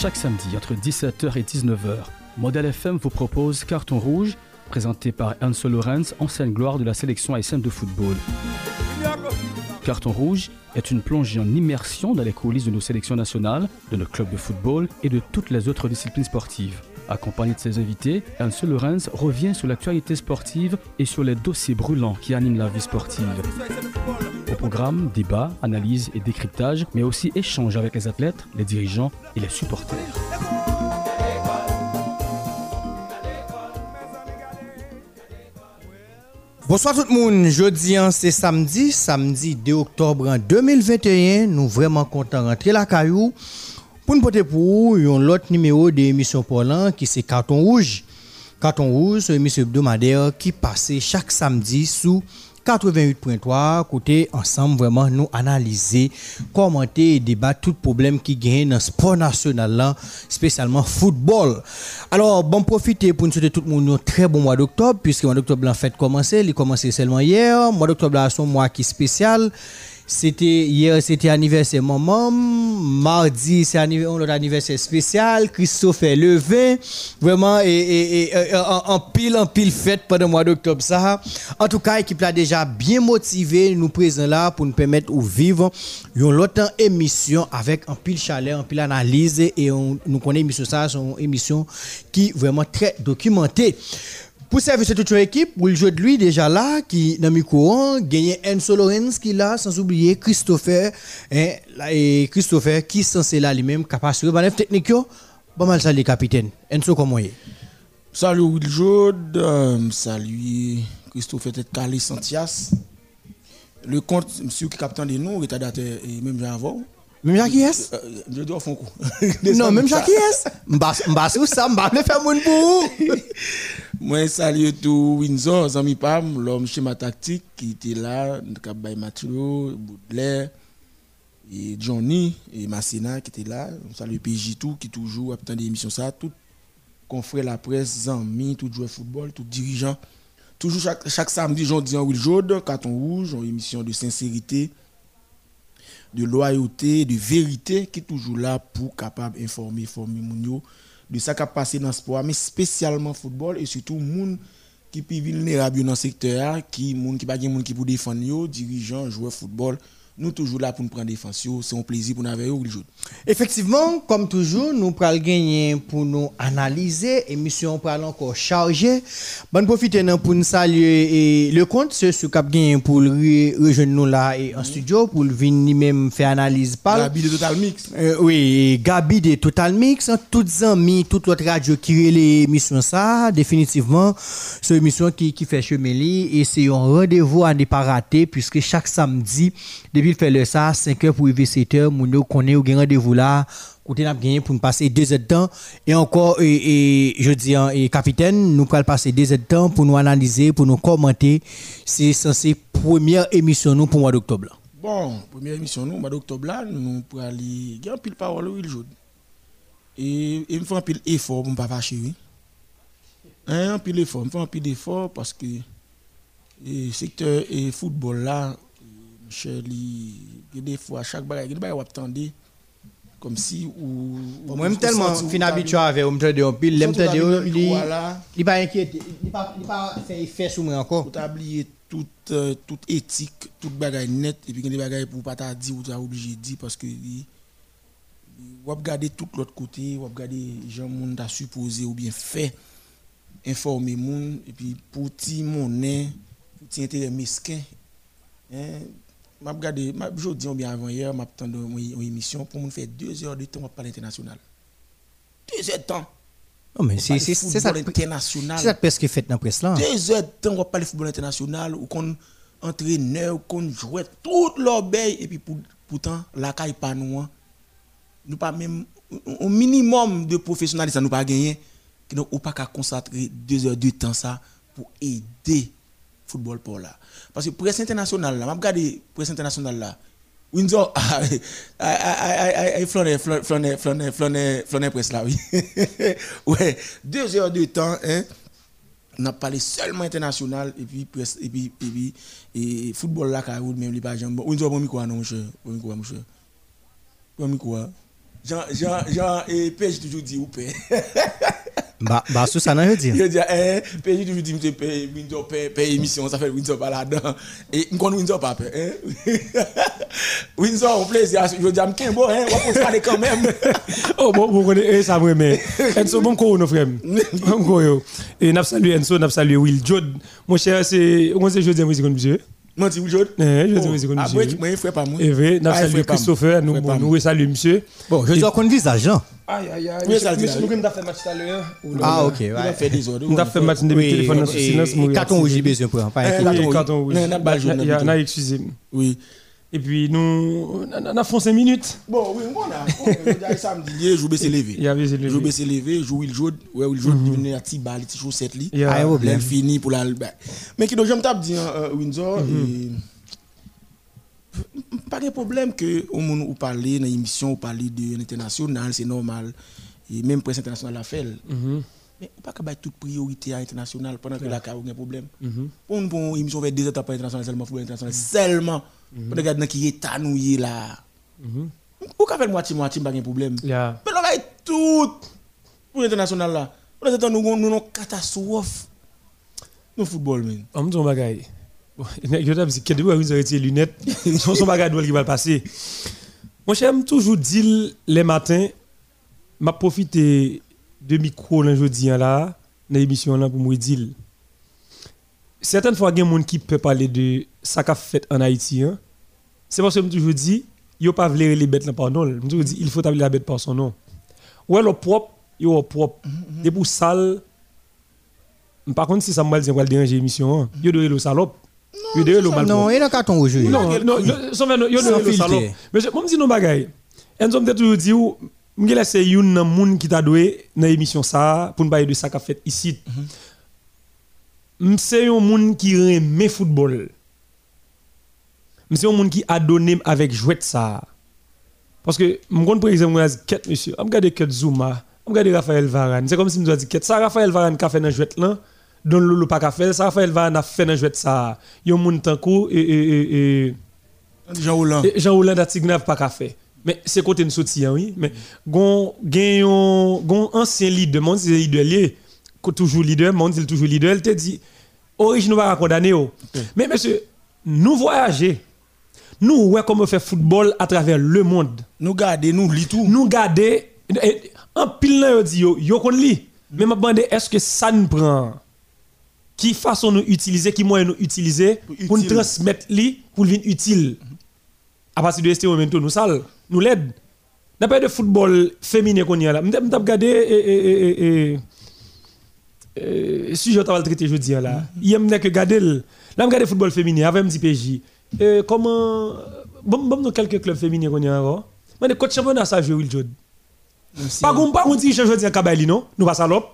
Chaque samedi entre 17h et 19h, Model FM vous propose Carton Rouge, présenté par Anso Lorenz, ancienne gloire de la sélection ASM de football. Carton Rouge est une plongée en immersion dans les coulisses de nos sélections nationales, de nos clubs de football et de toutes les autres disciplines sportives. Accompagné de ses invités, Anso Lorenz revient sur l'actualité sportive et sur les dossiers brûlants qui animent la vie sportive. Au programme, débat, analyse et décryptage, mais aussi échange avec les athlètes, les dirigeants et les supporters. Bonsoir tout le monde, jeudi hein, c'est samedi, samedi 2 octobre 2021, nous vraiment contents de rentrer la caillou pour nous porter pour un autre numéro d'émission pour l'an qui c'est Carton Rouge. Carton Rouge, c'est une émission hebdomadaire qui passe chaque samedi sous 88.3, côté ensemble vraiment nous analyser, commenter et débattre tout problème qui gagne dans le sport national là, spécialement football. Alors, bon profiter pour nous souhaiter tout le monde un très bon mois d'octobre puisque le mois d'octobre en fait commencé, il commencé seulement hier. Le mois d'octobre c'est un mois qui est spécial. C'était hier, c'était anniversaire maman. Mardi, c'est un anniversaire spécial. Christophe est levé. Vraiment, et, et, en, pile, en pile fête pendant le mois d'octobre. Ça. En tout cas, l'équipe là déjà bien motivé, nous présents là pour nous permettre de vivre une autre émission avec un pile chaleur, un pile analyse. Et on, nous connaissons émission ça, c'est une émission qui vraiment très documentée. Pour servir cette toute équipe, de lui déjà là, qui dans le courant, gagner Enzo Lorenz qui là, sans oublier Christopher, hein, et Christopher qui est censé là lui-même, capable de faire technique. Bon mal salut capitaine. Enzo comment est? Salut Will Jode, euh, salut Christopher Tête Calé Santias. Le compte, monsieur qui capitaine de nous, retardataire et même avant. Même Jacques euh, Je dois faire un coup. Non, même Jacques M'basse ou ça, m'basse faire mon pour Moi, salut tout Windsor, Zami Pam, l'homme schéma tactique qui était là, Kabay Mathieu, Baudelaire, et Johnny, et Massena qui était là. Salut PJ tout, qui toujours attend des émissions ça, tout confrère la presse, Zami, tout joueur football, tout dirigeant. Toujours chaque, chaque samedi, j'en dis en Will Jaune, carton rouge, une émission de sincérité de loyauté, de vérité qui est toujours là pour capable informer, informer Mounio de ce qui a passé dans le sport, mais spécialement football et surtout moun qui est vulnérable dans le secteur, qui moun qui pas qui pour défendre, dirigeants, joueurs football nous toujours là pour nous prendre défense. C'est un plaisir pour nous avoir aujourd'hui. Effectivement, comme toujours, nous prenons gagner pour nous analyser. Émission pour encore chargée. Bonne profiter pour nous saluer le compte, c'est ce cap gagné pour rejoindre nous là et en studio pour venir même faire analyse par Gabi de Total Mix. Euh, oui, Gabi de Total Mix, toutes amis, toute notre radio qui les émissions ça, définitivement, c'est une émission qui, qui fait chemin et c'est un rendez-vous à ne pas rater puisque chaque samedi, depuis fait le ça, 5 heures pour arriver 7 heures, nous connaît ou rendez-vous là, côté n'a gagné pour passer 2 heures de temps et encore et, je dis hein, et capitaine, nous allons passer 2 heures de temps pour nous analyser, pour nous commenter. C'est censé première émission nous pour mois d'octobre. Bon, première émission nous mois d'octobre là, nous pour aller gagner pile parole où il joue. Et il me un pile effort pour ne pas fâcher oui. Un pile effort, me un pile effort parce que le secteur et football là Shirley, des fois, chaque bagage, il y a des comme si ou moi tellement fin habitué avec on me de pile l'aime de il il pas inquiété il pas il pas fait effet sur moi encore pour oublier toute euh, toute éthique toute net et puis des pour pas t'a dire ou t'as obligé dire parce que ou regarder tout l'autre côté ou regarder gens monde t'a supposé ou bien fait informer monde et puis pour ti monnaie pour ti intérêt mesquin hein m'a regardé m'a dis bien avant hier m'a attendu une émission pour me faire deux heures de temps pour l'international deux heures de temps. Non mais c'est ça international. c'est ça presque fait dans la presse là. Deux heures de temps on parler football international ou qu'on entraîneur qu'on jouait toute l'obéi et puis pourtant la caille pas nous nous pas même un minimum de professionnalisme nous pas gagné. Donc ou pas qu'à consacrer deux heures de temps ça pour aider football pour là. Parce que presse internationale là, m'a regardé presse internationale là. Windsor, il flâne, flâne, flâne, flâne, flâne presse là, oui. ouais, deux heures de temps, hein. On a parlé seulement international et puis presse, et puis, et puis, et football là, car même les jambes. Windsor, bon micro, non, monsieur. Bon micro, monsieur. Bon micro. Jean, Jean, Jean, et PJ toujours dit ou paie. Bah, bah, sous ça, non, je dis. Je dis, eh, PJ toujours dit, monsieur, paye, Windsor, paye, paye émission, ça fait Windsor pas là-dedans. Et, nous connaissons Windsor pas, hein? Windsor, on plaisir, je dis, je bon, hein, on va parler quand même. oh, bon, vous connaissez, ça, vrai, mais, Enso, bon, quoi, nos frères. Bon, quoi, Et, n'a salué Enso, n'a salué Will Jod. Mon cher, c'est, on sait, je dis, monsieur? Moi, tu veux Eh, je pas moi. Et vrai, n'a salué Christopher, nous, nous, saluons monsieur. Bon, je dois. Aïe, aïe, aïe. Monsieur, nous avons fait match tout à l'heure. Ah, ok, ouais. On fait des ordres. On a fait match de téléphone sous silence. Carton rouge, j'ai besoin pour pas un carton rouge. Il y a, excusez Oui. Et puis nous, on a fait 5 minutes. Bon, oui, on a. Samedi, je baisser levé. Il. Je baisser levé, je il joue. Ouais, il joue, il venait à Tibal, il joue 7 lits. Il y a un problème. fini pour la. Mais qui donc, je me tape dit, Windsor, pas de problème que au monde ou parler dans l'émission ou parler de l'international c'est normal et même presse internationale l'a fait. Mais on pas qu'à toute priorité à l'international pendant que la CAO a un problème. Mm-hmm. pour une émission vers deux étapes internationales seulement football international. Seulement. Pour regarder qui est tanouillé là. Ou qu'a fait moitié moitié pas de problème? Mais on va tout pour l'international là. On a nous nous une catastrophe. Le football man. On me dit bagaille je t'ai dit, que vous avez les lunettes, son son bagage qui va passer. Moi, j'aime toujours dire les matins, m'a profité de micro jeudi là, dans l'émission là pour me dire. Certaines fois, il y a des gens qui peuvent parler de ce qu'a fait en Haïti. Hein. C'est parce que je toujours dis, il ne pas voulu les bêtes par nom. Je toujours dis, il faut appeler la bête par son nom. Ouais, le propre, il est propre. Mm-hmm. Des pour sale. Par contre, si ça m'a dit, déranger l'émission, il doit être le salope. Non, il y a un carton rouge. Non, non, non, il y a un salon. Mais je dis non bagay. En somme, toujours dit, je laisse un monde qui t'a doué dans l'émission ça, pour nous parler de ça qu'a fait ici. C'est un qui aime football. C'est un monde qui a donné avec jouet ça. Parce que, je par exemple, je monsieur, je regarde Ket Zuma, je regarde Raphaël Varane. C'est comme si je dis, ça, Raphaël Varane qui a fait dans jouet là, don le pas qu'à faire ça Raphaël va na fait dans jouet ça yo moun tankou et et et Jean Hollande Jean Hollande a pas qu'à faire mais c'est côté une sortie oui. Mais gon gon ancien leader mon c'est leader lié toujours leader mon dit toujours leader elle te dit origine va condamner mais monsieur nous voyager. Nous ouais comment faire football à travers le monde. Nous garder nous lit tout. Nous garder en pile là dit yo yo kon li mais m'a demandé est-ce que ça nous prend? Qui façon nous utiliser, qui moyen nous utiliser pour, nous transmettre li pour venir utile? À partir de ce moment nous sal, nous l'aide. N'a pas de football féminin qu'on y a là. M't'a regardé et et et sujet on va le traiter jeudi là. Il aime que garder là me football féminin avec petit PJ. comment bon bon quelques clubs féminins qu'on y a encore. Mais coach championnat ça joue Will Jod. Pas qu'on pas qu'on dit jeudi à Kabaili non, nous pas salop.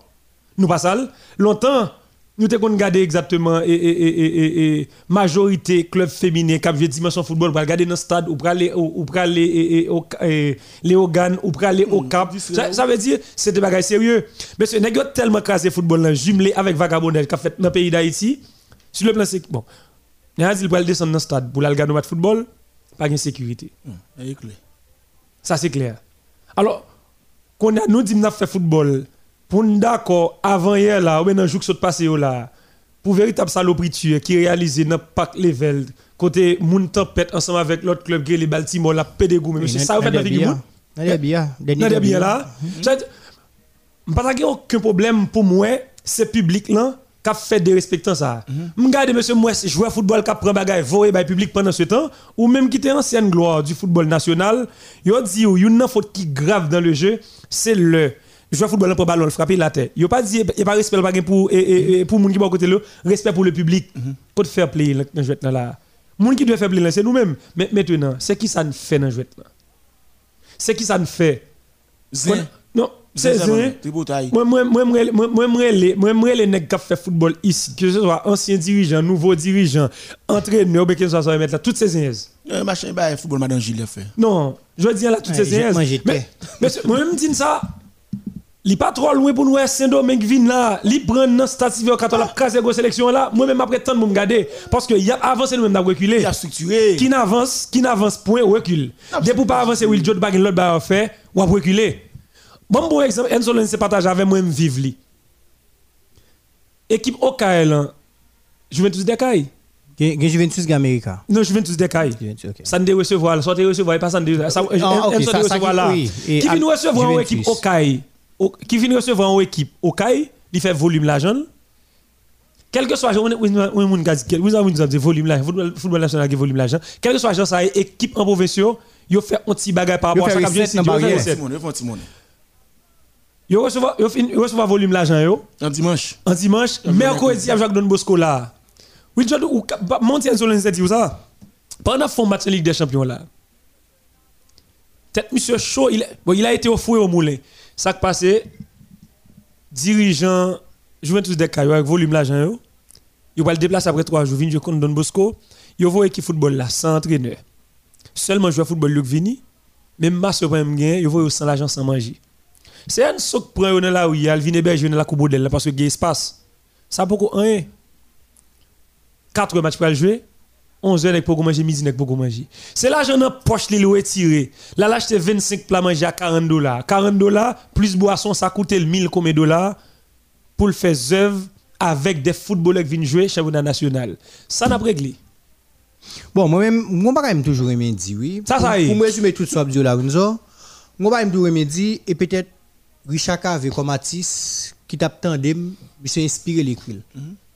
Nous pas sale. Longtemps nous avons regardé exactement et, et, et, et, majorité club féminin qui a dimension football pour regarder dans le stade ou pour aller ou pour aller les organes ou pour aller au cap. ça, veut dire c'est des bagages sérieux. Mais ce n'est tellement crasé football là jumelé avec vagabondage qu'a fait dans le pays d'Haïti. Sur le plan c'est bon. Il a dit pour aller descendre dans le stade pour aller regarder match football. Pas de sécurité. Hmm, ça c'est clair. Alors qu'on a nous dit nous fait football pour nous d'accord avant hier là ou bien dans jour qui passé là pour véritable saloperie qui réalisé dans pack level côté moun tempête ensemble avec l'autre club qui est les Baltimore la pédégou mais monsieur ça vous fait dans figure Nadia bien Nadia bien là? Pas aucun problème pour moi c'est public là qui a fait des respectants ça. Je regarde monsieur moi joueur football qui prend bagaille voyer by public pendant ce temps ou même qui était ancienne gloire du football national, yo dit y a une faute qui grave dans le jeu, c'est le joueur football pour ballon frapper la tête. Il pas dit il pas respect pas pour et, pour moun qui bon côté là, respect pour le public. Pour mm -hmm. faire play dans jouet là. Moun qui doit faire play c'est nous-mêmes. Mais maintenant, c'est qui ça ne fait dans jouet là? C'est qui ça ne fait? Non, c'est Moi moi moi moi moi moi moi les nèg qui fait football ici, que ce soit ancien dirigeant, nouveau dirigeant, entraîneur, ou que ce soit mettre là toutes ces zénès. Un machin bah football madame Gilles fait. Non, je dis là toutes ces zénès. Mais moi même dis ça li pas trop loin pour nous Saint-Domingue vin là li prend dans stade a go sélection là moi même après temps me regarder parce que y a avancé nous même n'a reculé il a structuré qui n'avance qui n'avance point recule dès pour pas avancer Will Jod bagin l'autre ba fait ou reculer. Bon, pour exemple, Enzo Lenz partage avec moi, vivre li. Équipe OKL, hein, Juventus Decaille. Gen Juventus America. Non, Juventus. Juventus, ok. Ça ne recevoir, ça ne recevoir, pas ça ne ça- recevoir qui- là. oui, et Qui à- vient recevoir une équipe qui vient recevoir une équipe OKL, il fait volume l'argent. Quel que soit, vous avez dit volume l'argent, football national qui volume l'argent. Quel que soit, genre, ça équipe en provinciaux, il fait un petit bagage par rapport à fait ça. je yo fait yo recevoir yo fin- recevoir volume l'argent yo Un dimanche. en dimanche, mercredi avec Jacques Don Bosco là. Oui, John ou monter sur l'initiative ça. Pendant fond match de Ligue des Champions là. Tête monsieur chaud, il bon, il a été au fouet au moulin. Ça qui passé dirigeant Juventus de Cayo avec volume l'argent. Yo va le déplacer après 3 jours, jouer contre Don Bosco. Yo voit équipe football là sans entraîneur. Seulement joueur football Luc Vini. Même masse pas même gain, yo voit sans l'argent sans manger. C'est un souk prend là où il y a, il héberger dans la coupe là parce que il y a espace. Ça beaucoup rien? 4 matchs pour jouer? 11 heures pour manger, midi pour manger. C'est l'argent dans poche li le tiré. Là l'acheter 25 plats manger à 40 dollars. 40 dollars plus boisson ça coûte le 1000 combien de dollars pour le faire œuvre avec des footballeurs qui viennent jouer championnat national. Ça n'a pas réglé. Bon, moi-même, moi, pas quand même toujours aimé dire oui. Ça, ça Pour- y est. Pour me résumer tout ça, Abdou Laounzo, moi, pas même toujours aimé dire, et peut-être Richard Cave comme artiste, qui t'a tandem, il s'est inspiré l'écrit.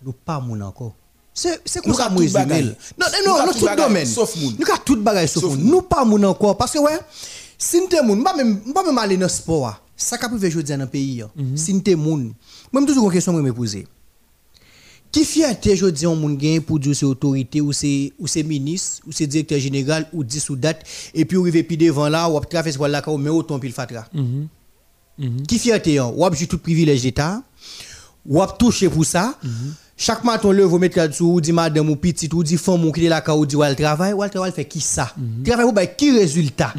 Nous pas moun encore. C'est Nous ça, bagay. résumer. Non, Nous non, non, tout domaine. Nous avons tout bagay sauf moun. Nous pas moun encore. Parce que, ouais, si nous moun, pas même, pas même aller dans le sport, ça qu'a privé aujourd'hui dans pays. ah. Si nous moun, moi, toujours une question me poser. Qui fierté dis on moun gagne pour dire c'est autorité ou c'est ou c'est ministre ou c'est directeur général ou 10 ou date et puis arriver puis devant là ou traverser par là ou mais autant pile fatra. Qui fierté hein? ou tout privilège d'état ou touché pour ça. Chaque matin on lève au mettre là-dessous ou dit madame ou petite ou dit femme ou qui est là ou dit ou elle travaille ou elle travaille fait qui ça? Travail ou qui résultat?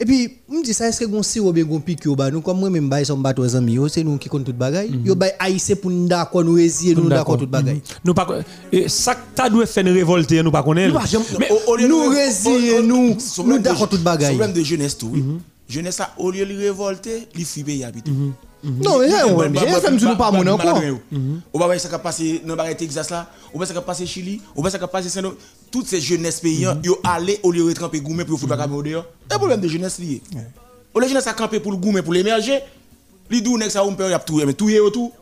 Et puis, je me dis ça, est-ce que vous avez bien compris que nous, comme moi, même, bah, sommes bateaux amis, yo, c'est nous qui comptons tout bagaille. Yo, bah, haïssé pour nous d'accord, nous résister, nous d'accord tout bagaille. Nous pas et ça t'as dû faire une révolte nous pas connaître. Nous lieu nous nous- d'accord toute bagaille. problème de jeunesse tout. oui. Jeunesse au lieu de révolter, il fuit pays habiter. Non, mais là, on j'ai fait nous pas mon encore. On va voir ça qui passé dans le Texas là, on va ça qui passé Chili, on va ça qui passé saint toutes ces jeunesses pays yo aller au lieu de tremper gourmet pour foutre caméra dehors. Un problème de jeunesse lié. Au lieu de jeunesse a camper pour le gourmet pour l'émerger, li dou nek ça on peut y a tout mais tout est tout.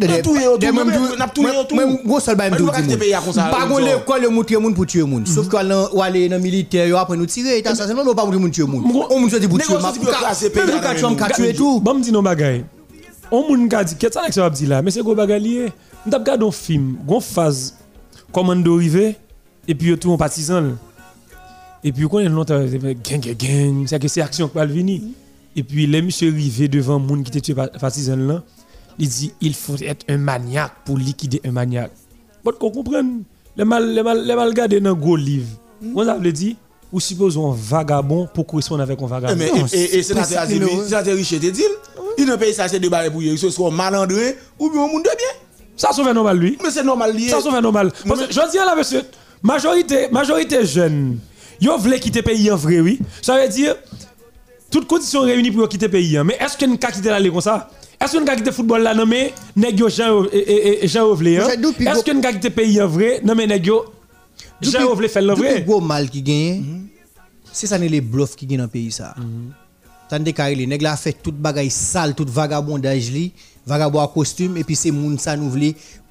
N'a tout y est tout, Même même tout- n'a tout y est tout. même gros seul bail me Mais nous tout pas quitter pays à comme ça, Pas comme gon ça. l'école le montrer moun pour tuer moun. Sauf que ou aller dans le yo pas pour moun tuer moun. On moun dit pour tuer Négocier ma. pour casser pays Même là, quand tu même as tué tout. Bon me dit non bagay. On moun ka dit qu'est-ce que ça va dire là mais c'est gros bagay lié. On t'a regardé un film, gon phase commando rivé et puis tout en partisan. Et puis quand longtemps gang gang gang, c'est que c'est action qui va venir. Et puis les monsieur rivé devant moun qui était tué par partisan là, il dit il faut être un maniaque pour liquider un maniaque. Bon qu'on comprenne. Les mal les mal les mal dans gros livre. On ça veut dire ou supposons un vagabond pour correspondre avec un Eh, vagabond. Mais Non, et- et sénateur un. sénateur Richet te dit, il ne paye ça c'est de barrer pour lui, ce soit malandré ou bien un monde de bien. Ça sauve normal lui. Mais c'est normal lié. Ça sauve normal. Parce que je dis là monsieur, majorité majorité jeune, yo voulait quitter pays en vrai oui. Ça veut dire toutes conditions réunies pour quitter pays hein. mais est-ce qu'on ka quitter l'aller comme ça? Est-ce qu'on ka quitter football là non mais nèg yo Jean et- et et Jean Ovlé? J'ai d'où puis Est-ce qu'on ka quitter pays en vrai non mais nèg yo Jean Ovlé fait le Tout vrai. le gros mal qui gagne, c'est ça les bluffs qui gagnent dans le pays ça. Tandis que les nègres là fait toute bagaille sale, toute vagabondage li, vagabond à costume et puis c'est moun ça nous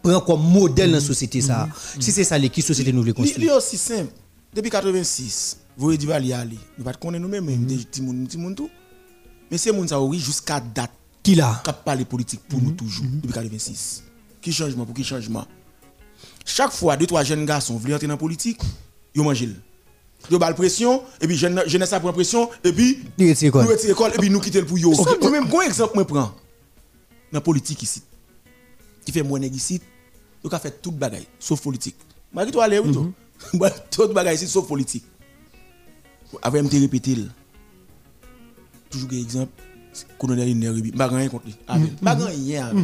prendre comme modèle dans la société ça. Si c'est ça les qui société nous li construire? aussi simple. Depuis 86, vous dit va li aller. Nous pas connaître nous même des petits tout. Mais c'est moun ça oui jusqu'à date Qui là? Parlé politique pour nous toujours depuis 86. Qui changement pour qui changement. Chaque fois deux trois jeunes garçons veulent entrer dans la politique, ils mangent. Ils ont pression et puis jeune jeunesse a prend pression et puis Il retire quoi nous retirons l'école et puis nous quittons le pour yo. Moi même un exemple moi prends dans la politique ici. Qui fait moins ici, donc a fait toute bagaille sauf politique. Malgré toi aller oui tout. Moi toute bagaille ici sauf politique. Avec me répéter toujours un exemple colonel Nerebi, pas rien contre lui. Rien avec.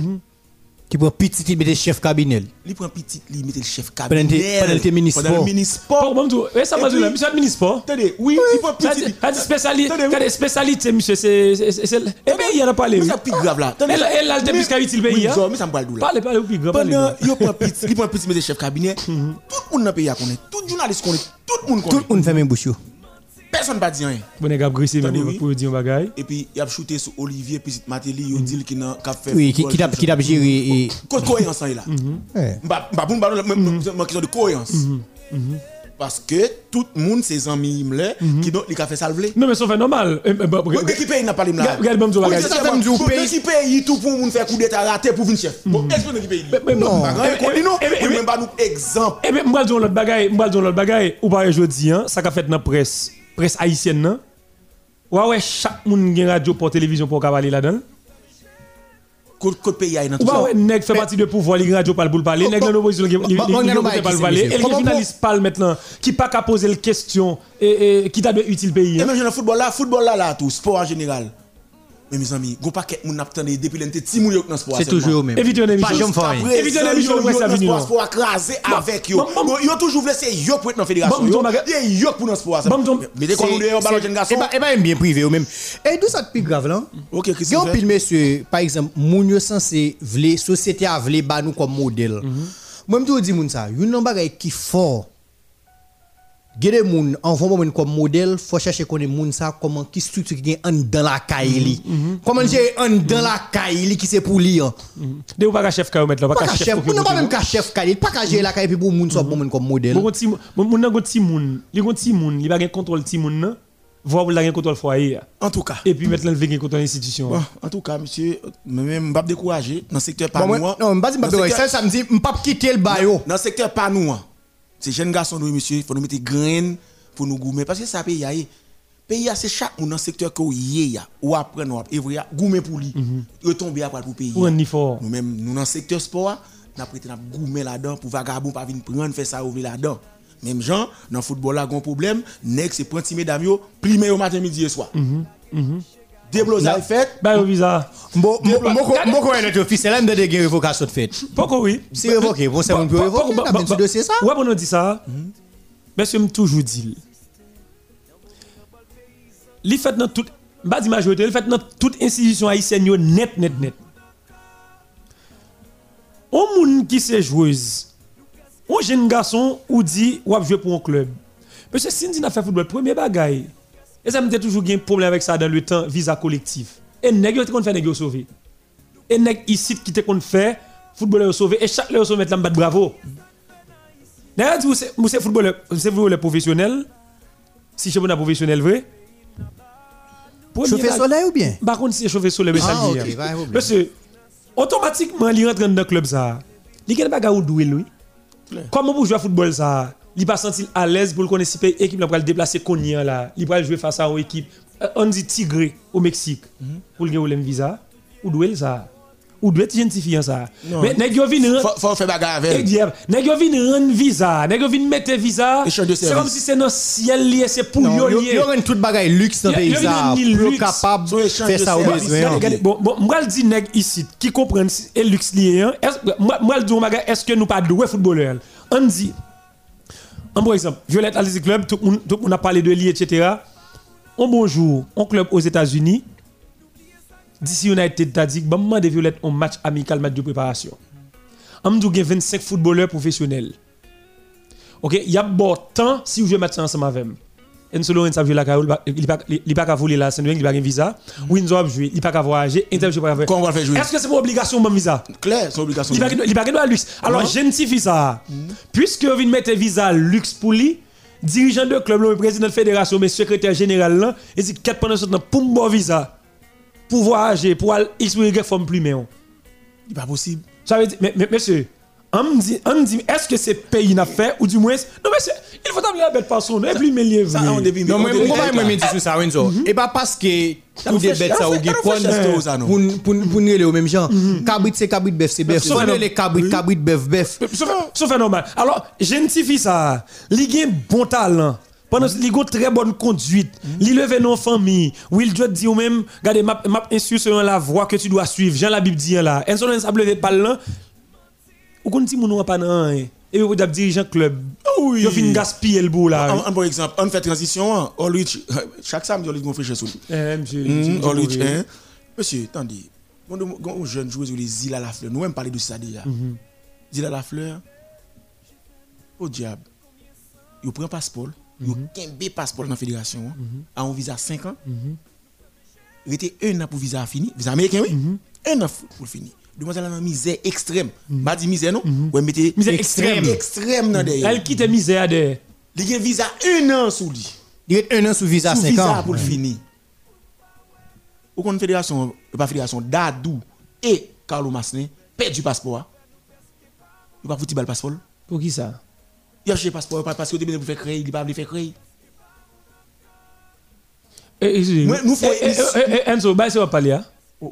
Qui Qui prend petit, il met chef cabinet. Il prend petit, il met le chef Pendant cabinet. pendant. Pendant le ministre. Bon, bon, tout. Et ça m'a là, puis- monsieur administre Attendez, oui, il prend petit. ça dit spécialité, Attendez, spécialité, monsieur, c'est, eh ben, il y en a parlé, Mais ça plus grave là. Elle- a le plus le hein. ça, Mais ça me parle d'où là? Parlez, parlez, plus parlez, Pendant, il prend petit, il prend petit, mais le chef cabinet. Tout Mhm. le monde dans le pays a connaît. Tout journaliste connaît. Tout le monde Tout connaît. le monde fait mes bouches. Personne ne va dire rien. Bon, grissé, même, oui. pour dire un bagage. Et puis, il a shooté sur Olivier, puis Matéli, il dit qu'il a fait. Oui, qui, t'a qui t'a géré. et- Cause cohérence là. Mhm. Bah, bah, même- question de cohérence. Mhm. Parce que tout le monde, ses amis, qui donc, il a fait salver. Non, mais ça fait normal. Eh, eh, bah, mais qui paye n'a pas les là Regarde, regarde, bon, Oui, regarde. c'est Ça, ça, ça me dit, bon, vous payez. mais qui paye tout pour nous faire coup d'état raté pour venir chef. Bon, explique qui paye. Mais- mais non. Pas dit eh, même pas nous exemple. Eh bien, moi, je dis l'autre bagaille, moi, je dis l'autre bagaille, ou pas aujourd'hui, hein, ça qu'a fait dans la presse, presse haïtienne, non? Ouais, ouais, chaque monde qui a radio pour télévision pour cavaler là-dedans. Code pays a dans tout Ouais, ça. ouais, nèg fait partie de pouvoir, les radio parle pour le parler, nèg dans l'opposition, les les pas pas le parler, et les journalistes parlent maintenant, qui pas qu'à poser le question, et, qui t'a de utile pays. Et hein? même dans le football là, football là, là, tout, sport en général. Mais mes amis, go paquet moun attendez depuis l'année petit moun yo dans sport. C'est toujours même. Évitez une émission. Pas jamais faire rien. Après, Évitez ça, l'émission à dans venir, sport écrasé avec yo. Yo- toujours voulu c'est yo pour être dans fédération. Yo pour dans le sport. ça. Mais dès qu'on nous dit yo ballon jeune garçon. Et bah, et bah, bien privé eux même. Et d'où ça te plus grave là? OK, Yon que pile monsieur, par exemple, moun yo censé vle, société a vle ba nous comme modèle. Moi me dis moun ça, yon nan bagay qui fort. Gede moun, en fond moun comme modèle, faut chercher connaître moun ça comment qui structure qui en dans la caille Comment j'ai en dans la caille qui c'est pour lui. hein. De ou pas chef mettre là, pas Pas chef. chef, pour moun nan que pas même ka chef caille, pas ka gérer la caille puis pour moun soit bon moun comme modèle. Bon, ti moun, nan ti moun, li gon ti moun, li ba gen contrôle ti moun nan, voir ou la gen contrôle foyer. En tout cas. Et puis mettre l'enlever gen contrôle institution. En tout cas, monsieur, même pas décourager dans le secteur pas hein. Non, secteur- ça ça me dit m'pas quitter le bayo. Dans le secteur pas nous. C'est jeunes garçons nous monsieur, il faut nous mettre graines pour nous goumer parce que ça pays aïe. Pays c'est chaque monde dans le secteur que y ya ou après nous et vrai goumer pour lui. Retomber après pour pays. Pour un effort. Nous même nous dans le secteur sport, prêté n'a goumer là-dedans pour vagabond pas venir prendre faire ça ouvrir là-dedans. Même gens dans le football là gon problème, nèg c'est prendre ti mesdames yo, plimer au matin midi et soir. Déblosage fait, Ba yo visa. Bon, mon mon ko notre officiel là de gen révocation de fait. Pourquoi oui? Si révoqué, bon c'est mon peut révoquer, n'a pas dossier ça. Ouais, on dit ça. Monsieur me toujours dit. Li fait dans toute ba di majorité, li fait dans toute institution haïtienne net net net. On moun qui se joueuse. Un jeune garçon ou dit ou jouer pour un club. Monsieur Cindy n'a fait football premier bagaille. Et ça me dit toujours un problème avec ça dans le temps visa collectif. Et nèg yo te kon fait nèg yo sauver. Et nèg ici qui te kon fait footballeur sauver et chaque leur sauver mettre la battre bravo. Nèg dit c'est c'est footballeur c'est footballeur professionnel. Si championnat professionnel vrai. Chauffer soleil ou bien? Par contre, si chauffer soleil, mais ça Ah, pas problème. Parce que, automatiquement, il rentre dans le club, ça. Il y a des bagages où doué, lui. Comment pour jouer au football, ça? Il pas senti à l'aise pour le connaître si l'équipe là, pour le déplacer là. Il va jouer face à une équipe, euh, on dit Tigre au Mexique, Mhm. pour le un visa. Ou doué, ça? Ou identifies ça? Mais, nèg yo vin faut faut faire bagarre avec. nèg yo rendre visa, nèg yo vin mettre visa. C'est comme si c'est dans ciel lié, c'est pour yo lié. yo rend tout bagay luxe dans pays yo ça, pour capable faire ça au besoin. Bon, moi le dis nèg ici qui comprennent si- et luxe lié hein? Est-ce moi le dis maga est-ce que nous pas doué footballeur On dit un bon exemple, Violette Athletic Club, tout le monde a parlé de lui etc. Un bonjour, un club aux États-Unis DC United t'a dit bon moment de Violette un match amical match de préparation. On me dit qu'il y a 25 footballeurs professionnels. OK, il y a bon temps si vous jouez match ensemble avec Enzo Lorenz a joué la Caroule, il il pas qu'à voler la saint il pas un visa. Windsor a joué, il pas qu'à voyager, Inter joué pas qu'à Comment on va faire jouer Est-ce que c'est mon obligation mon visa? Claire, c'est obligation. il il pas de luxe. Alors Non. gentifie ça. Puisque vous mettre visa luxe pour lui, dirigeant de club, le président de fédération, mais secrétaire général là, il dit quatre pendant ce temps pour un bon visa pour voyager, pour aller X ou Y forme plus mais. C'est pas possible. Ça veut dire, mais monsieur, on me dit, on me dit, est-ce que c'est pays n'a fait ou du moins, non monsieur, il faut t'amener la bête façon, et puis mais on début. Non, on mais pourquoi moi me dis sur ça, Renzo? Et pas parce que tout des bêtes ça ou ça, non? pour pour pour nous les au même genre. Cabrit c'est cabrit bœuf c'est bœuf. Sauf les cabrit cabrit bœuf bœuf. Sauf, normal. Alors, gentifie ça. Il un bon talent. Pendant il a une très bonne conduite. Il lève nos famille. Ou il doit dire ou même, regardez, m'a m'a instruit selon la voie que tu dois suivre. Jean la Bible dit là. Un seul ça lever pas là. Ou kon ti moun ou pas nan rien. Et vous avez dirigeant club. Oui. Yo fin gaspiller le bout là. Un, un bon exemple, on fait transition, hein. Chaque samedi. Eh, monsieur. Bourré. hein. Monsieur, attendez. Quand on jeune joueur, les Zila la fleur, nous même parler de ça déjà. Zila la fleur, au diable, il prend passeport, il a passeport dans la fédération, a un visa 5 ans. Il était un an pour visa fini, visa américain, oui. Un an pour finir. Demoiselle a une misère extrême. Pas dit misère, non? Ouais, mettez Misère extrême. extrême dans derrière. Elle quitte misère de. Il a un visa un an sous lui. Il est un an sous visa Sous 5 visa ans. pour le finir. Ou kon fédération, euh, pas fédération, Dadou et Carlo Masne perdent du passeport. Il pas foutu le passeport. Pour qui ça? Il a acheté le passeport parce était pour faire créer, il pas voulu faire créer. Eh, eh, nous faisons eh, Enzo, bah, c'est pas parler. Hein.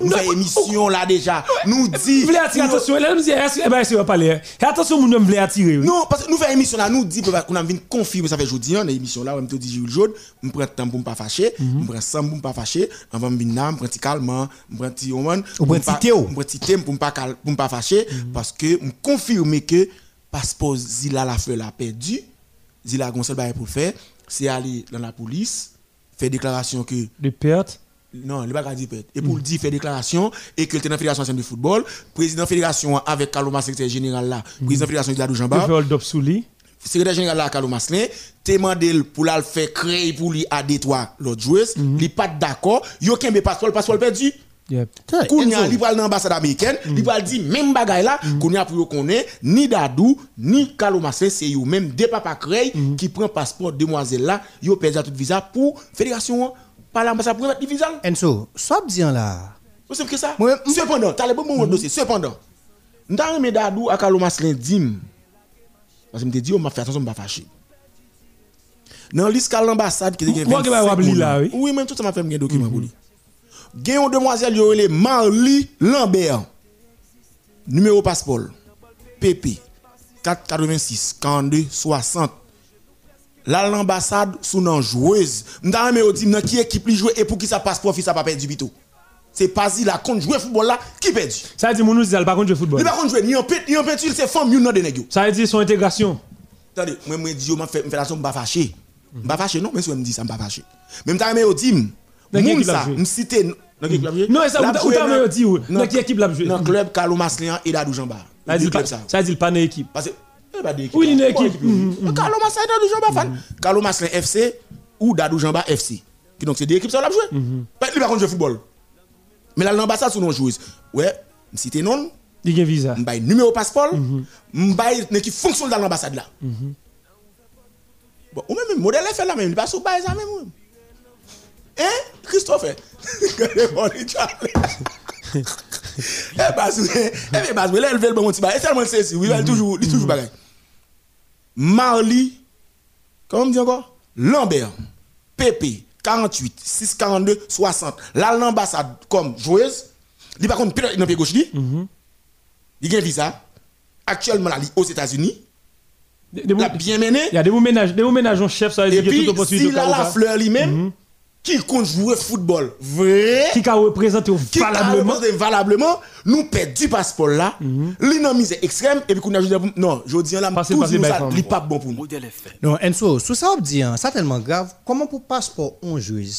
Nous faisons émission là déjà. Nous dit. Vous voulez attirer attention, là, nous eh ben, c'est pas parler. hein? Et attention, nous voulons attirer. Non, parce que nous faisons émission là, nous dit qu'on a vu confirmer ça fait aujourd'hui, dans l'émission là, on me dit Jules Jaune, on prend temps pour ne pas fâcher, on prend sang pour ne pas fâcher, on va me venir on prend petit calmement, on prend petit oman, Ou prend petit Théo. on prend petit thème pour ne pas cal- pour ne pas fâcher, parce que on confirme que passeport Zila la l'a perdu, Zila Gonçalves pour faire, c'est aller dans la police, faire déclaration que De perte. Non, il va pas dire. Et pour le dire, faire déclaration et que le tenant fédération de football, président fédération avec Kaloma secrétaire général là, président fédération de De Jean-Bart, secrétaire général là Carlo Maslin te mandé pour la le faire créer pour lui à Détroit l'autre joueuse il pas d'accord. Yo kembe passeport le passeport perdu. Yep. Kounya pral dans l'ambassade américaine li pral di même bagay là kounya pour yo connaît ni Dadou ni Carlo Maslin c'est yo même des papa créé qui prend passeport demoiselle là yo perdu tout visa pour fédération par l'ambassade pour mettre le visa Enzo, soit bien là. c'est simple que ça? Cependant t'as le bon moment dossier cependant. M'ta remet Dadou à Carlo Maslin dim. Parce que me dit on m'a fait attention m'a fâché. Dans l'escale l'ambassade qui était Moi, qui va rappeler là, oui? oui même tout ça m'a fait un document pour lui. Gen une demoiselle yo relé Marly Lambert. Numéro passeport. PP 486 42 60 Là l'ambassade sous nan joueuse m'ta remet dit nan qui équipe li jouer et pour qui ça passeport fi ça pas perdu bito c'est pas si la compte jouer football là qui perdu? Ça veut dire, mon nous dit, elle par contre, jouer football. il pas contre jouer ni en pet ni en peinture c'est femme yon nan de nèg Ça veut dire son intégration. Attendez, moi, moi, dis, yo, m'a fait, fait la somme, m'a fâché. M'a fâché, non, mais si on me dit ça, m'a fâché. Même temps, mais, dit, Dans quelle moun ça, me dans joué? Non, ça, ou ta- ta dans- me dit, dans- dans quelle équipe la joué? Dans club Carlo Maslian et Dadou Jamba. Ça pas- ça. dire, pas une équipe. Parce que, Oui, une équipe. Carlo Maslian et Dadou Jamba fan. Carlo FC ou Dadou Jamba FC. Qui donc, c'est deux équipes, ça, l'a joué. Pas- Il va contre jouer football. Mais là, l'ambassade, sous nos joueuses. Ouais, cité non, Il y a visa. m'baye numéro passeport, m'baye ne qui fonctionne dans l'ambassade là. Bon, ou même modèle fait là même, il passe au bail ça même. Hein, Christophe? Eh bah, c'est- eh là, elle fait le bon petit bail. Et tellement c'est si, oui, elle toujours, il toujours bagaille. Marly, comment on dit encore? Lambert, PP, 48, 642, 60. Là, l'ambassade comme joueuse, il par contre, pilote dans le pied gauche, li. il a un visa. Actuellement, là, il est aux États-Unis. Il a bien mené. Il y a des ménages, des ménages en chef, ça veut Et dire y a puis, la fleur lui-même, qui compte jouer football? Vrai, Qui a représenté valablement? valablement, valablement? Nous perd du passeport là, l'innomise extrême, et puis qu'on a juste non, je dis là, Passez, tout ça, il pas bon pour nous. Non, Enzo, sous ça, on dit, hein, ça tellement grave. Comment pour passeport on juge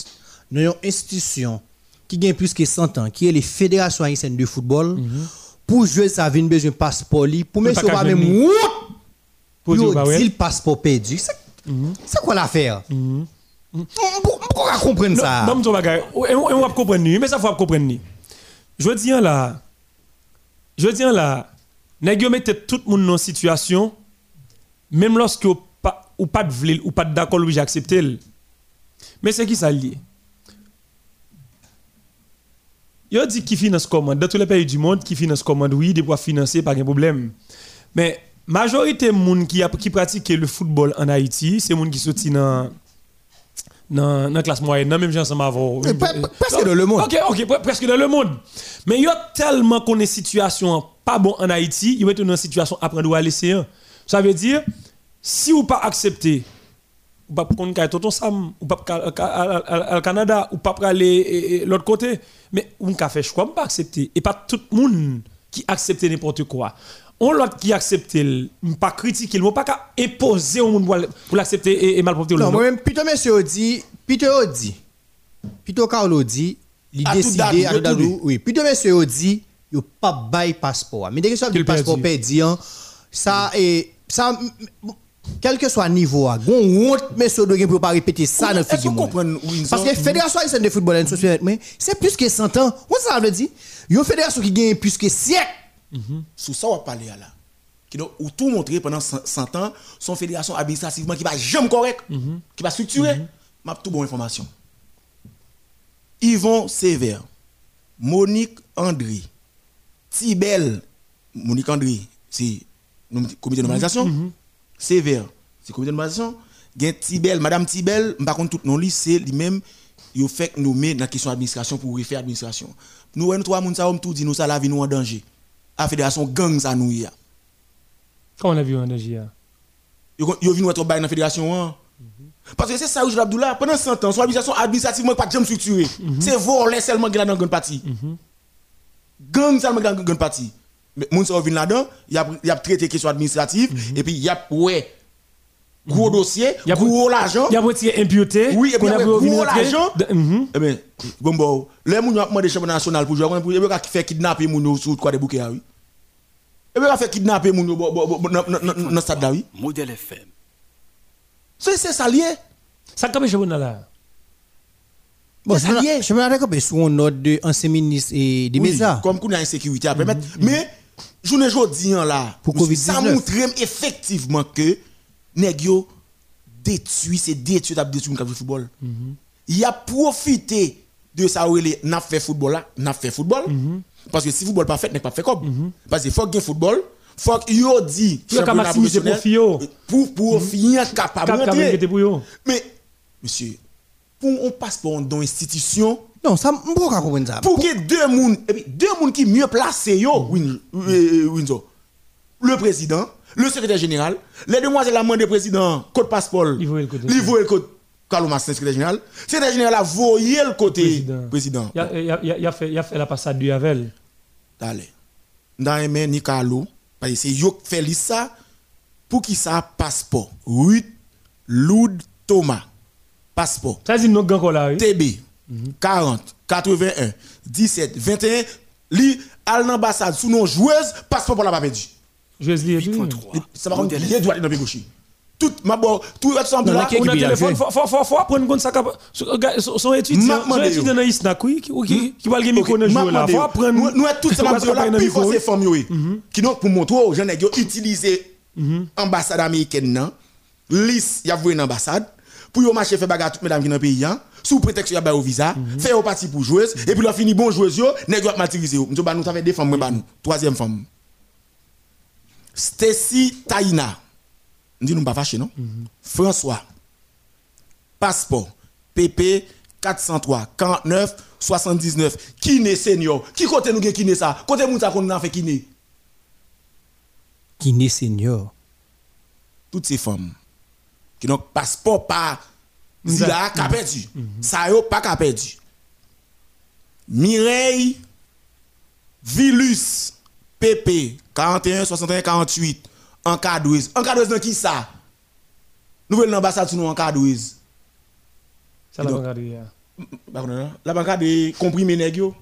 Nous avons une institution qui gagne plus que 100 ans, qui est les fédérations haïtiennes de football, pour jouer ça, vient besoin de passeport, li, pour Mais mettre pas sur qu'à même Pour dire, bah passeport perdu. C'est c'est quoi l'affaire? Pourquoi comprendre ça Non, non, on va comprendre ni, mais ça faut comprendre ni. Je dis là, je dis là, nèg yo mette tout le monde dans situation même lorsque pas ou pas de ou pas d'accord ou accepter. Mais c'est qui ça lié? Yo dit qui finance commande dans tous les pays du monde qui finance commande oui, des pouvoir financer pas de problème. Mais majorité moun qui qui pratique le football en Haïti, c'est moun qui sorti dans dans la classe moyenne, non, même. Mais pre- pre- presque dans le monde. Ok, ok, pre- presque dans le monde. Mais il y a tellement qu'on est situation pas bon en Haïti, il être dans une situation prendre à laisser. un. Ça veut dire, si vous pas accepter, ou pas qu'on kay tonton Sam, ou pas au Canada, ou pas aller l'autre côté, mais on fait choix, pas accepter. Et pas tout le monde qui accepte n'importe quoi. On l'autre qui accepte, pas critiquer, pas qu'à imposer au monde pour l'accepter et, et malporter Non, moi-même, Peter Monsieur dit, Peter dit, Peter Carlo dit, il décide à Dadou, oui, Peter Monsieur dit, il pas bail passeport. Mais dès que le passeport perdu, hein, ça est, ça, quel que soit le niveau, on honte, monsieur de pour pas répéter ça dans le football. Parce que la Fédération haïtienne de football, c'est plus que 100 ans. Ça veut dire? Il y a une fédération qui gagne plus que siècle. Mhm. Sous ça, on va parler là. Qui ou tout montrer pendant 100 ans, son fédération administrativement qui va jamais correct, mhm. qui va structurer, mhm. m'a tout bonne information. Yvon Sévère, Monique André, Tibel, Monique André, c'est le comité de normalisation. Sévère, c'est le comité de normalisation. Tibel, Madame Tibel, par contre, tout non c'est lui-même, il fait nommer dans la question d'administration pour refaire l'administration. Nous, nous trois, nous tout dit, nous, ça la vie nous en danger la fédération gang ça nous y a. Comment on a vu en danger Yo yo vinn être dans la fédération hein? Parce que c'est ça où Abdullah pendant 100 ans son administration administrativement pas jamais structurée. -hmm. C'est voler seulement dans la grande partie. Mm Gang seulement dans grande partie. Mais moun ça vinn là-dedans, il a il a traité question administrative et puis il y a ouais gros mm-hmm. dossier, gros l'argent. Il y a retiré imputé. Oui, et puis gros l'argent. Mm-hmm. Eh bien, bon bon, les moun a demandé championnat national pour jouer, pour faire kidnapper moun sur quoi des bouquets oui. Et bien, fait kidnapper moun dans le stade là oui. Modèle FM. C'est c'est ça lié. Ça comme championnat là. Bon, ça lié. Championnat là sous un ordre de ancien ministre et des médias. Comme qu'on a insécurité à permettre, mais je ne jodi là. Pour Ça montre effectivement que nèg yo détruit c'est détruit t'a détruit le football. Il a profité de ça où il n'a fait football là n'a fait football. Parce que si football pas fait n'est pas fait comme. Parce que faut que football faut que yo dit pour profit pour pour finir capable mais monsieur pour on passe pour dans institution non ça me pas comprendre ça? pour que deux monde et puis deux monde qui mieux placé yo Windsor. Le président le secrétaire général, les demoiselles amant des président, code passeport, livre le code Kalomas, secrétaire général. Secrétaire général a voyé le côté président. Il a, fait, la passade du Havel. Allez. Dans les ni parce que c'est yo fait ça pour qui ça passeport. 8 Loud Thomas. Passeport. Ça dit nous encore là, oui. TB 40 81 17 21 li al l'ambassade sous nos joueuses passeport pour la pas l'ai dit. Ça va contre les doigts dans le gauche. Tout ma bon, tout ensemble là, on a téléphone, faut faut faut prendre compte ça son étudiant, son étudiant dans Isnak oui qui qui va le micro dans jouer là, faut prendre nous tout ça m'a là puis faut ces femmes oui. Qui donc pour montrer aux jeunes qui utiliser ambassade américaine nan, liste y a voué une ambassade pour yo marcher faire bagarre toutes mesdames qui dans pays hein, sous prétexte y a au visa, faire au parti pour joueuse et puis là fini bon joueuse yo, nèg yo. Matérialiser. Nous ba nous ça fait deux femmes nous, troisième femme. Stacy Taina. Nous pas fâché, non? François. Passeport. PP 403 49 79. Qui n'est senior? Qui côté nous qui n'est ça? Côté ça qu'on a fait qui n'est? Qui n'est senior? Toutes ces femmes qui n'ont passeport pas si là qu'a perdu. Ça yo pas qu'a perdu. Mireille Vilus PP 41, 61, 48 en cadouise. En cadouise dans qui ça Nouvelle ambassade sur nous en cadouise. Ça la bancade La bancade est comprimée Non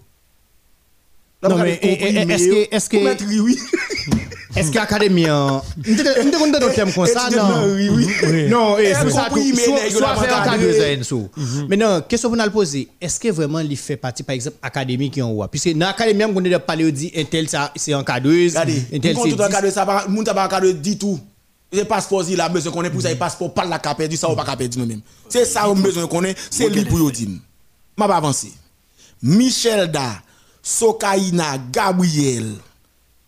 mais est-ce que est-ce que Est-ce qu'Académie, on te donne thème comme ça, non? Oui, oui. Non, c'est ça, soit faire sous. Mais non, question pour nous poser, est-ce que vraiment il fait partie, par exemple, Académie qui en haut? Puisque dans l'Académie, on a parlé, on dit, un tel, c'est encadreuse. Un tel, c'est. Tout encadreuse, ça va, moun pas encadreuse dit tout. Le passeport, il a besoin qu'on ait pour ça, le passeport, pas la capée, du ça ou pas capé du même. C'est ça, on a besoin qu'on ait, c'est lui pour dire. Je vais avancer. Michel Da, Sokaina, Gabriel,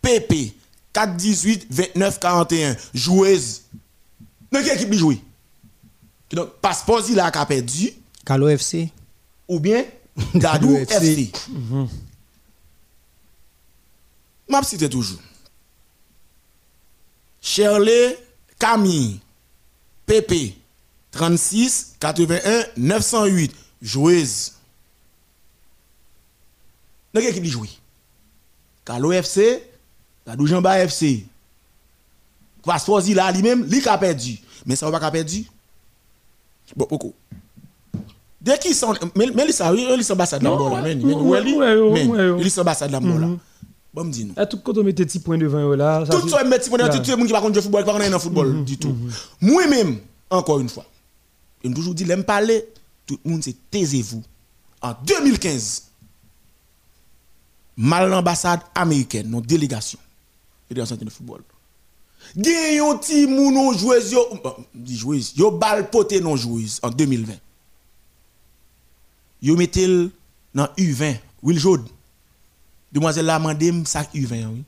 Pepe, 4, 18, 29, 41. Joueuse. Dans quelle équipe joue? Donc, passeport, il a perdu. Calo FC. Ou bien, Dadou FC. M'a cité toujours. Shirley Camille. PP. 36, 81, 908. Joueuse. Dans quelle équipe il joue? Calo FC. La Jean FC, Passeport là lui-même, il a perdu. Mais ça va pas perdu. Bon, beaucoup. Dès qu'ils sont mais ils sont ils sont ambassade là Non, là, mais ils sont ambassade là là. Mhm. Bon me dit non. À tout quand on met des petits points devant là. ça, Tout ça mettre pour Yeah. tout le monde qui va contre le football, qui va dans le football du tout. Moi-même, encore une fois, je toujours dit, l'aime parler, tout le monde c'est taisez-vous. En 2015, mal l'ambassade américaine, nos délégations, fédération de football. Gen yon ti moun non joueuse yo, bon, di joueuse, yo bal poté non joueuse en 2020. Yo metel dans U20, Will Jode. Demoiselle la mandem sac U20 oui.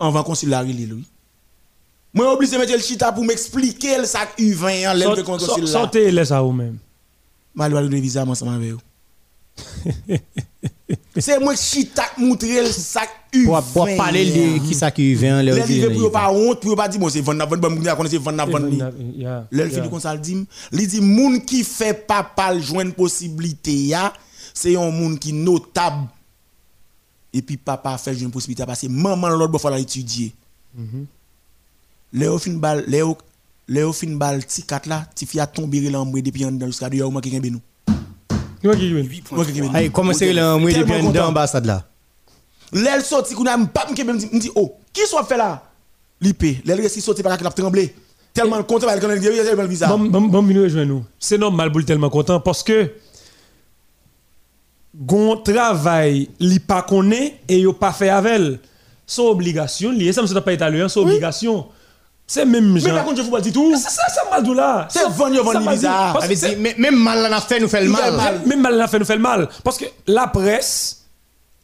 En van consulat li oui. De mettre le chita pour m'expliquer le sac U20 en l'aime de consulat. Sortez les ça ou même. Mal va le visa ensemble avec vous. C'est moi qui chita montrer le sac U20. Pour pour parler de qui ça qui vient Les leur livres pour pas honte, pour pas dire bon c'est vendre vendre bon connaît c'est vendre vendre L'elle comme ça le dit, il dit moun qui fait pas pas joindre possibilité ya, c'est un moun qui notable. Et puis papa fait joindre possibilité parce que maman l'autre fois la étudier. Léo fin bal Léo Léo fin bal ti kat là, ti fi a tomber l'ambre depuis en dedans jusqu'à dehors moi qui kembe nous. Qui va qui gagne? Moi qui kembe nous. Hey, comment c'est le moi depuis Tellement en dedans content. ambassade là L'elle sorti qu'on a pas me kembe me dit- me dit oh, qui soit fait là? L'IP, l'elle reste sorti par la trembler. Tellement content parce qu'elle a tellement bizarre. Bon, bon, bon, venez rejoindre nous. C'est normal pour le tellement content parce que gon travail li pas connaît et yo pas fait avec elle. C'est obligation lié ça me pas italien, c'est obligation. C'est même Mais genre. par contre je vous dis tout. C'est ça ça m'a dit là. C'est vendre, vendre bizarre. Mais- Même mal là n'a fait nous fait le mal. même mal la fait nous fait le mal parce que la presse,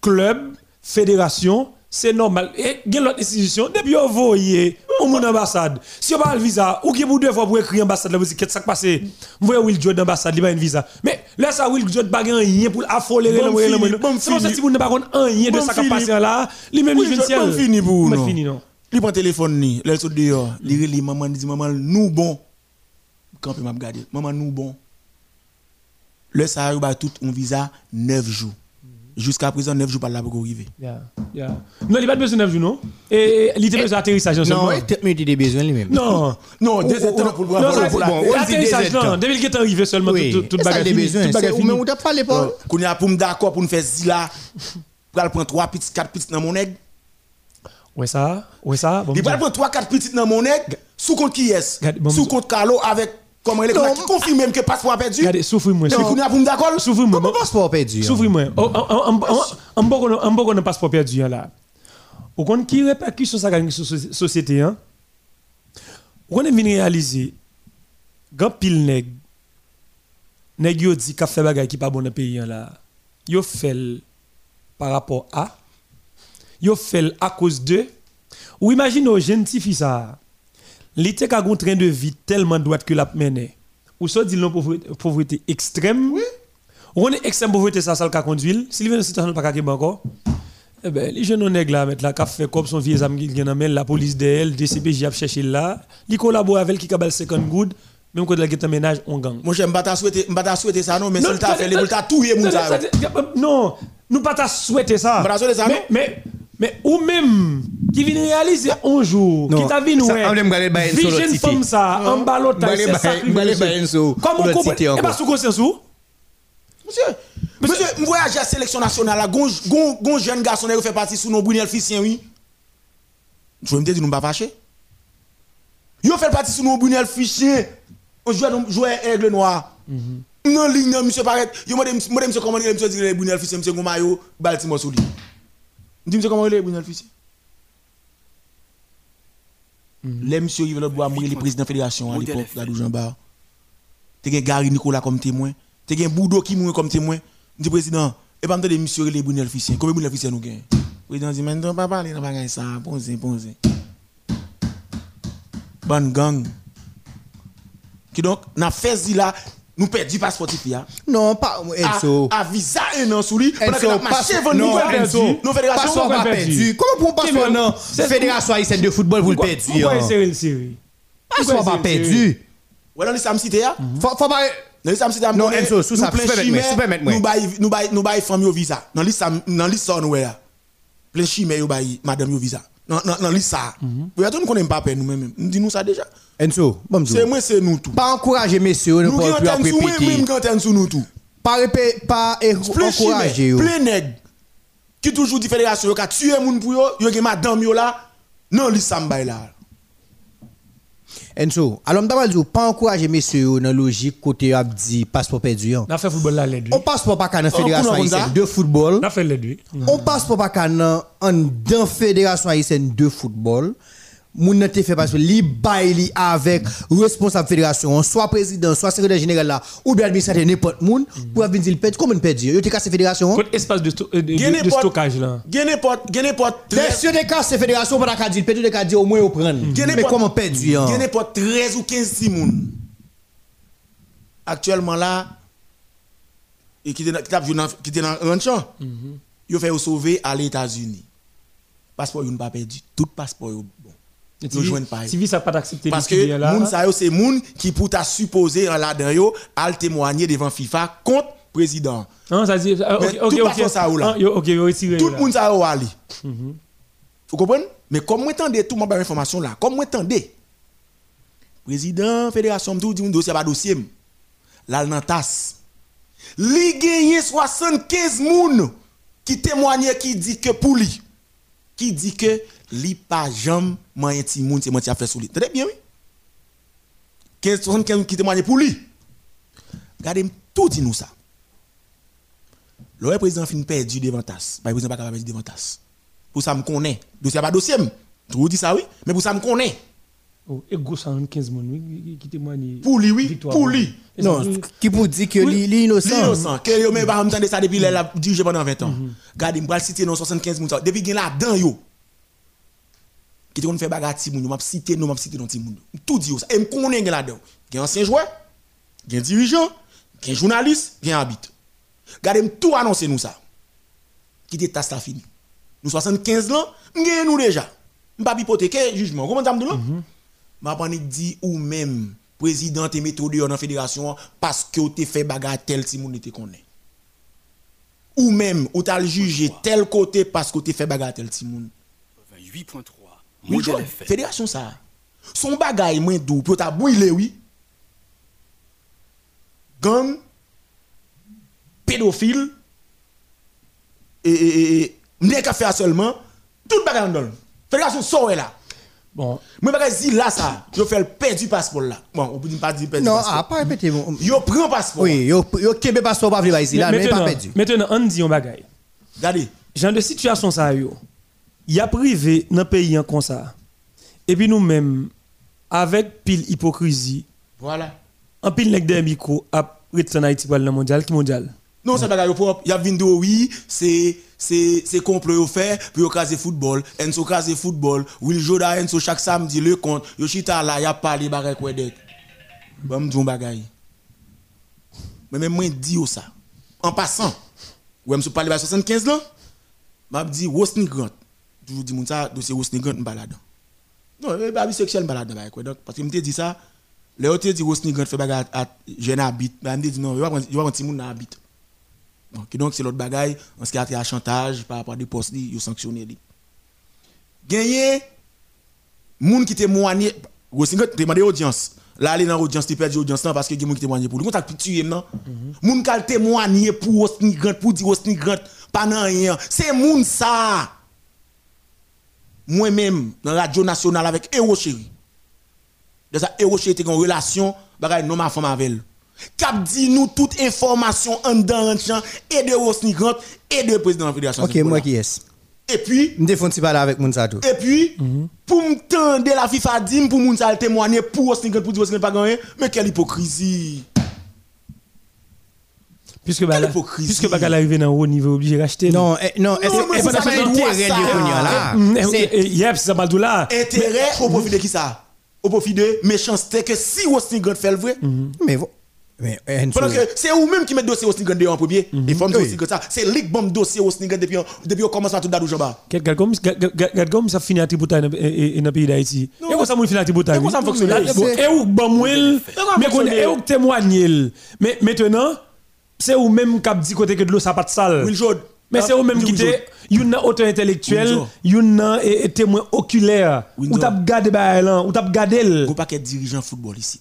club, fédération, c'est normal. Et il y a l'autre institution, depuis vous voyez, au mon ambassade, si vous pas le visa, ou qui vous deux fois pour écrire ambassade, là, vous dites, qu'est-ce qui s'est passé? Vous voyez Will Jordan ambassade, il n'a pas un visa. Mais là, ça, Will Jordan n'a pas rien pour affoler le bon C'est pour ça que si vous n'avez pas rien de ça qui a passé là, lui-même, il vient ciel. bon pour fini, non. Il prend téléphone ni, là sur dehors, il maman il dit maman nous bon. Quand m'a regarder, maman nous bon. Le ça a ba tout un visa 9 jours. Jusqu'à présent 9 jours pas là pour arriver. Yeah, yeah. Non, il n'a pas besoin de 9 jours, non? Et il a besoin d'atterrissage Non, mais il a des besoins lui-même. Non. Non, deux oh, états pour non, pour on tête. dit L'atterrissage, non. Depuis qu'il est arrivé seulement, tout- bagarre il a finie. Mais on t'a parlé pas. Qu'on y a pour me d'accord pour me faire zila. Pour aller prendre 3 petites 4 petites dans mon nègre. Ouais, ça, ouais, ça. Bon, Il va prendre 3 4 petites dans mon nègre sous compte qui est Sous compte Carlo avec comment il est qui confirme même que passeport a perdu. Regardez, souffrez-moi. Mais qu'on a pour d'accord Souffrez-moi. Comment passeport perdu? Souffrez-moi. Oh, Un bon un bon passeport perdu là. Au compte qui répercussion ça gagne sur société hein? On est venu réaliser grand pile nèg nèg yo dit qu'a fait bagay qui pas bon dans pays hein, là. Yo fait par rapport à yo fait à cause de ou imagine au jeune petit fils ça. Te ka gon train de vie tellement droite que la mené. Ou ça dit non pauvreté, pauvreté extrême. Oui. On est extrême pauvreté ça ça le ka conduire. S'il vient situation pas encore. Eh ben, les jeunes nèg là mettre la ka fait comme son vieux ami qui gen la police d'elle, DCPJ a cherché là, li collabore avec qui ka bal 50 good, même quand la get ménage on gang. Mon cher, m'bata souhaiter m'bata souhaiter ça non mais c'est le t'a fait, ça. ça- ça- Non, nous pas souhaiter ça. Pas souhaiter ça, mais, mais, ou même, qui vient réaliser un jour, Non, qui t'a vu nous, vision femme ça, en balotage, c'est ça Comment comprend cité Eh encore. sous conscience ou Monsieur, monsieur, je voyage à la sélection nationale, gon jeune garçon qui fait partie sous nos Brunel Fissien, oui. Je vais me dire, nous ne pas fâcher. Yo fait partie sous nos Brunel Fissien. On joue à jouer aigle noir. Non, ligne, non, monsieur paraît. Yo, moi, monsieur, comment il est, monsieur, dit, Brunel Fissien, monsieur, Goumayo, Baltimore, sous lui. Dis, monsieur, comment il est, Brunel Fissien? Les monsieur, veut boire mourir le président de la fédération à l'époque, Gadou. T'es gen Gary Nicolas comme témoin. Gen Boudo qui mourit comme témoin. Dit président, et pas donner monsieur les Brunel Fissien. Combien Brunel Fissien nous gagne? Président dit, mais non, pas parler, ça. Bonne gang. Qui donc, n'a fait là, nous perdu passeport là. Non, pas Enzo. À visa un an sous lui. Pendant que Enzo, la vend nous non, perdu. Enzo, Nos fédérations pas pas perdu. Comment pour passeport Qui non? Fédération haïtienne de football vous le perdu. pourquoi c'est le série pas perdu. Ouais, dans les Sam Cité, là. Faut faut pas les Sam Cité, Non, nous- Enzo, sous nous ça, plein super chimère, mettre, super mettre, Nous bail, nous bail, nous bail femme yo visa. Dans les Sam, dans les son ouais. là. Plein chimère yo bail madame yo visa. Non, non, non, lis ça. Vous attendez qu'on n'aime pas nous-mêmes. Nous disons ça déjà. Enzo, bon, C'est moi, c'est nous tout. pas encourager messieurs ne Nous qui pas plus moi, répéter. même quand sous nous tout. Pas pas encourager plein nèg qui toujours dit fédération yo ka tuer moun pour yo, yo gen madame yo là. Non, lis ça là. Enzo, alors m'ta dit pas encourager messieurs yo dans logique côté a dit passeport perdu. hein. On a fait football là. On passeport pas dans fédération haïtienne de football. On a fait les. On passeport pas dans dans fédération haïtienne de football. Moun nan te fait parce que li bay li avec responsable fédération, soit président, soit secrétaire général là, ou bien administrateur n'importe moun pour venir comment perdre. Yo te casse fédération? Côté espace de, sto- euh, de, Gen de, de n'importe- stockage là. Gen n'importe, gen n'importe Mais 13 si on casse fédération pas ka dire perdre de ka dire au moins au prendre. Gen Mais n'importe- comment perdre hein? Gen n'importe 13 ou 15 timoun. Actuellement là, et qui qui était dans. Yo fait yo sauver à les États-Unis. Passeport yo pas perdu. Tout passeport Yo joignent pas. Si ça pas accepté Parce que là. moun c'est moun qui pour ta supposer en là-dedans yo al témoigner devant FIFA contre président. Non, ça dit. Mais Ok, ok, tout ok. ça ou là. Ah, Ok, retiré. Tout là. le monde ça yo ali. Vous comprenez? Mais comme moi tendez tout mon information là, comme moi tendez président fédération tout dit un dossier pas dossier. Là dans tasse. Li gagné 75 moun qui témoignent qui dit que pour lui qui dit que li pas jamais moyen ti moun c'est moi qui a fait sous lui. Très bien oui. 15 75 qui témoignent pour lui. Regardez tout dit nous ça. Le président fin perdu devant tasse. Le président pas capable perdre devant tasse. Pour ça me connaît. Dossier pas dossier. Tu vous dis ça oui, mais pour ça me connaît. Oh, Et gros 115 moun oui, qui- témoigne. Pour lui oui, Victoire. pour lui. Non, oui. qui pour dire que li li innocent. L'innocent, que yo même pas entendre ça depuis elle a dirigé pendant 20 ans. Regardez, me citer non 75 moun ça. Depuis gen là dedans yo. Qui te fait bagarre ti moun, yo m'a cité non m'a cité non ti moun. Tout dit ça. Et me connaît gen là dedans. Gen ancien joueur, gen dirigeant, gen journaliste, gen arbitre. Regardez, me tout annoncer nous ça. Qui te tasse la fini. Nous 75 ans, m'gen nous déjà. M'pas hypothéquer jugement? Comment ça me dit là? m'a pas dit ou même président et méthode dans la fédération parce que tu fait bagarre tel si moun était connaît. Ou même ou t'as jugé tel côté parce que tu fait bagarre tel si moun. 8.3. Oui, fédération ça. Son bagaille moins doux pour ta brûler oui. Gang pédophile et et et, n'est qu'à faire seulement tout bagaille dans. Fédération sort là. Bon, Moi, je dis là, ça, je fais le perdre du passeport là. Bon, on peut pas dire perdre du Non, passeport. ah, pas répéter. mon- Yo prend passeport. Oui, yo yo kebe passeport pas vle ici là, mais pas perdu. maintenant, on dit un bagay. Regardez. genre de situation ça yo y a privé dans pays en comme ça et puis nous mêmes avec pile hypocrisie Voilà. en pile nèg des micro a retourner Haïti pour le mondial qui mondial Non, c'est pas propre. Il y a vidéo, oui, c'est c'est c'est complot fait pour caser football, Enzo caser football, Will Joda Enzo chaque samedi le compte, yo chita là, y a parlé bagay quoi dek. Bon dire bagay. Mais même moi dis ça. En passant, ouais me parler ba 75 là, m'a dit Wosni Grant. Toujours dis moun ça dossier Wosni Grant m'balade. Non, eh, bah, bisexuel m'balade bagay quoi donc parce que me te dit ça, les autres dit Wosni Grant fait bagay à jeune habite, bah me dit non, yo va prendre yo va prendre ti moun dans habite. Donc, c'est l'autre bagaille en ce qui a été à chantage par rapport à des postes yo sanctionné. Gagné moun qui témoigne Rosingot demandé audience. Là aller dans audience tu perdu audience là parce que gen moun qui témoigne pour lui. Contact puis tuer non? Moun qui témoigner pour Rosingot pour dire Rosingot pas rien. C'est moun ça. Moi-même dans la radio nationale avec Héros Chéri. De ça Héros Chéri était en relation bagaille non ma femme avec elle. Cap dit nous toute information en dedans champ et de Rosingot et de président de la fédération. OK, moi qui est. Et puis Me défend ti parler avec moun ça tout. et puis, pour me tendre la FIFA pour moun ça témoigner pour Osnigan, pour dire Osnigan pas gagné, mais quelle hypocrisie. Puisque bah, puisque bah qu'elle arrive dans haut niveau obligé d'acheter Non, non, c'est que ça pas intérêt ça. de connaître là? C'est yep c'est tout là. Intérêt au profit de qui ça? Au profit de méchanceté que si Osnigan fait le vrai, mais vo- mais eh, pendant que c'est vous-même qui mettez dossier Osnigan dehors en premier, dire Oui. aussi que ça, c'est lui qui bombe dossier Osnigan depuis depuis au commencement tout. Regarde comme regarde comme ça finit à dans le pays d'Haïti. Et comment ça finit à Et comment ça fonctionne? Et où bon mouel, comment mais et où témoigne Mais maintenant c'est ou même cap dit côté que de l'eau ça pas de sale. Will Jod, Mais c'est eux-mêmes qui étaient, une auteur intellectuel, une et témoin oculaire. Ou t'as gardé là, ou t'as gardé. Ou pas qu'être dirigeant football ici.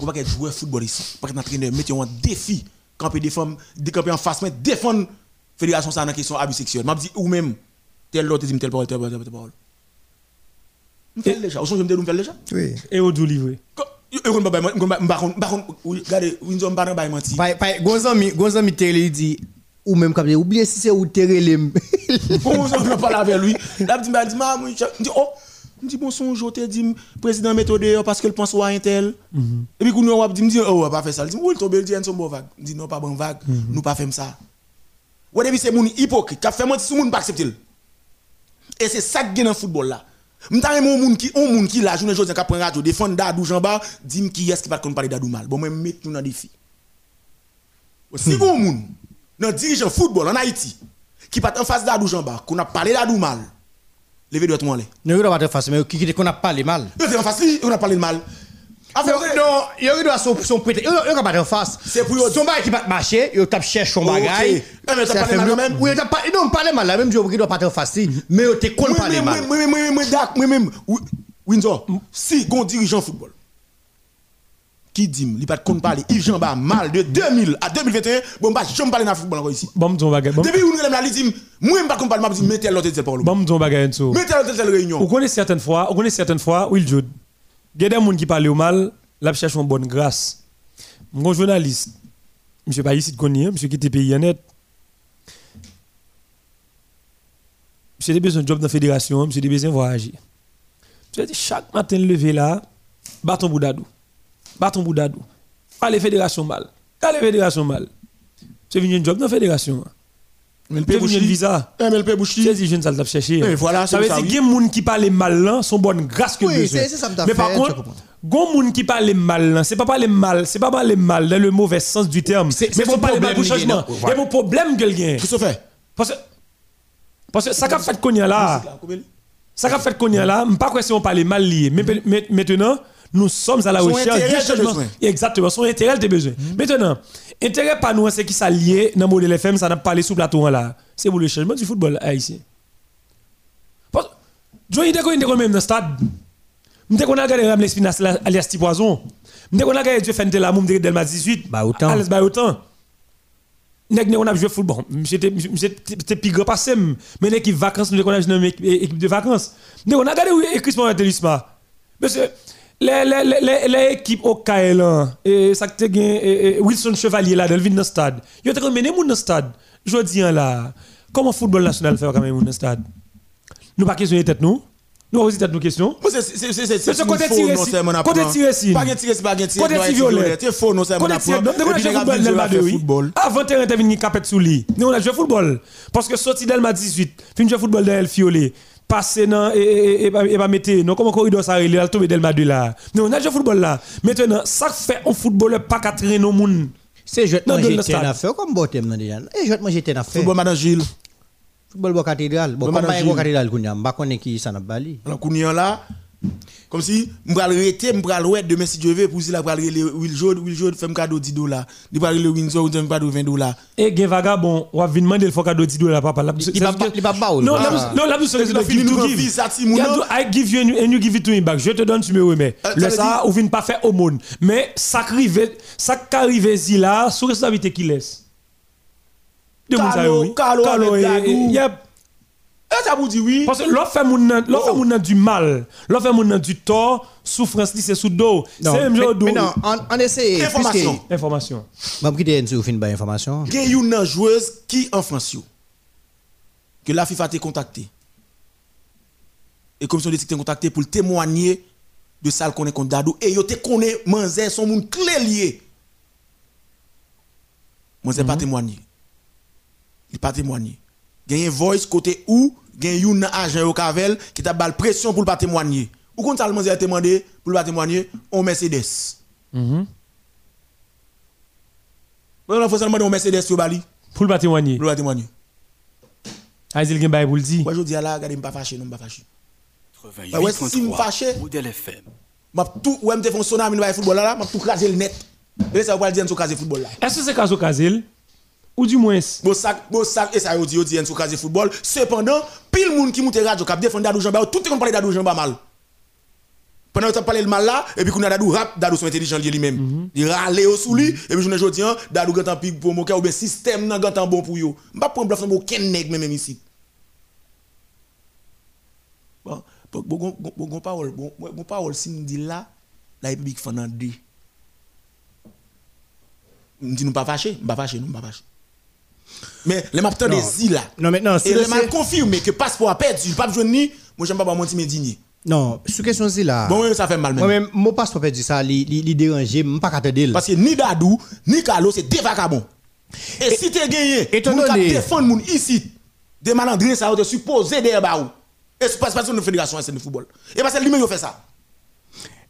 Ou pas qu'être joueur football ici. Pas qu'être entraîneur, mettez un défi. Camper des femmes, décamper en face, mais défendre fédération ça dans question abus sexuel. M'a dit ou même tel l'autre dit tel parole, tel parole, tel parole. Nous faisons déjà. Au son je me dis nous faisons déjà. Oui. Et au doux livré. Yon ba bay mba kon mba kon gade. Pay pay gonzan mi gonzan mi ou oubliez si c'est ou. Gonzan mi lui. Ma dit oh bon son joté dit président méthode parce que pense à un tel. Et puis nous on dit me dit oh on pas faire ça. Il dit oui tomber dit son bon vague. dit non pas bon vague, nous pas faire ça. Ou c'est mon hypocrite qui fait mentir sur moun. Et c'est ça qui est dans le football là. M'ta mon moun qui on moun qui la journée jodi ka prend radio défendre Dadou Jamba dit qui est-ce qui va parler Dadou mal. Bon moi mettre nous dans défi. Si bon moun dans dirigeant football en Haïti qui pas en face Dadou Jamba qu'on a parlé Dadou mal. Levez doit moi Non, il pas en face mais qui qu'on a parlé mal. On a parlé mal. Non, il doit son son prêter. Il va pas en face. C'est pour son bagage qui va marcher, il tape cherche son bagage. Mais ça parlé mal même? Oui, pas non parler mal la même qu'il doit pas en face mais il te connaît parler mal. Oui, oui, oui, oui, même Windsor, si gon dirigeant football qui dit il pas de parler Yves Jean mal de 2000 à 2021 bon bah je me parler dans football encore ici bon ton bagage depuis où nous là il dit moi pas qu'on parle m'a dit mettez l'autre tel parole bon ton bagage mettez l'autre telle réunion on connaît certaines fois on connaît certaines fois Will Jude il y a des gens qui parlent mal, là, cherche une bonne grâce. Mon journaliste, monsieur pas ici de connaître, monsieur qui était pays net. Monsieur a besoin de job dans la fédération, monsieur a besoin de voyager. Monsieur dit chaque matin levé là, bâton boudadou. Bâton boudadou. Pas les fédérations mal. Pas les fédérations mal. Monsieur venu un job dans la fédération. Le venu un visa. MLP Bouchi. C'est dit je ne sais pas chercher. Mais voilà, ça veut dire qu'il y a des gens qui parlent mal là, sont bonnes grâce que Oui, c'est ça Mais par contre, Gon moun qui parle mal, c'est pas parler mal, c'est pas parler mal dans le mauvais sens du terme. Mais faut parler mal pour changement. Et mon problème que gagne. Qu'est-ce que fait Parce que parce que ça qu'a fait qu'on y a là. Ça qu'a fait qu'on y a là, pas quoi si on parle mal lié. Mais maintenant, nous sommes à la recherche du changement. Exactement, son intérêt a besoin. Maintenant, intérêt pas nous c'est qui ça lié dans modèle FM, ça n'a pas parlé sous plateau là. C'est pour le changement du football haïtien. Que Johnny Deco est même dans le stade. M'te qu'on a regardé Ramles Finas alias Tipoison. M'te qu'on a regardé Dieu Fente la moum de Delma 18. Bah autant. Alias bah autant. Nèg on a joué football. J'étais j'étais grand passé mais qui vacances nous on a joué équipe de vacances. Nèg on a regardé Chris Montatelisma. Monsieur les les les les équipes au KL et ça te Wilson Chevalier là dans le stade. Yo te mené moun dans stade. Jodi là. Comment football national fait quand même moun dans stade? Nous pas questionner tête nous. Nous aussi tête nos questions. C'est c'est côté tiré. Côté tiré si. Pas tiré pas tiré. Côté violet. C'est faux non c'est mon apprend. Donc on a joué football. Avant terrain t'es venu capet sous. Nous on a joué football parce que sorti Delma 18, fin jouer football dans El Fiolé. Passer dans et et pas mettre non comment corridor ça il a tomber Delma 2 là. Nous on a joué football là. Maintenant ça fait un footballeur pas qu'à traîner. C'est je te manger un affaire comme botem déjà. Et je te manger un affaire. Football madame Gilles. Football bo cathédrale. Bon ba cathédrale kounya, m'pa connait qui ça n'a bali. Kounya là comme si m'pral rete m'pral ouais demain si Dieu veut pour si la pral le Will Jode Will Jode fait cadeau 10 dollars. Il pral le Windsor ou pas 20 dollars. Et gen vagabond, ou vinn demander le cadeau 10 dollars papa. Il pas il pas Non, non, la fini give. I give you and you give it to him back. Je te donne tu me remets. Le ça ou vinn pas faire aumône. Mais ça arrive ça qu'arrive si là sous responsabilité qui laisse? De mon yep. Et ça vous dit oui? Parce que l'offre fait moun l'offre moun du mal, l'offre fait moun du tort, souffrance c'est sous dos. C'est même genre Mais non, on essaie information. Information. Mam qui te sur fin ba information. Il y a une joueuse qui en France que la FIFA t'a contacté. Et comme son t'a contacté pour témoigner de ça qu'on est contre Dadou et yo te connaît Manzé son monde clé lié. Manzé pas témoigné. Il pas témoigné. Il y a un voice côté où? Il y a un agent au Cavel qui t'a bal pression pour pas témoigner. Ou quand ça le a demandé pour pas témoigner on Mercedes. Mhm. On faut seulement un Mercedes sur Bali pour pas témoigner. Pour pas témoigner. Aïsil gen bay pour le dire. Moi je dis là regardez pas fâché non pas fâché. 88.3 ouais si me fâché. Modèle FM. M'a tout ouais me font sonner me football là, m'a tout craser le net. Et ça va dire sur caser football là. Est-ce que c'est caso caser Ou du moins. Bon ça, bon ça, et ça, yo dit, yo dit, sous football. Cependant, pile monde qui monte radio, qui défend Dadou Jean tout le monde parle Dadou Jean mal. Pendant que tu parlé le mal là, et puis qu'on a Dadou rap, Dadou sont intelligents lui-même. Il râle au sous lui, et puis je ne dis pas, Dadou gantan pig pour moquer, ou bien système nan gantan bon pour yo. M'pas prendre bluff aucun nèg même ici. Bon, bon, bon, bon, parole, bon, bon parole, si nous dit là, la République deux. Nous dit nous pas fâché, pas fâché, nous pas fâché. Mais les m'attend des îles là. Non, maintenant, et les m'a confirmé que passeport a perdu, pas besoin ni, moi j'aime pas mon petit médinier. Non, sur question de là. Bon, oui, ça fait mal même. Moi même mon passeport perdu ça, li déranger, m pas capter Parce que ni Dadou, ni Carlo c'est des vagabonds. Et, si tu gagné, et moun donné défendre ici, des malandrins ça te supposé derrière ba ou. Et c'est pas une fédération de football. Et parce que lui-même fait ça.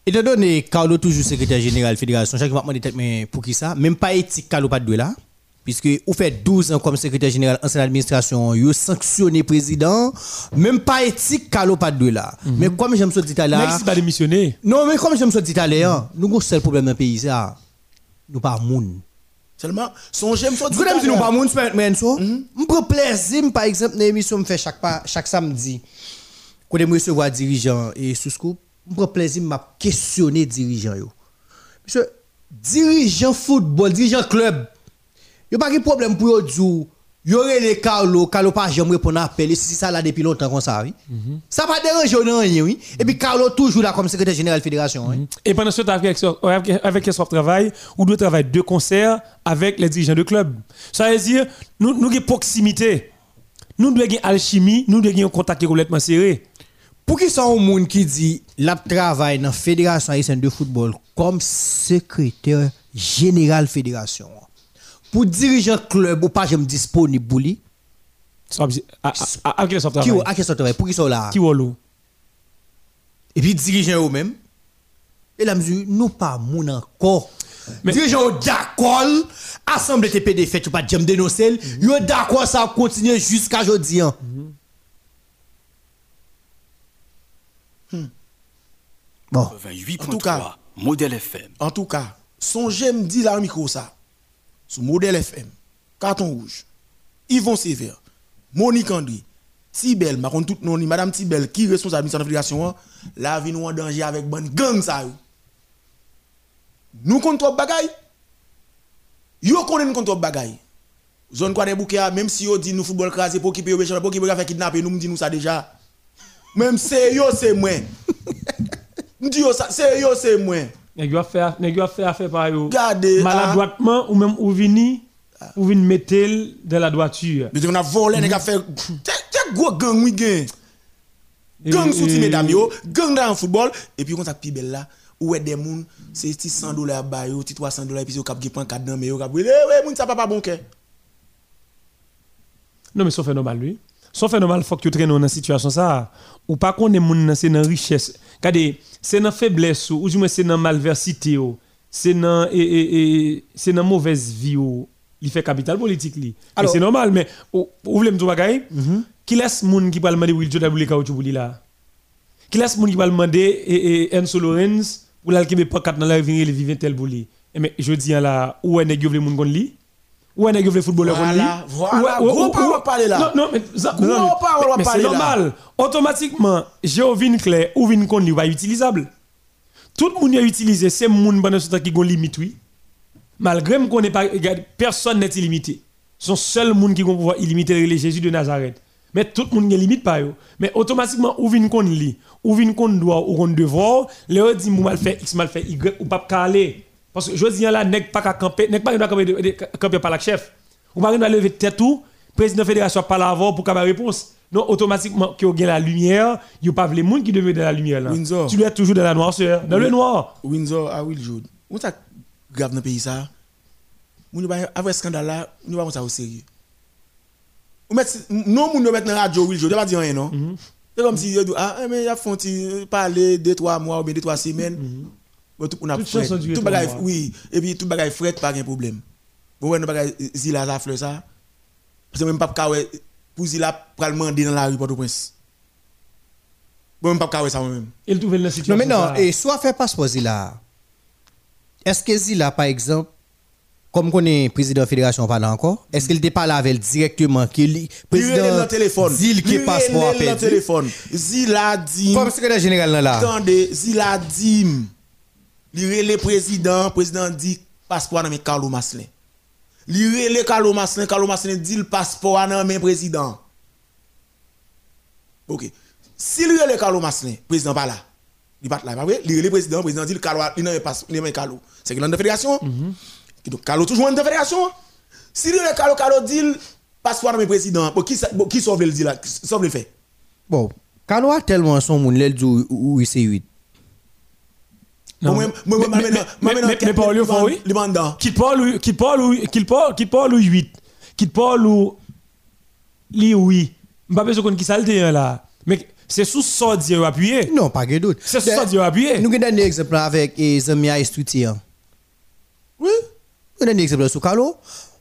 Étant donné Carlo toujours secrétaire général de la fédération, chaque fois me tête mais pour qui ça? Même pas éthique Carlo pas de là puisque vous faites 12 ans comme secrétaire général en l'administration, vous sanctionné président, même pas éthique Carlo pas de là. Mhm. Mais comme j'aime ça dit à l'heure. Mais pas démissionné. Non, mais comme j'aime ça dit à l'heure, nous avons seul problème dans le pays ça. Nous pas moun. Seulement, son j'aime ça dit. Vous nous pas moun, mais. Je prends plaisir par exemple dans l'émission me fait chaque chaque samedi. Quand je recevoir dirigeant et sous scoop, je prends plaisir m'a questionner dirigeant yo. Monsieur dirigeant football, dirigeant club il n'y a pas de problème pour eux dire, il y aurait les Carlo, Carlo pas jamais répondre à appel, si ça là depuis longtemps comme ça, oui. Ça pas déranger rien, oui. Et puis Carlo toujours là comme secrétaire général de la fédération, oui. Et pendant ce temps, avec, avec, avec travail, ou doit travailler de concert avec les dirigeants de club. Ça veut dire, nous, nous avons proximité. Nous devons avoir alchimie, nous devons un contact complètement serré. Pour qui sont un monde qui dit, la travail dans la fédération haïtienne de football comme secrétaire général fédération? Pour diriger un club ou pas j'aime disponible pour lui. À quel sorte qui à quel sorte pour qui sont là? Qui ou et puis diriger eux même et la mesure nous pas mon encore. Mais dirigeant d'accord assemblée TPD fait tu pas j'aime dénoncer yo d'accord ça continuer jusqu'à aujourd'hui hein. hmm. Bon. En tout cas, modèle FM. En tout cas, son j'aime dit là micro ça sous modèle FM, carton rouge, Yvon Sévère, Monique André, Tibel, ma tout nom madame Tibel qui est responsable de la fédération, la vie nous en danger avec bonne gang ça. Nous trop bagay. Yo connaît trop bagay. Zone quoi des bouquets même si yo dit nous football crasé pour qui peut pour qui peut faire kidnapper nous me dit nous ça déjà. Même c'est yo c'est moi. Nous dit yo ça c'est yo c'est moi. Nèg yo fait nèg yo fait affaire par yo. Maladroitement ou même ou vini ou vini dans la droiture. Mais on a volé nèg a fait t'es gros gang oui gang. Gang sous mesdames yo, gang dans le football et puis on ça pi belle là ou est des moun c'est 100 dollars ba yo, 300 dollars puis yo cap prend 4 dans mais yo cap oui moun ça pas bon cœur. Non mais ça fait normal lui. Ça fait normal faut que tu traînes dans situation ça ou pas qu'on est moun c'est dans richesse. Regardez c'est dans faiblesse ou du moins c'est dans malversité c'est dans et, et, et c'est dans mauvaise vie ou. Il fait capital politique li c'est normal mais vous voulez me dire bagay mhm. qui laisse moun qui va demander Will Jordan pour les caoutchouc pour là? Qui laisse moun qui va demander et, et Enzo Lorenz pour la qui me pas quatre dans la venir vivre tel pour lui mais je dis là où est nèg yo vle moun kon li est nèg vle footballeur li voilà gros parole parler là. Non non mais gros parole parler là. c'est normal. Automatiquement Géovin clair ou vin li va utilisable. Tout le monde a utilisé ces monde pendant ce temps qui ont limite oui. Malgré qu'on n'est pas personne n'est illimité. Son seul monde qui a pouvoir illimité le Jésus de Nazareth. Mais tout le monde a limite pas yo. Mais automatiquement ou vin kon li ou vin kon doit ou kon devoir le dit mal fait x mal fait y ou pas caler parce que je dis là n'est pas camper n'est pas camper camper par la chef ou pas lever tête tout président fédération pas avant pour avoir réponse non, automatiquement, qui ont la lumière, il n'y a pas les gens qui deviennent dans la lumière. Là. Windsor. Tu dois être toujours dans la noirceur, dans le noir. Windsor, oui, le jour. Où ça grave dans le pays ça? Après ce scandale là, nous pas ça au sérieux. Non, nous mettons dans la radio, oui, je ne pas dire rien, non? Mhm. C'est comme si, ah, eh, mais il y a font parler deux, trois mois ou bien deux, trois semaines? Tout le monde a Tout bagage, oui. Et puis tout bagage fret, pas de problème. Bon, ouais, nous bagage, zila, ça fleur ça. Parce que même pas pour Zila pral demander dans la rue Port-au-Prince. Bon, même pas ça moi-même. Il trouve la situation. Non, mais non, et soit fait passeport Zila. Est-ce que Zila, par exemple, comme qu'on est président de la fédération pas là encore, est-ce qu'il n'était pas là avec directement que le président le téléphone. dit qui passeport a le perdu. téléphone. Zila dit. Comme secrétaire général là là. Attendez, Zila dit. Li le président, président dit passeport dans Carlo Maslin. Li le Carlo Maslin, Carlo Maslin dit le passeport dans mes président. OK. Si lui le Carlo Maslin, président pas là. Il pas là, pas vrai? Li le président, président dit le Carlo, il n'a pas il n'a Carlo. C'est que dans la fédération. Donc Carlo toujours dans la fédération. Si lui le Carlo Carlo dit passeport dans mes président, bon, qui qui sauve le dit là, qui sauve le fait. Bon, Carlo a tellement son monde, l'el dit où c'est 8. Non. Moi, moi, moi, Mais- maintenant- moi, mais- maintenant, mais- mais pas au lieu, faut, oui. Les mandats. Qui parle ou qui parle ou qui parle qui parle ou 8 qui parle ou li oui pas besoin qu'on qui ça le dit, là mais c'est sous ça dire appuyer Non, pas de doute. c'est sous ça dire appuyer Nous avons un exemple avec les amis à Estuti. Oui? Nous avons un exemple sur Carlo.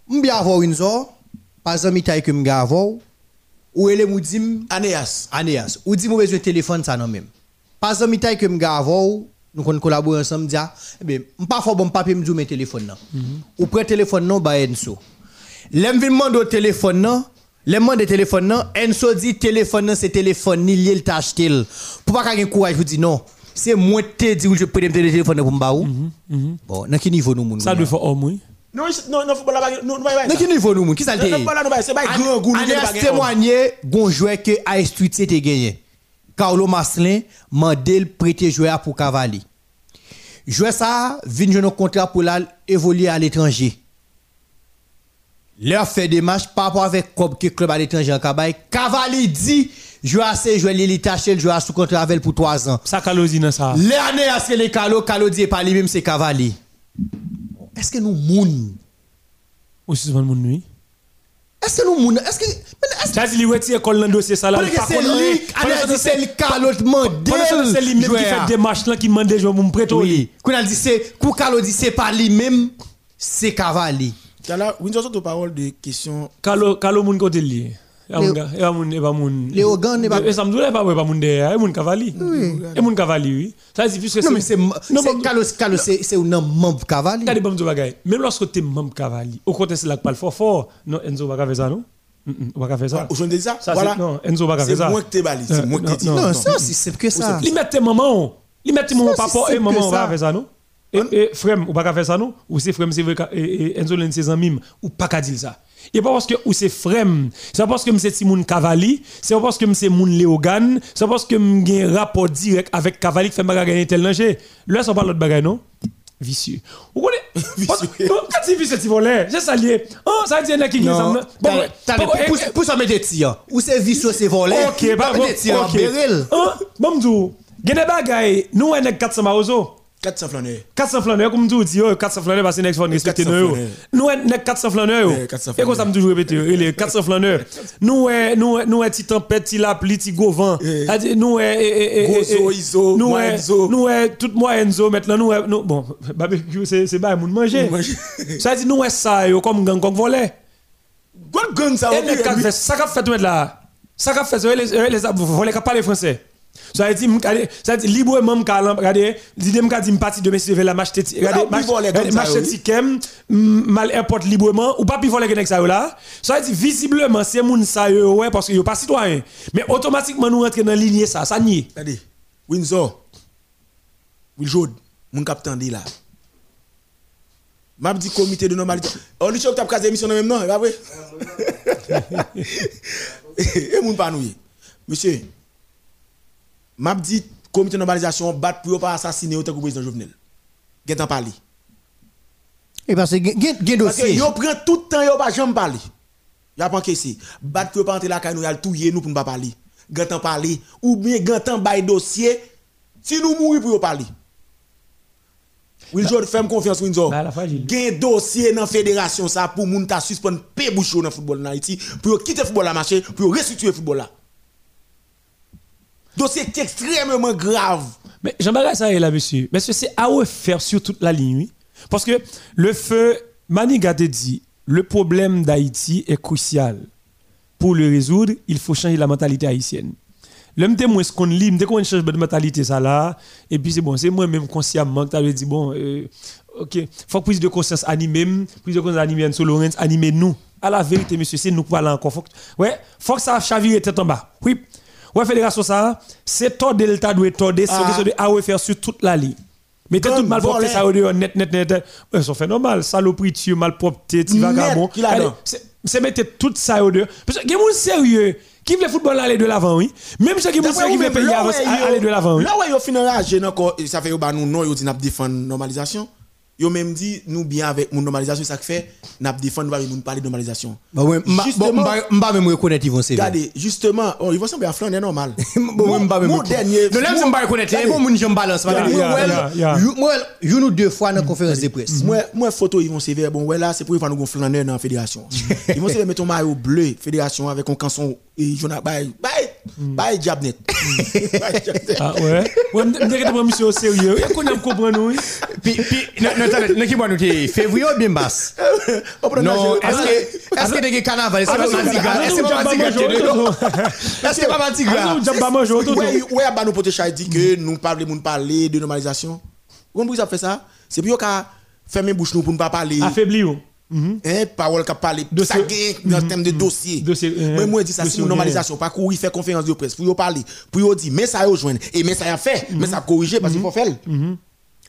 Vais avoir une zone, par exemple, taille que vais avoir, ou elle me dit, Anéas. Anéas, ou dit, moi besoin de téléphone, ça non même. Par exemple, taille que vais avoir, nous qu'on collabore ensemble, dire, eh bien, je ne pas faire bon papier, me dire, mes téléphones. non. Ou prend téléphone, non, bah, Enso. Demander au téléphone, non. Les de téléphone, non. Enso dit, téléphone, non, c'est téléphone, ni lié, le t'acheter. Pour pas qu'il y ait courage, vous dis, non. C'est moi qui te dis, je peux te téléphone pour me baou. Bon, dans quel niveau nous, ça doit faire homme oui Non, il- non, non, bague. Non, non, niveau nous? Qui ça le nouvelle, c'est pas grand goût. joueur que AS gagné. Carlo Maslin mandel prêter joueur pour Cavalli. Joueur ça, vient jouer un contrat pour évoluer à l'étranger. Leur fait des matchs par rapport avec que club à l'étranger en Cabaye. Cavalli dit, joueur c'est joueur l'élite le joueur sous contrat avec pour 3 ans. ça calosi dans ça L'année à ce que les Carlo, Carlo dit pas lui-même c'est Cavalli? Est-ce que nous moun? aussi souvent monde nuit Est-ce que nous moun? Est-ce que mais est-ce ça dit li retire école dans dossier ça là Parce que c'est lui, ce c'est le Carlo pendant ce c'est lui même qui fait des matchs là qui joueurs pour me prêter Oui. Quand elle dit c'est, quand Carlo dit c'est pas lui-même, c'est Cavalli. Là, Windsor, parole de questions. Kalo kalo moun kote li E n'est pas- E de e. E oui. Ça puisque Non, mais c'est, Non, c'est bon, Carlo, Carlo, c'est, c'est un membre bon bagay. Même lorsque tu es membre cavali, au côté c'est là que parle fort fort. Non, Enzo va pas faire ça non? On va pas faire ça. Aujourd'hui, ça. Voilà. non, Enzo va pas faire ça. moi qui t'ai bali. C'est moi qui non, t'ai dit. non. Non, ça aussi, c'est que ça. Li mette maman, li mette mon Ça, papa c'est et maman que on va ça. pas faire ça non? Et, et frère, ou pas qu'à faire ça non? Ou c'est frère c'est vrai et, Enzo l'un de ses amis ou pas qu'à dire ça. Et pas parce que ou c'est frère, c'est pas parce que c'est Simon Cavalli, c'est pas parce que c'est mon Léogan, c'est pas parce que j'ai un rapport direct avec Cavalli qui fait ma gagner tel danger. Là ça parle l'autre bagaille non? Vicieux. Vous connaissez Vicieux. Quand dis vicieux, c'est ça lié. Oh, ça dit qu'il qui Bon, bon, pour- eh, eh, ça mettre des tirs. Ou c'est vicieux, c'est volé. Ok, bah bon. Ok. Hein? Bon, m'dou, gen des bagay, nous on est 400 maozo. 400 flaneurs. 400 flaneurs, comme tu dis, oh, 400 flaneurs, parce que c'est une respecter 400 nous. Nous on est 400 flaneurs. Ouais, 400 Et comme ça me toujours répéter, les 400 flaneurs. Nous est nous est- nous est petit tempête, petit la pluie, petit govan. C'est-à-dire, Nous eh, eh, eh, Gozo, eh, Iso, nous nous tout moi Enzo maintenant nous bon barbecue c'est pas moun manger. Manger. Ça dit nous ça comme gang gang voler. Quoi gun ça les fait ça qu'a fait là? Ça qu'a fait les les les voler qu'a parler français? Ça dit m'kade ça dit librement regardez l'idée m'ka dit m'parti de monsieur la Là, regardez oui. tikem mal airport librement ou pas pi voler avec ça là. Ça dit visiblement c'est moun ça ouais parce que yo pas citoyen. Mais automatiquement nous rentrer dans ligne ça ça nie. Regardez. Windsor. Will Jode. Mon capitaine dit là. M'a dit comité de normalité. On lui choque t'a casé émission même non, pas vrai? Et moun pas nous. Monsieur. M'a dit comité de normalisation bat pour pas assassiner autant que le président Jovenel. Gen t'en parler. Et parce que, gen, gen Parce que dossier. yo prend tout le temps yo pas jamais parler. Y a pas encaissé. Bat pour pas entrer la caille nous y touyer nous pour ne pas parler. Gantan parler ou bien gantan bay dossier si nous mourir pour parler. Will Jordan fait confiance Windsor. Bah, la. Gen dossier dans fédération ça pour moun ta suspendre pe bouchon dans football en Haïti pour quitter football la marché pour restituer football là. Dossier qui est extrêmement grave. Mais Jean-Baptiste, ça est là, monsieur. Monsieur, c'est à refaire sur toute la ligne, oui. Parce que le feu, Maniga te dit, le problème d'Haïti est crucial. Pour le résoudre, il faut changer la mentalité haïtienne. L'homme de moins ce qu'on lit, dès qu'on change de mentalité, ça là, et puis c'est bon, c'est moi-même consciemment que tu dit, bon, euh, OK, faut prise de conscience animée, prise de conscience animée sur Lorenz, animer nous. À la vérité monsieur, c'est nous qui parlons encore. Faut ouais, faut que ça chavire tête en bas. Oui. Ouais, fédération ça, c'est toi delta doit tordé, c'est Ah. question de AOFR sur toute la ligne. Mettez tout mal propre ça au dehors, net net net. Ouais, ça fait normal, saloperie, tu malpropreté, tu Net, vagabond. c'est mettre tout ça au dehors. Parce que gens sérieux qui le football aller de l'avant, oui. Même ceux qui D'après qui même, payer aller de l'avant, oui. Là où yo fin enragé encore, et ça fait yo ba nous non yo dit n'a défendre normalisation. Yo même dit nous bien avec mon normalisation ça que fait n'a défendre nous pas nous parler de normalisation. Bah ouais, Justement- m'a même reconnaître Yvon Sévère. Regardez, justement, oh, ils vont sembler à Flandre normal. Bon, m'pas même mon dernier Non, là, je m'pas reconnaître. Bon, moun, je m'balance. Yeah, Moi, you nous deux fois dans conférence de presse. Moi, moi, photo, ils vont se voir. Bon, ouais, là, c'est pour faire nous gonfler dans la fédération. Ils vont se mettre un maillot bleu, fédération, avec un canson, et bye, bye, Diabnet. Bye, Diabnet. Ah ouais. Ouais, m'dire que monsieur au sérieux. Il y a qu'on aime comprendre oui. Puis, puis, non, non, non, qui boit nous, février ou bien prend Non, est-ce que, est-ce que t'es carnaval? Est-ce que pas Gras? Est-ce que pas dedans? Est-ce que c'est pas Gras? Ah, jamba manger autour. Ouais, ouais, bah, nous, dit que nous parlons, nous parler de normalisation. Vous comprenez ça fait ça? C'est pour qu'à fermer bouche nous pour ne pas parler. Affaibli Hein, parole qui parle De ça gagne dans le thème de dossier. Euh, Moi, dis ça, c'est une normalisation. Pas qu'on fait conférence de presse, pour y parler, pour y dire, mais ça y rejoindre, et mais ça y a fait, mais ça a corrigé parce qu'il faut faire.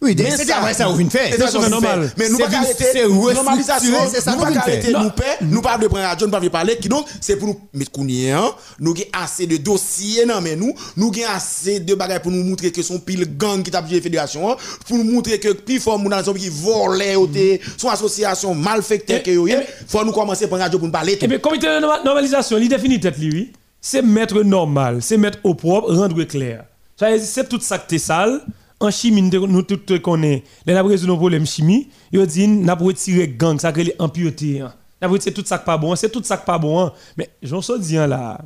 Oui, c'est ça- après ça, vient de faire. C'est ça qu'on normal. Mais nous pas arrêter c'est normalisation. c'est ça Nous qu'on pas arrêter nous paix, nous pas de prendre radio, nous pas de parler qui donc c'est pour nous mettre connaît nous avons assez de dossiers non mais nous nous avons assez de bagages pour nous montrer que son pile gang qui t'a la fédération hein, pour nous montrer que plus fort dans son qui volait te son association malfecteur que yo Eh, yé. faut nous commencer par radio pour nous parler tout. Eh bien, comité de norma- normalisation, il définit tête lui. C'est mettre normal, c'est mettre au propre, rendre clair. C'est tout ça que t'es sale. En chimie, nous nous tout te connaît. Les n'a résoudre nos problèmes chimie. Ils dit, n'a pas retiré gang, ça crée impureté. hein. N'a pas retiré tout ça qui pas bon, c'est tout ça qui pas bon. hein. Mais j'en sais dire là.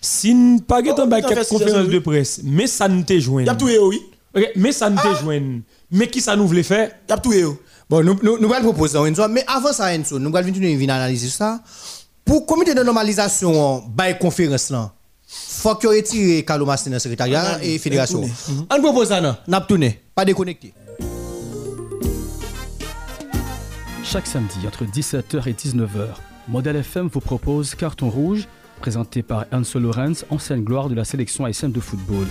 Si nous pas Oh, t'en quelques conférences de presse, mais ça ne te joint. Y a tout yo, oui. Ok, Mais ça ne te joint. Mais qui ça nous voulait faire? Y a tout yo. Bon, nous, nous, nous allons proposer un Enzo, mais avant ça, Enzo, nous allons venir analyser ça. Pour le comité de normalisation, bah, conférence là, faut que retire Carlo Mastin dans le secrétariat et fédération. On propose ça, non? N'a pas tourné, pas déconnecté. Chaque samedi entre 17h et 19h, Model FM vous propose Carton Rouge, présenté par Enzo Lorenz, ancienne gloire de la sélection haïtienne de football.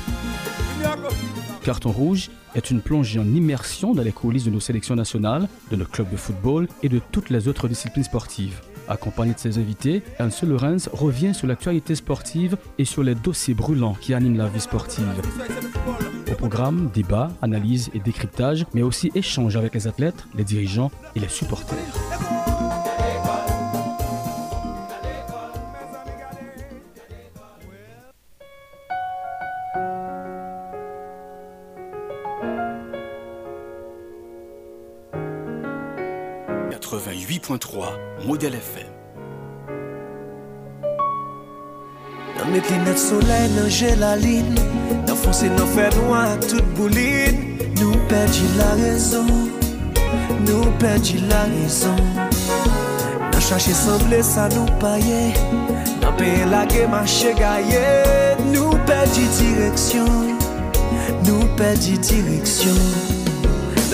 Carton Rouge est une plongée en immersion dans les coulisses de nos sélections nationales, de nos clubs de football et de toutes les autres disciplines sportives. Accompagné de ses invités, Enzo Lorenz revient sur l'actualité sportive et sur les dossiers brûlants qui animent la vie sportive. Au programme, débat, analyse et décryptage, mais aussi échange avec les athlètes, les dirigeants et les supporters. « 88.3 Modèle FM. Nan met linet soleil nan jelaline Nan fonse nan fè noa tout bouline. Nou perdi la rezon Nou perdi la rezon Nan chache semble sa nou paye Nan peye lage mache gaye Nou perdi direksyon Nou perdi direksyon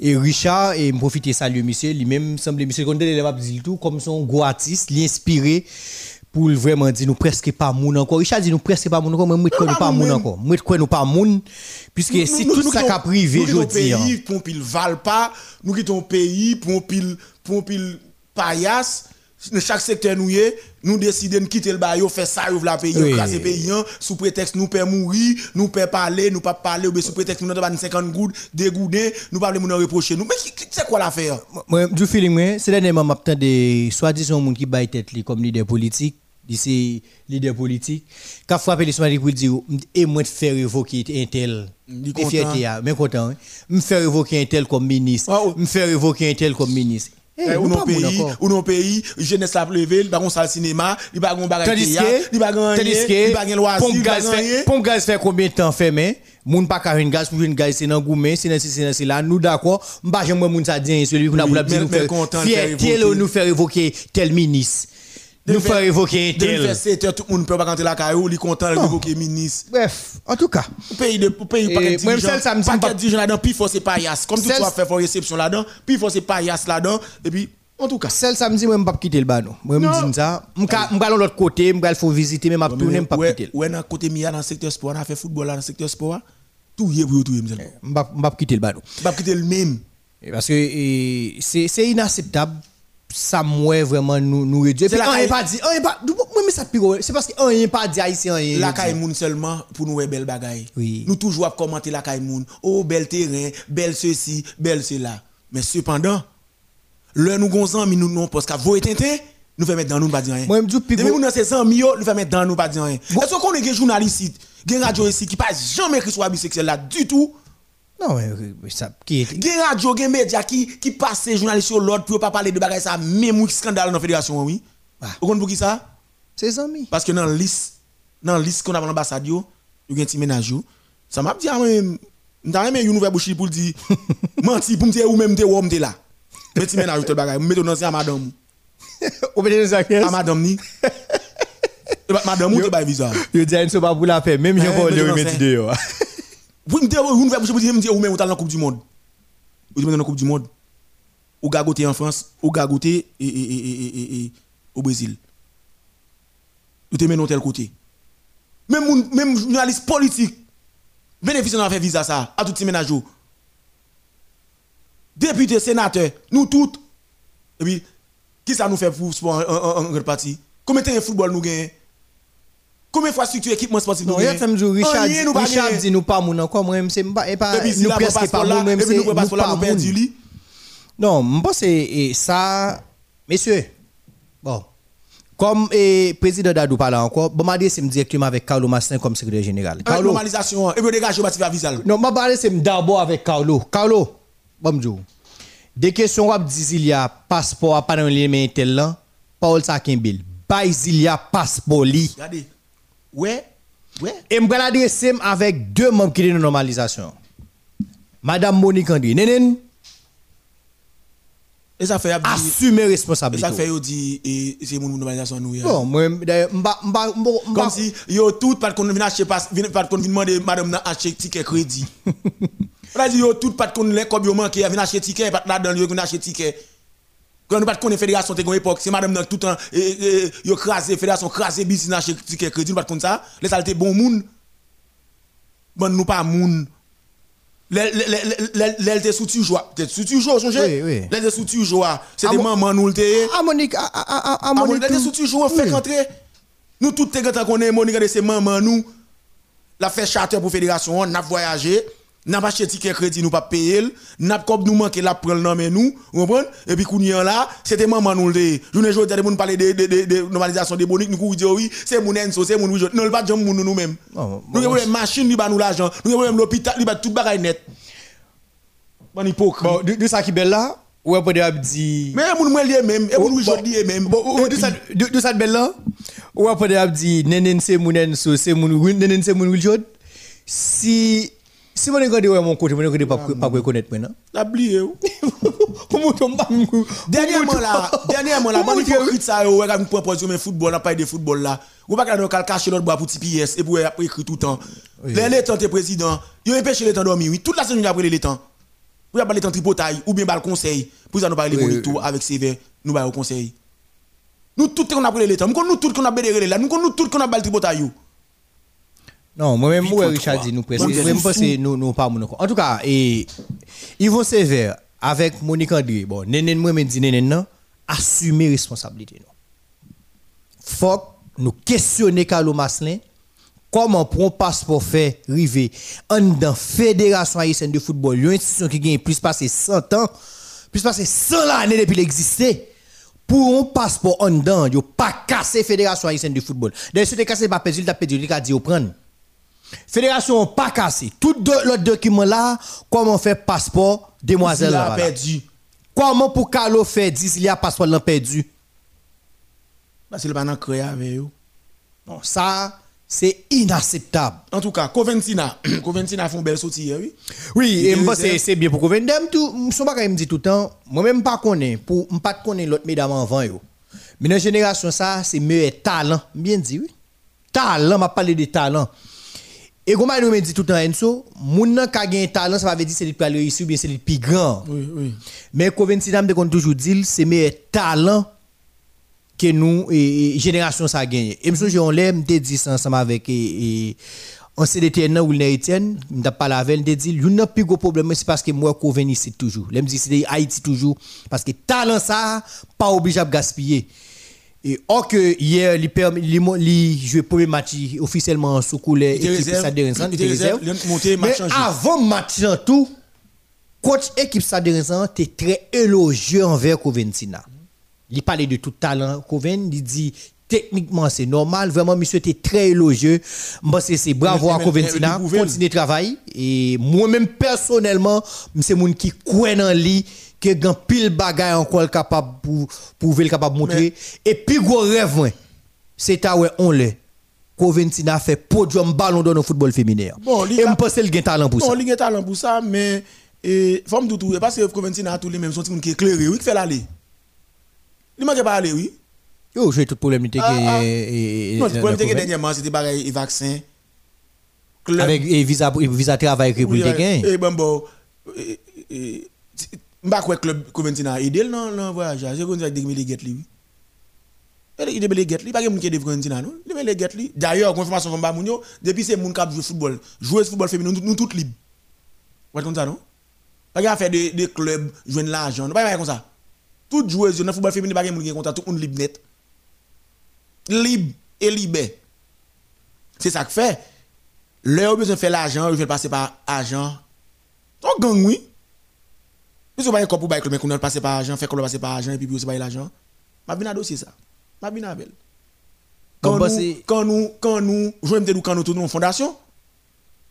Et Richard, et profiter saluer monsieur, lui-même, semble monsieur, qu'on les dit tout, comme son gros artiste, l'inspiré pour vraiment dire nous presque pas moun encore. Richard dit nous presque pas moun encore, mais nous pas moun encore. Je nous pas moun, puisque c'est tout ça qui a privé, je Nous quittons pays pour un pile val pas, nous quittons pays pour un pile pour un pile paillasse. Dans chaque secteur nous est, nous décidons de quitter le bail, faire ça, ouvre la pays, casser pays, sous prétexte nous peut mourir, nous peut parler, nous pas parler, ou sous prétexte nous pas 50 gouttes, dégoûter, nous pas nous reprocher nous. Mais c'est quoi l'affaire? Moi, du feeling, c'est dernièrement, m'attends des soi-disant gens qui baillent tête comme leader politique, d'ici leader politique, qu'a frappé les soins pour dire, et moi, de faire révoquer un tel. Mais content, hein. Me faire révoquer un tel comme ministre, oh. me faire révoquer un tel comme ministre. Eh, Eh, ou non pays, ou non pays, jeunesse la levé, il pas gon salle cinéma, il pas gon bagage Tandis théâtre, il pas gon que, rien, tandis il pas que, gon loisir, pompe gaz fait, pompe gaz fait combien de temps fermé? Moun pas ka une gaz pour une gaz c'est dans c'est dans c'est ci là. Nous d'accord, m'pa jamais moun ça dit celui pour la dire nous faire évoquer. nous faire évoquer tel ministre. Nous faire évoquer faire tel. 7 heures, tout le monde peut pas rentrer la caillou, il est content de évoquer ministre. Bref, en tout cas, de moi, dirigeant, celle paquet pas- dirigeant là-dedans, puis il faut c'est paillasse. Comme pour réception là-dedans, puis il faut c'est paillasse là-dedans et puis en tout cas. celle samedi moi m'pa quitter le banon. Moi me Non. dis ça, m'ka m'ka dans l'autre côté, m'ka faut visiter mais m'a tourner m'pa Ouais, quitter. ouais, dans côté Mia dans le secteur sport, on a fait football dans le secteur sport. Tout y est pour tout y est, monsieur. M'pa m'pa quitter le banon. Pas quitter le même. Et Parce que eh, c'est inacceptable. Ça mouait vraiment nous nous réduire. C'est Puis on pas dit, on pas, moi mais ça pire, c'est parce qu'on n'est pas dit haïtien. La caille seulement pour nous belle bagaille. Oui. Nous toujours à commenter la caille. Oh bel terrain, belle ceci, belle cela. Mais cependant, le nous gonzan mi nous non parce qu'à voyer tintin, nous fait mettre dans nous pas dire rien. Moi, me dis, puis nous dans ces amis yo, nous fait mettre dans nous pas dire rien. Est-ce qu'on est des journalistes des radio ici qui pas jamais écrit sur la bisexuelle là du tout? Non, euh, ça qui est. Gen radio, gen média qui qui passe journaliste sur l'autre pour pas parler de bagaille ça même scandale dans la fédération oui. Ah. Vous comprenez pour qui ça Ses amis. Parce que dans liste dans liste qu'on a dans l'ambassade yo, yo gen ti ménage yo. Ça m'a dit même n'ta même une nouvelle bouche pour dire menti pour me dire ou même te homme t'es là. Mais ti ménage tout bagaille, mettez dans à madame. Ou mettez dans à madame ni. Eh madame ou te bail visa. Yo dit une pas pour la faire même Jean-Paul eh, yo metti de yo. Vous me pour dire, me dire ou même ou dans la Coupe du Monde. Ou dans la Coupe du Monde. Ou gagoté en France, ou gagoté et, et, et, au Brésil. Ou te menon tel côté. Même même journaliste politique bénéficie d'en faire visa ça à tous ces ménages. Député, sénateur, nous toutes. Et puis, qui ça nous fait pour sport en, en, en, en partie Combien de football nous gagnons Combien de fois structure équipement sportif nous Non, Richard, Richard dit nous pas moun encore, moi c'est pas pas nous presque pas moun même c'est nous pas moun. Non, je pense que et ça, messieurs, bon, comme le président Dadou parle encore, bon, m'a dit c'est directement avec Carlo Massin comme secrétaire général. Carlo, normalisation, et puis dégage, va visa. non, m'a parlé c'est d'abord avec Carlo. Carlo, bon, m'dou. Des questions wap di il y a passeport à pas dans les mains tel là, Paul Sakimbil. Bay il y a passeport li. Regardez. Ouais, ouais. Et je vais l'adresser avec deux membres qui sont de normalisation. Madame Monique André, Nenen, Et ça fait, abdi- assumez et responsabilité. ça fait, yo dit, et c'est mon normalisation nous. Bon, moi, d'ailleurs, m'ba, m'ba, Comme si, yo tout, pas qu'on vient acheter, pas vient- pas de qu'on vient demander madame n'a acheter ticket crédit. On a dit, yo tout, pas qu'on les comme yo manqué, vient acheter ticket, pas là dans le vient acheter ticket. Quand nous pas qu'on fédération, t'es une époque, c'est madame dans tout le temps, yo crasé, fédération crasé, ticket crédit, nous pas ça. Les bon. Bon, nous pas. L'elle joie. T'es joie, songe? Oui, oui. L'elle était sous tu joie. C'était Ah, maman nous le t'es. Ah, Monique, ah, ah, ah, ah, Monique. Monique, sous tu joues, fait rentrer. Nous, tout les gars qu'on est, Monique, mamans, nous, la fait charter pour fédération, on a voyagé, n'a pas acheté ticket crédit, nous pas payé, n'a pas nous manqué la prendre non mais nous, comprenez? Et puis, qu'on y en là, c'était maman nous le dit. Je ne joue pas de parler de, de, de, normalisation des boniques, nous, nous disons oui, c'est mon enso, c'est mon oui, non, le pas de nous nous-mêmes. Non, Nous bon, avons une machine, nous l'argent, nous avons l'hôpital, nous avons tout bagaille net. Bon, hypocrite. De, de ça qui belle là, ou après de dit. Mais moun mwen liye même, et Bon, liye même. De ça de, ça belle là, ou après de dit nenen c'est moun enso, c'est moun win, nenen c'est moun wilchod. Si si mon regarde ouais mon côté, mon regarde pas pas reconnaître maintenant. La. Pour mon tombe pas. Dernièrement là, dernièrement là, bon hypocrite ça yo, regarde pour position mais football, on pas de football là. Ou pas qu'on cacher notre bois pour petit pièce et pour après écrire tout le temps. Les temps t'es président, empêché les temps dormir oui, toute la semaine après temps. Ou pas temps tripotaille ou bien bal conseil, pour ça nous parler Oui, bonito avec CV, nous ba au conseil. Nous tout qu'on a pris temps, nous nous tout qu'on a bédéré là, nous nous tout qu'on a bal tripotaille. Non, moi-même, moi, 8.3. Richard dit nous je que nous, nous pas mon En tout cas, et, Yvon Sévère, avec Monique André, bon, Nenen, moi, me dit Nenen, non, assumer responsabilité, non. Faut que nous questionner Carlo Maslin, comment pour un passeport fait river en dans Fédération haïtienne de football, une institution qui gagne plus passé 100 ans, plus passé 100 années depuis l'exister. Pour un passeport en dedans, yo pas cassé Fédération haïtienne de football. D'ailleurs, si tu cassé pas perdu, tu as perdu, il a dit au prendre. Fédération pas cassé. Tout l'autre document là, comment faire passeport demoiselle là. perdu. Comment pour Carlo faire 10 il y a passeport l'an perdu Parce que le pas créé avec eux. Non, ça c'est inacceptable. En tout cas, Coventina, Coventina font belle sortie oui. Oui, et moi c'est bien pour Dem tout, son me dit tout le temps, moi même pas connais pour pas connais l'autre mesdames avant yo. Mais dans génération ça, c'est meilleur talent, bien dit oui. Talent, m'a parlé de talent. Et comme nous me dit tout le temps Enso, moun nan ka gen talent, ça veut dire c'est lui qui réussir ou bien c'est lui plus grand. Oui, oui. Mais Coventina me kon toujours dit c'est meilleur talent que nous et, génération ça a gagné. Et monsieur on l'aime te dit ça ensemble avec et, sait Etienne ou le Etienne, m'ta parlé avec elle, dit il n'a plus gros problème c'est parce que moi Coven ici toujours. L'aime dit c'est Haïti toujours parce que talent ça pas obligé de gaspiller. Et or que hier il il jouer premier match officiellement sous couleur équipe de Rennes, Il réserve. A Mais avant match là tout coach équipe de Rennes était très élogieux envers Coventina. Il parlait de tout talent Coven, il dit techniquement c'est normal, vraiment monsieur était très élogieux. Moi c'est bravo à Coventina, mais- mais- continuer travail et moi-même personnellement, c'est moun qui croit dans lui que grand pile bagay encore capable pour le capable montrer et puis gros rêve c'est ta ouais on l'est. Coventina fait podium ballon d'or dans le football féminin. Bon, et me pense qu'il a un talent pour ça. Non, il a talent pour ça, mais et tout parce que Coventina a tous les mêmes sont qui est éclairé, oui, qui fait l'aller. Il manque pas aller, oui. Yo, j'ai tout problème qui Ah, ah. est Non, le problème que dernièrement c'était pareil et vaccin. Avec visa visa travail que. Et bon bon et- et- M'pa quoi club Coventina a aidé dans dans voyage, j'ai connu avec des les lui. Il est les lui, pas que moun qui est de Coventina non? Il est les lui. D'ailleurs, confirmation from Bamounio, depuis c'est moun qui joue football, jouer football féminin nous nous toutes libres. Vous comprenez ça non? Pas qu'à faire des des clubs joindre l'argent, pas faire comme ça. Toutes joueuses dans football féminin pas que moun qui contrat tout le monde libre net. Libre et libre. C'est ça que fait. Leur besoin de faire l'argent, ils veulent passer par argent. On gang, oui. Ont pas un corps pour bailler, mais qu'on a passé par argent, fait qu'on a passé par argent, et puis aussi par l'argent. Ma bien à dossier ça. Ma bien à belle. Quand, bah, nous, quand nous, quand nous, je me quand nous tournons en fondation,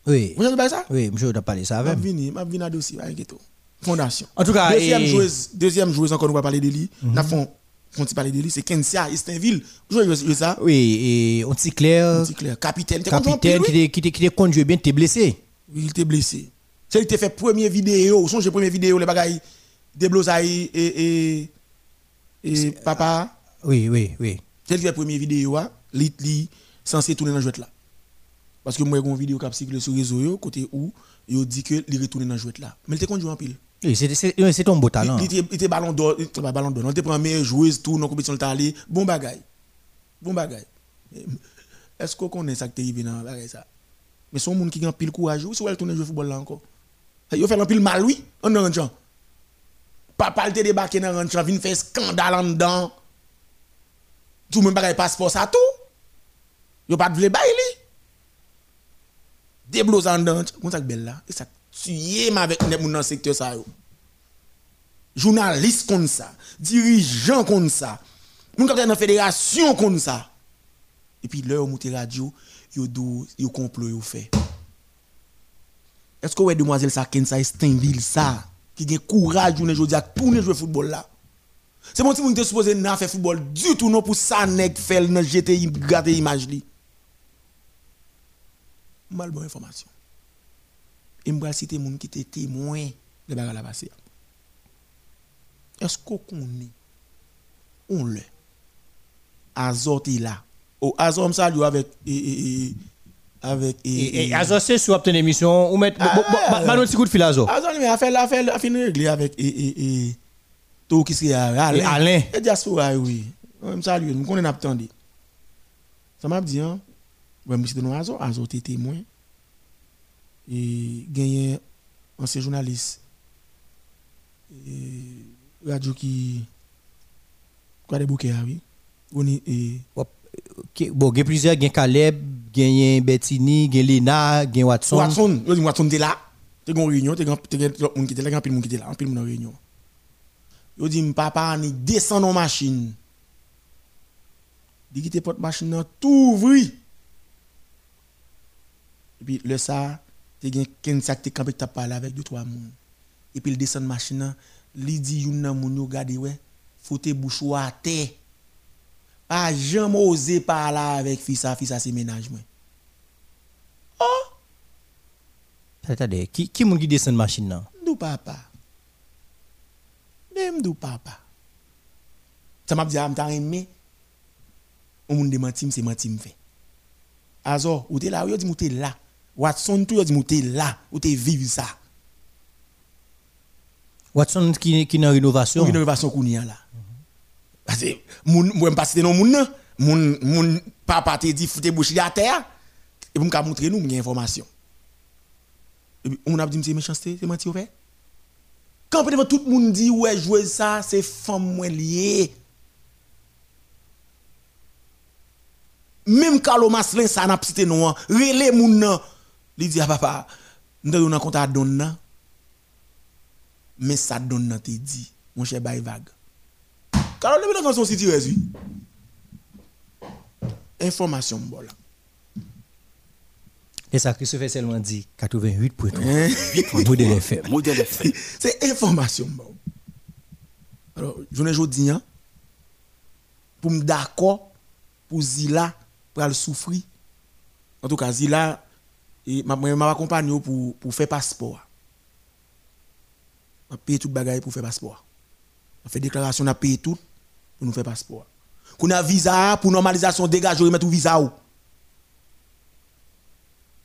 Oui. vous savez pas ça? Oui, on a parlé ça Ma avec. ma bien à dossier, pas inquiétez Fondation. En tout cas, deuxième et- joueuse, deuxième joueuse encore, nous va parler de lui. N'a font, font parler de lui, c'est Kensia, Estinville. Vous jouez ça? Oui, et on dit clair, Petit clair. Capitaine, capitaine qui t'est- t'est- t'est conduit bien, t'es blessé. Oui, il était blessé. C'est lui qui fait première vidéo. Songe première vidéo, les bagailles de Blosaï et, et, et papa. Oui, oui, oui. C'est lui qui fait première vidéo, hein. li, li censé tourner dans le jouet là. Parce que moi, j'ai une vidéo qui a circulé sur les réseaux, yo, côté où il dit que il retourne dans le jouet là. Mais il était conduit en pile. Oui, c'est- ton beau talent. Il était- ballon d'or, il était ballon d'or. Il était prend meilleure joueuse, tout, dans la compétition, il allé. Bon bagaille. Bon bagaille. Est-ce qu'on connaît ça qui est arrivé dans la bagaille ça? Mais son monde qui a pile courage, ou si elle tourne jouer football là encore? Il fait un pile mal, oui, en le Papa, te débarqué dans champ, vient faire scandale en dedans. Tout le monde bagaille passeport, ça tout. Yo pas de vle bail li. Déblos en dedans, comment ça belle là? Et ça ma avec les moun dans ça yo. Journaliste comme ça, dirigeant comme ça, moun qui dans fédération comme ça. Et puis là, on monte radio, yo do, yo complot yo fait. Est-ce que ouais demoiselle ça ken ça Steinville ça qui gen courage journée jodi à tourner jouer football là? C'est mon petit était supposé n'a faire football du tout non pour ça nèg fait dans GTI garder image li. Mal bonne information. Et m'bral citer moun qui était témoin de bagarre la passé. Est-ce qu'on connaît? On le Azor est là. Azor me salue avec et, et, et- avec et, Et, et- et Azor, sur obtenir émission, ou mettre. Ah. Bah, un petit coup de fil, Azor. Azor mais a fait a fait a fini régler avec et et et tout qui c'est Alain. Et Alain. Et diaspora oui. On me salue, nous attendre. Ça m'a dit hein. Ouais, monsieur de Azor, Azor était témoin. Et gagné ancien journaliste. Et radio qui quoi des bouquets oui. On est Bon, il y a plusieurs, il y a Caleb, il y a Bettini, il y a Lena, il y a Watson. Watson, yo di Watson te là. Te gon réunion, te gon te gon l'autre monde qui était là, grand pile monde qui était là, en pile monde en réunion. Yo di papa ni descend dans machine. Di quitte porte machine tout ouvri. Et puis le ça, te gen ken sak te campé t'a parlé avec deux trois monde. Et puis il descend machine nan, li di yon nan moun yo gade ouais, faut te bouche ou à terre. Pas jamais oser parler avec fils ça c'est ménage moi. Attendez, qui qui moun qui descend machine là? Dou papa. Dem dou papa. Ça m'a dit am ta aimé. On moun de mentim c'est mentim fait. Azor, ou te là, ou yo di mou là? Watson tout yo di mou là, ou te vive ça? Watson qui qui dans rénovation? Une innovation qu'on y a là. Parce que moi pas citer non moun. Moun moun papa te dit foute bouche à terre et pour me montrer nous une information. Et puis on a dit c'est méchanceté, c'est menti fait? Quand peut-être tout le monde dit ouais jouer ça, c'est femme moins lié. Même Carlo Maslin ça n'a pas cité non. hein. Relé moun nan. Li dit à papa, nous avons compte à don nan. Mais ça donne te dit, mon cher bay Carlo le dans son site oui. Information bon là. Et ça Christopher seulement dit 88.3. Modèle FM. Modèle FM. C'est information bon. Alors, je ne dis hein, pour me d'accord pour Zila pour le souffrir. En tout cas, Zila et m'a pour pour faire passeport. On paye tout bagaille pour faire passeport. On fait déclaration, on a payé tout pour nous faire passeport. Qu'on a visa pour normalisation dégage, on mettre visa ou.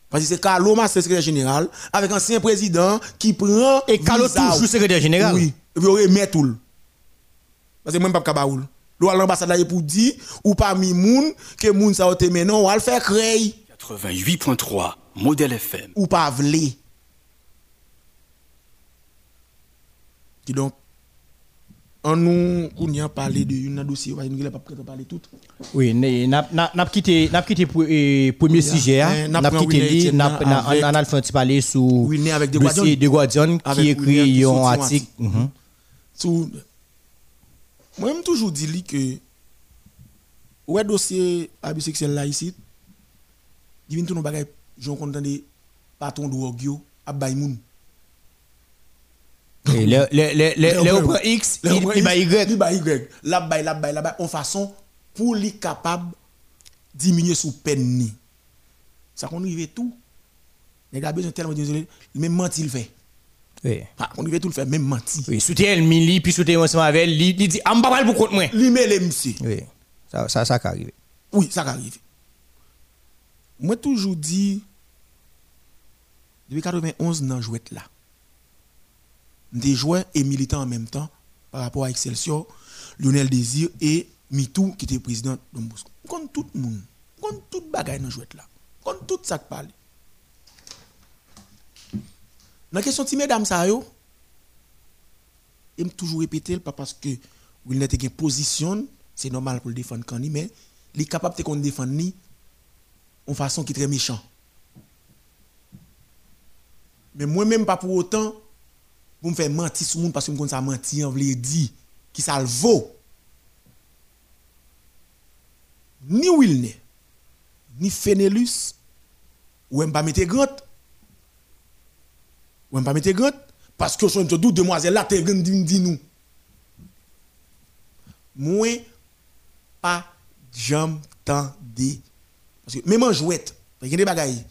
Parce que c'est Carlo Mas, secrétaire général, avec un ancien président qui prend Et Carlo toujours secrétaire général. Oui, et puis on remet tout. le. Parce que moi, je ne pas Kabaoul. L'ambassade là, pour dire, ou parmi moun, que moun sa ote menon, ou al faire créer, 88.3 Modèle FM. ou pas vle. Qui donc, en nous, qu'on y a parlé de une dossier, nous n'avons pas parler tout. Oui, ne- n'a n'a quitté n'a quitté eh, premier sujet hein, hein. n'a quitté n'a on a fait parler sur Wilner avec De Guadion. de Guadion qui écrit un article. Mhm. Sou, moi, je toujours dit que, ouais, dossier abus sexuel là ici, il vient tout nos bagages, j'en content de Ogyo, à Baymoun. Et le le le le le prend- X il il X, Y Il va Y. Là, bay, là, bay, là, bay, en façon pour lui capable diminuer sous peine. Ça qu'on arrive tout. Les gars besoin tellement désolé, même menti le fait. Oui. Ah, on arrive tout le fait, même menti. Oui, soutien elle mili puis soutien ensemble avec elle, il il dit am pas pour compte moi. Lui met les monsieur. Oui. Ça ça ça arrive. Oui, ça arrive. Moi, toujours dit, depuis 91, dans jouette là. Des joueurs et militants en même temps par rapport à Excelsior, Lionel Désir et Mitou qui était président de Bosco. Comme tout le monde, comme tout bagaille dans jouette là. Comme tout ça qui parle. Dans la question de mesdames, ça yo, il toujours répéter, pas parce que il n'était une position, c'est normal pour le défendre quand mais il est capable de qu'on défendre ni en façon qui est très méchant. Mais moi-même, pas pour autant, pour me faire mentir sur le monde parce que je ça mentir, on veut dire qui ça le vaut. Ni Wilner, ni Fenelus, ou même pas mettre grotte. Ou même pas mettre grotte. Parce que je suis doute demoiselle là, t'es grande dit nous. Moi, pas jamais tendé. Parce que même en jouette, il y a des bagailles.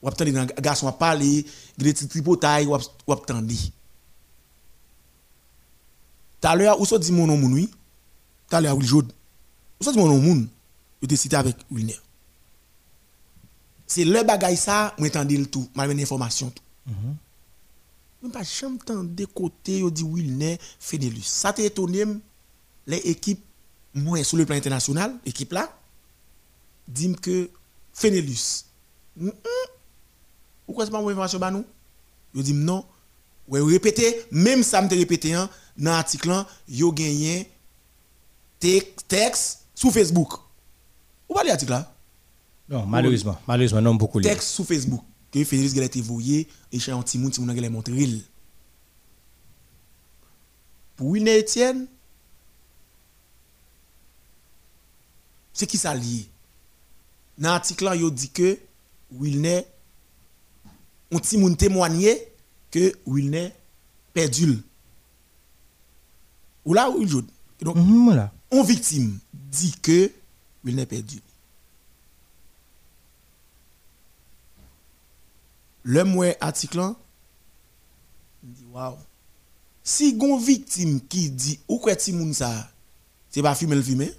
Ou attendre un garçon à parler, il y a des tripotailles, ou attendre. Tout à l'heure, où ça dit mon nom, mon oui? Tout à l'heure, Will Jode. Où ça dit mon nom, mon? Je te cité avec Wilner. C'est le bagaille ça, moi entendez le tout, m'a donné information tout. Même pas jamais tendé côté, yo dit Wilner, Fenelus. Ça t'est étonné, les équipes, moi, sur le plan international, équipe là, dit que Fenelus. -mm. Pourquoi c'est pas une information bah nous? Yo dit non. Ouais, répété, même ça me te répété hein, dans l'article là, yo gagné texte sur Facebook. Ou pas l'article là? Non, malheureusement, malheureusement non beaucoup. Texte sur Facebook que Félix a été voyé et chez un petit monde, monde a montré. Pour Wilner Etienne, c'est qui ça lié? Dans l'article il dit que Wilner, monde témoigné que Wilner perdu. Ou là, ou il joue. Donc, Mhm, voilà. on victime dit que il n'est perdu. Le moi article dit waouh. Si gon victime qui dit ou quoi ti moun ça, c'est pas fumer le fumer.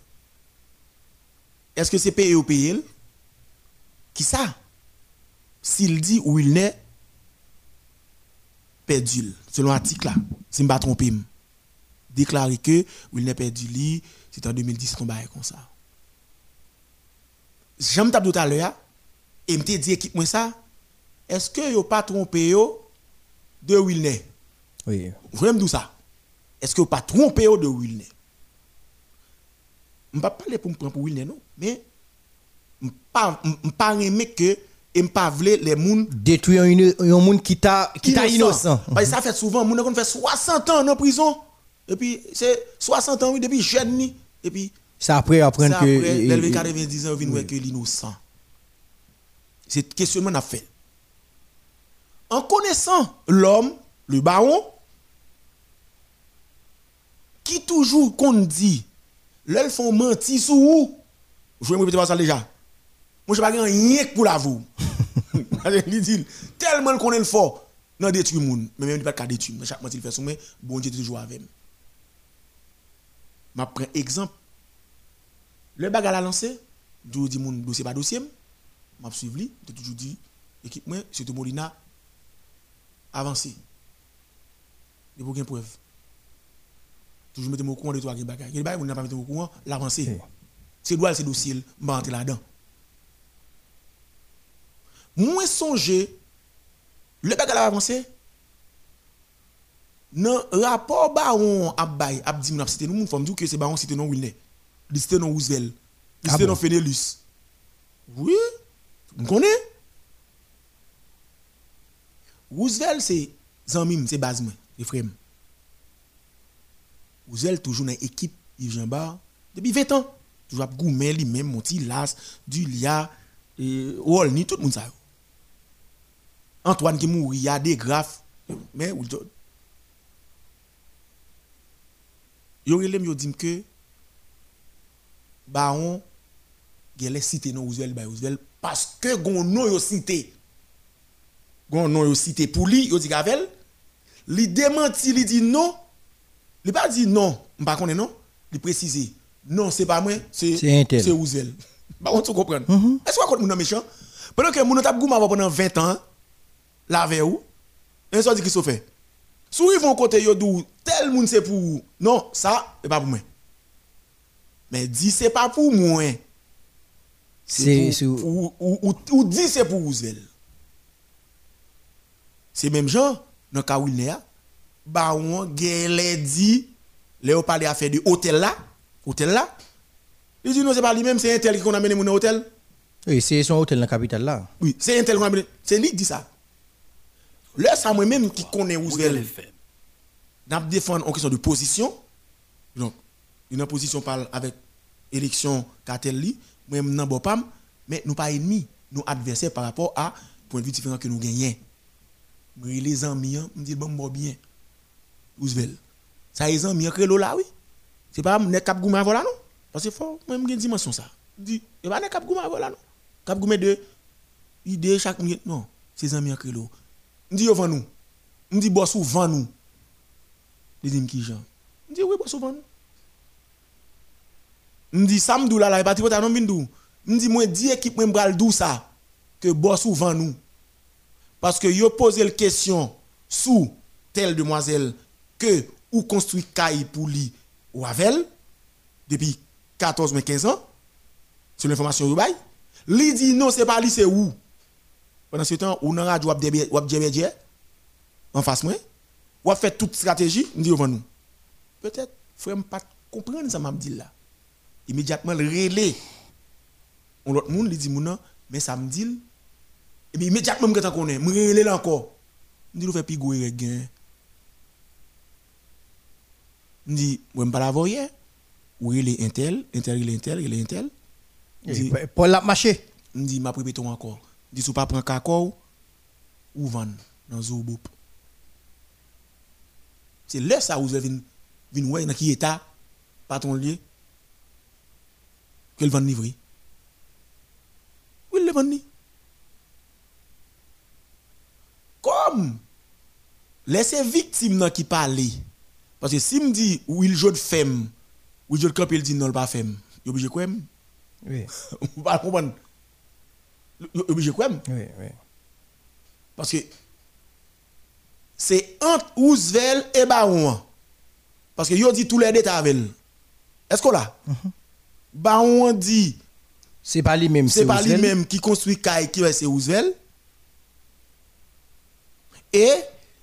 Est-ce que c'est payé ou payé Qui ça? S'il dit ou il n'est perdu selon l'article là, si je ne me pas trompé déclaré que il n'est perdu li, c'est en 2010 qu'on bail comme ça. J'aime t'a tout à l'heure et me dit équipe moi ça, est-ce que yo pas trompé yo de Wilner? Oui. Vraiment tout ça. Est-ce que yo pas trompé yo de Wilner? Je ne pas parler pour me prendre pour Wilner non, mais je pas m pas aimer que et me pas les moun Détruire un monde qui t'a qui innocent. parce que ça fait souvent, moun kon fait 60 ans en prison. Et puis, c'est 60 ans, oui, depuis jeune, ni. Et puis, Ça après apprendre que après, l'élevé et- 90 ans, vient voir que l'innocent. C'est questionnement qu'on a fait. En connaissant l'homme, le baron, qui toujours qu'on dit, l'elles font mentir sur vous. Je vais me répéter ça déjà. Moi, je ne sais pas rien pour la vous. Il dit, tellement qu'on est le fort, non détruit le monde. Mais même il pas qu'à détruire. Chaque fois qu'il fait son mais bon Dieu est toujours avec moi. Je prends exemple. Le bagarre a lancé, je dis mon dossier pas dossier, je suivi je toujours dit équipe moi, surtout Molina avancé. Il faut une preuve. Toujours mettre au courant de toi qui bagarre. Il bagarre, n'a pas mis au courant, l'avancé. C'est droit c'est dossier, je vais rentrer là-dedans. Moi songer le bagarre a avancé. Dans rapport baron a bay a dit moun cité nous dire que c'est baron cité non Wilner. Li cité non Roosevelt. Ah cité non Fenelus. Oui, vous connaissez Roosevelt c'est zanmim, c'est base moi, c'est frère. Roosevelt toujours dans équipe Yves Jean Bar depuis 20 ans. Toujours ap goumen li même Monti Las, Dulia et Wolny tout le monde ça. Antoine qui mourit, il y a des graphes mais ou Yo relem yo dim que baron gele cité non Roosevelt ba Roosevelt parce que gon non yo cité. Gon non yo cité pour lui, yo dit gavel, li démenti, li dit non. Li pas dit non, m'pa connaît non, li précise non, c'est pas moi, c'est C'est un tel. c'est Roosevelt. Ba on tu comprendre. Est-ce que moun méchant Pendant que moun tap gouma pendant 20 ans, la veille ou, et ça dit qui se fait. Sou ils vont côté yo dou tel moun c'est pour ou. non ça c'est pas pour moi mais dit c'est pas pour moi ou, ou, ou, ou dit c'est pour Roosevelt c'est même genre dans cas où il est gele dit Léo parler à faire de hôtel là hôtel là il dit non c'est pas lui même c'est un tel qu'on a mené mon hôtel Oui, c'est son hôtel dans la. Capitale là. oui c'est un tel qu'on a mené c'est lui qui dit ça là ça moi même qui Modèle Roosevelt n'a défendre en question de position. Donc, une position parle avec élection cartel li, moi nan bon pam, mais nous pas ennemis, nous adversaires par rapport à point de vue différent que nous gagnons. Moi les amis, me dit bon bon bien. Roosevelt. Ça les amis crélo là oui. C'est pas nek cap gouma voilà non? Parce que faut moi me dimension ça. Dit, et pas nek cap gouma voilà non? Cap gouma de idée chaque minute non, c'est amis crélo. Me dit yo vend nous. Me dit boss ou vend nous. Il dit qui Jean Je dis oui, boss souvent. Je dis samedi là, là, il parti pour ta non bindou. Je dis moi, dis équipe moi bral dou ça que boss souvent nous. Parce que yo posé la question sous telle demoiselle que ou construit caille pour lui ou avec depuis 14 mais 15 ans. C'est l'information yo bay. Li dit non, c'est pas lui, c'est où. Pendant ce temps, ou radio wap debe- wap djebedje en face moi. Ou a fait toute stratégie, me dit devant nous. Peut-être, frère, pas comprendre ça m'a dit là. Immédiatement, le relais. On l'autre monde, lui dit, mais ça me dit. Et puis immédiatement, je connais, me relais là encore. Me dit, nous fait pigou et gain. Dit, moi, je pas la voir hier. Ou relais intel, intel, intel, relais intel. Me dit, Et Paul l'a marché. me dit, m'a répété encore. Me dit, si vous pas prendre cacao, ou? Vendre dans Zobop. C'est là ça vous avez vin ouais dans qui état patron lié que le vend livre. Oui, le vend ni? Comme laissez victime nan qui parle parce que si me dit ou il joue de femme ou il de camp il dit non pas femme, il obligé quoi Oui, Vous pas comprendre. Obligé quoi oui, oui. parce que c'est entre Roosevelt et Baron. Parce que yo dit tous les détails avec. Est-ce qu'on l'a? Baron dit, C'est pas lui-même, c'est pas lui-même qui construit Kai qui c'est Roosevelt. Et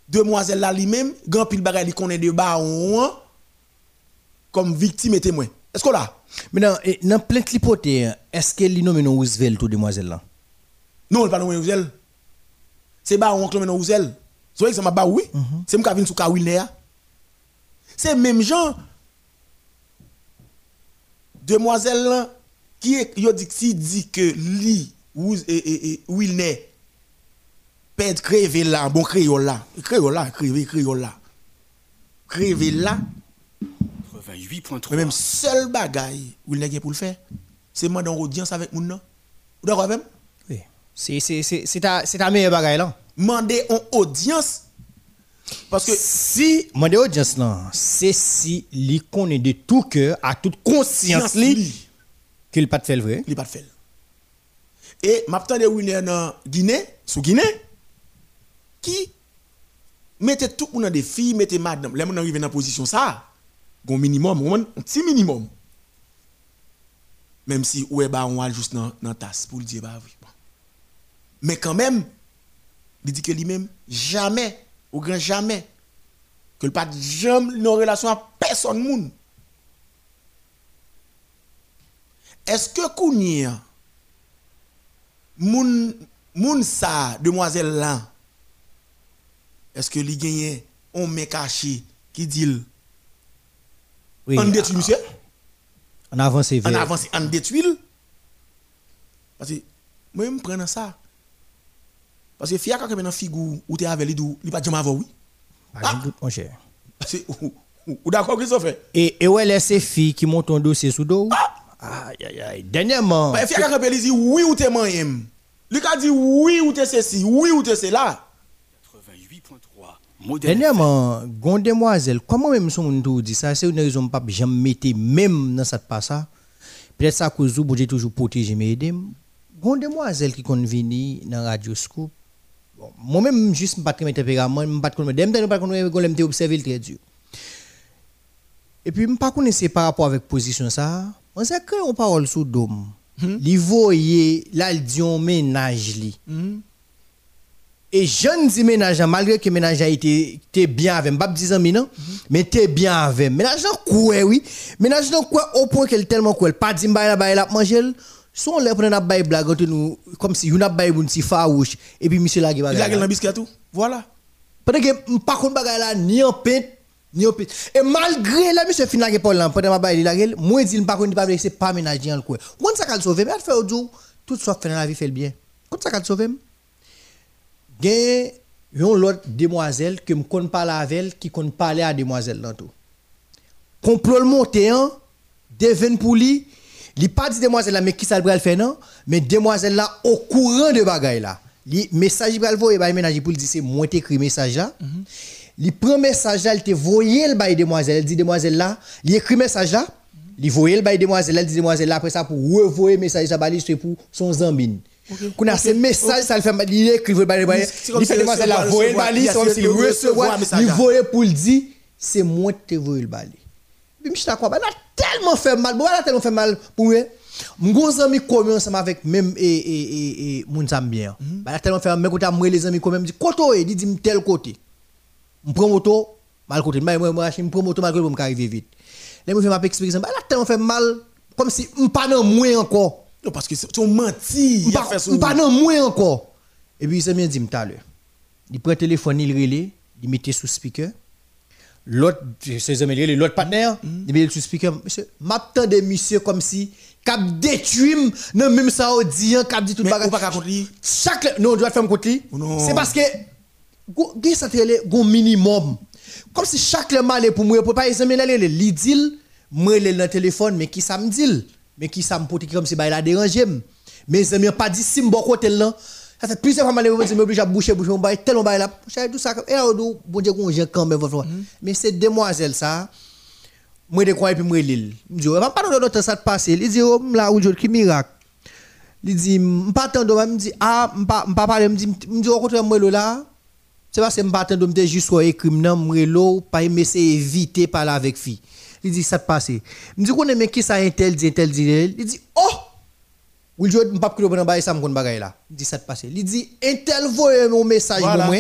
demoiselle là lui-même, grand pile bagay li connaît de Baron comme victime et témoin. Est-ce qu'on l'a? Maintenant, dans plein de l'hypothèse, est-ce qu'elle nomme Roosevelt tout demoiselle là Non, il pas nommé Roosevelt. C'est Baron qui nommé Roosevelt. C'est vrai que ça m'a oui. C'est moi qui vient sous Kawilner. C'est même gens demoiselle là, qui est yo dit si dit que li ou et et Wilner pète crever là bon créole là créole là crever créole là crever là 88.3. mais même seul bagaille Wilner gen pour le faire c'est demander en audience avec moun nan ou d'accord avec. C'est ta meilleure bagaille là. demander en audience parce que Si moi de audience là, c'est si li connaît de tout cœur à toute conscience li qu'il pas de fait le vrai. il pas de fait. Et m'attendais Wilner dans Guinée, sous Guinée, qui mettait tout le monde dans des filles, mettait madame, les gens arrivent dans position ça, un minimum, un petit minimum. Même si ouais bah on va juste dans dans tasse pour le dire bah oui. Mais quand même, il dit que lui-même jamais au grand jamais que le pas jamais une relation à personne moun. Est-ce que Kounia, moun, moun sa, demoiselle là, est-ce que li gagne on met caché qui dit Oui. on détruit monsieur, En avance c'est on avance, on détruit Parce que moi je prends ça. Parce que fia quand même dans figure ou t'es avec lui, dou- il pas jamais avant oui. Pas de doute, mon cher. Ou- d'accord Christophe Et et ouais ces filles qui montent un dossier sous dos? Aïe aïe aïe. Dernièrement. Bah, fia quand même il dit oui ou t'es moyen. Lui a dit oui ou t'es ceci, oui ou t'es cela. 88.3. Modèle Dernièrement, gon demoiselle, comment même son tout dit ça, c'est une raison pas jamais mettre même dans cette pas ça. Peut-être ça cause vous toujours protéger mes aider. Gon demoiselle qui kon vini dans radio scoop. Bon, moi même juste pas de tempérament, pas de dem pas connait gon l'aime observer le très dur. Et puis pas connaissais par rapport avec position ça. On sait que on parole sous dôme. Li voye, là ménage li. Et jeune dit ménage, malgré que ménage a été bien avec, pas 10 ans non, mais t'es bien avec. Ménage quoi oui, ménage quoi au point qu'elle tellement quoi, pas dit bail la bail la manger, son là pour na bail blague comme si une bail bon si farouche et puis monsieur la Il a bagarre. dans biscuit tout. Voilà. Parce que pas contre bagarre là ni en ni en. Et malgré la monsieur fin la Paul là pendant ma bail la gueule, moi dit pas contre pas c'est pas ménage dans le coin. Quand ça qu'elle sauver, elle fait jour tout ça fait dans la vie fait le bien. Quand ça qu'elle sauver gen yon l'autre demoiselle que me connais pas avec qui connaît parler à demoiselle là tout. Complot monté hein, devine pour lui, li pas dit demoiselle là mais qui ça le faire non, mais demoiselle là au courant de bagay là. Li message il va ménage pour dire c'est moi écrit message là. Li prend message là, il te le bail demoiselle, elle dit demoiselle là, écrit message là, voyer le bail demoiselle, elle dit demoiselle là après ça pour revoyer message ça c'est pour son zambine. Qu'on a ce message, ça le fait, il écrit le bail demoiselle, il fait demoiselle là, le bail, il c'est comme s'il il pour le dire, moi qui te le bail. Puis je a tellement fait mal, bon, a tellement fait mal pour moi. Mon ami commun ensemble avec même et et et et moun sam bien. Bah a tellement fait mal, mais quand moi les amis quand même dit koto il dit tel côté. Je prends moto mal côté, moi moi je prends moto mal côté pour me arriver vite. Les moi fait m'a expliquer bah a tellement fait mal comme si m pas dans moi encore. Non, parce que c'est un menti. Il a fait son. Pas dans moi encore. Et puis ça me dit tout à l'heure. Il prend téléphone, il relait, il mettait sous speaker. L'autre, relais, l'autre partenaire, il met sous speaker. Monsieur, m'attend des monsieur comme si, cap détruit, non, même ça, on dit, cap dit tout Mais bagage. pas contre lui. Chaque, non, on doit faire un contre lui. C'est parce que, gen ça télé, gon minimum. Comme si chaque le mal est pour moi, pour pas exemple, là, le li dit, moi, le dans le téléphone, mais qui ça me dit? Mais qui ça me porte comme si bah, il a dérangé. Mes amis, pas dit si me bon côté là. Ça fait plusieurs fois, je me obligé à boucher, boucher, on bail, tellement bail là. Tout ça, et là, bon Dieu, qu'on quand même, mais cette demoiselle, ça, moi, de quoi, et puis moi, l'île. Je dis, pas de ça te passe. Il dit, oh, là, je qui miracle. Il dit, m'pas attendre, me dit, ah, m'pas parler, me dit, me dit, au contraire, moi, là, c'est parce que m'pas attendre, me dit, juste soit écrit, non, moi, là, pas aimer, c'est éviter parler avec fille. Il dit, ça te passe. Me dit, qu'on aime qui ça, un tel, dit, un tel, dit, il dit, oh! Je ne pas que le bail ça me bagay là. Il dit ça te passe. Il dit un tel voye mon message pour moi.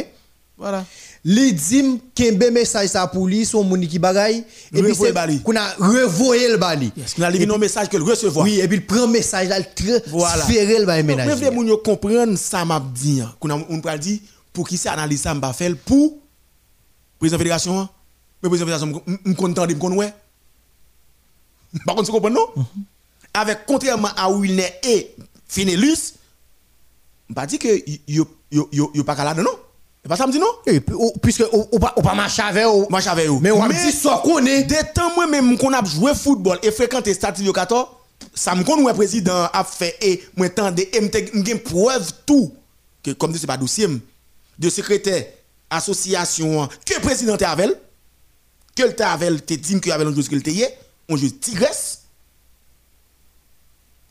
Voilà. Li dit kembe message ça pour lui son moun qui bagay et puis c'est qu'on a revoyé le bali. Est-ce qu'on a livré un message que le recevoir? Oui, et puis il prend message là, il Voilà. transférer le Mais ménage. moun yo comprendre ça m'a dit. hein. Qu'on a on pral dit pour qui ça analyse ça m'a fait pour président fédération. hein. Mais président fédération me content de ouais. Par contre, tu comprends non? Mhm. Avec contrairement à Wilner et Finelus, pas dit que yo pas là non? Pas ça me dit non? Puis, oh, puisque on pas on pas marcher avec. Moi j'avais eu. Mais on dit ça qu'on est. Des temps moi même qu'on a joué football et fréquenté stade Silvio 14, ça me connaît président a fait et moi tande et me preuve tout que comme dit c'est pas dossier de secrétaire association que président avec que le avec te dit que avec un le te yé, on joue tigresse.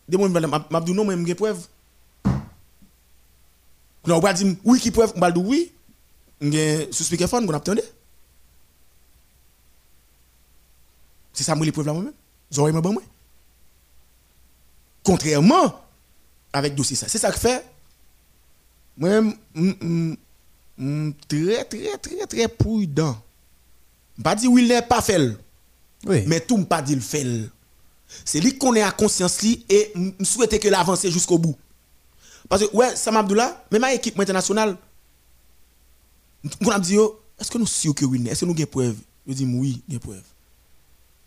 De moi m'a dit non moi me preuve. Non, on va dire oui qui preuve, on va dire oui. M'gen sous speakerphone qu'on attendait. C'est ça moi les preuves là moi-même. J'aurais moi. Contrairement avec dossier ça, c'est ça que fait moi mm, très très très très prudent. Pas dire oui il n'est pas fait. Oui. Mais tout me pas dit le fait. C'est lui qu'on est à conscience li et souhaiter que l'avance jusqu'au bout. Parce que ouais, Sam Abdullah, même ma équipe internationale on a dit est-ce que nous sommes sûrs que oui, est-ce que nous avons preuve? Je dis oui, il y a preuve.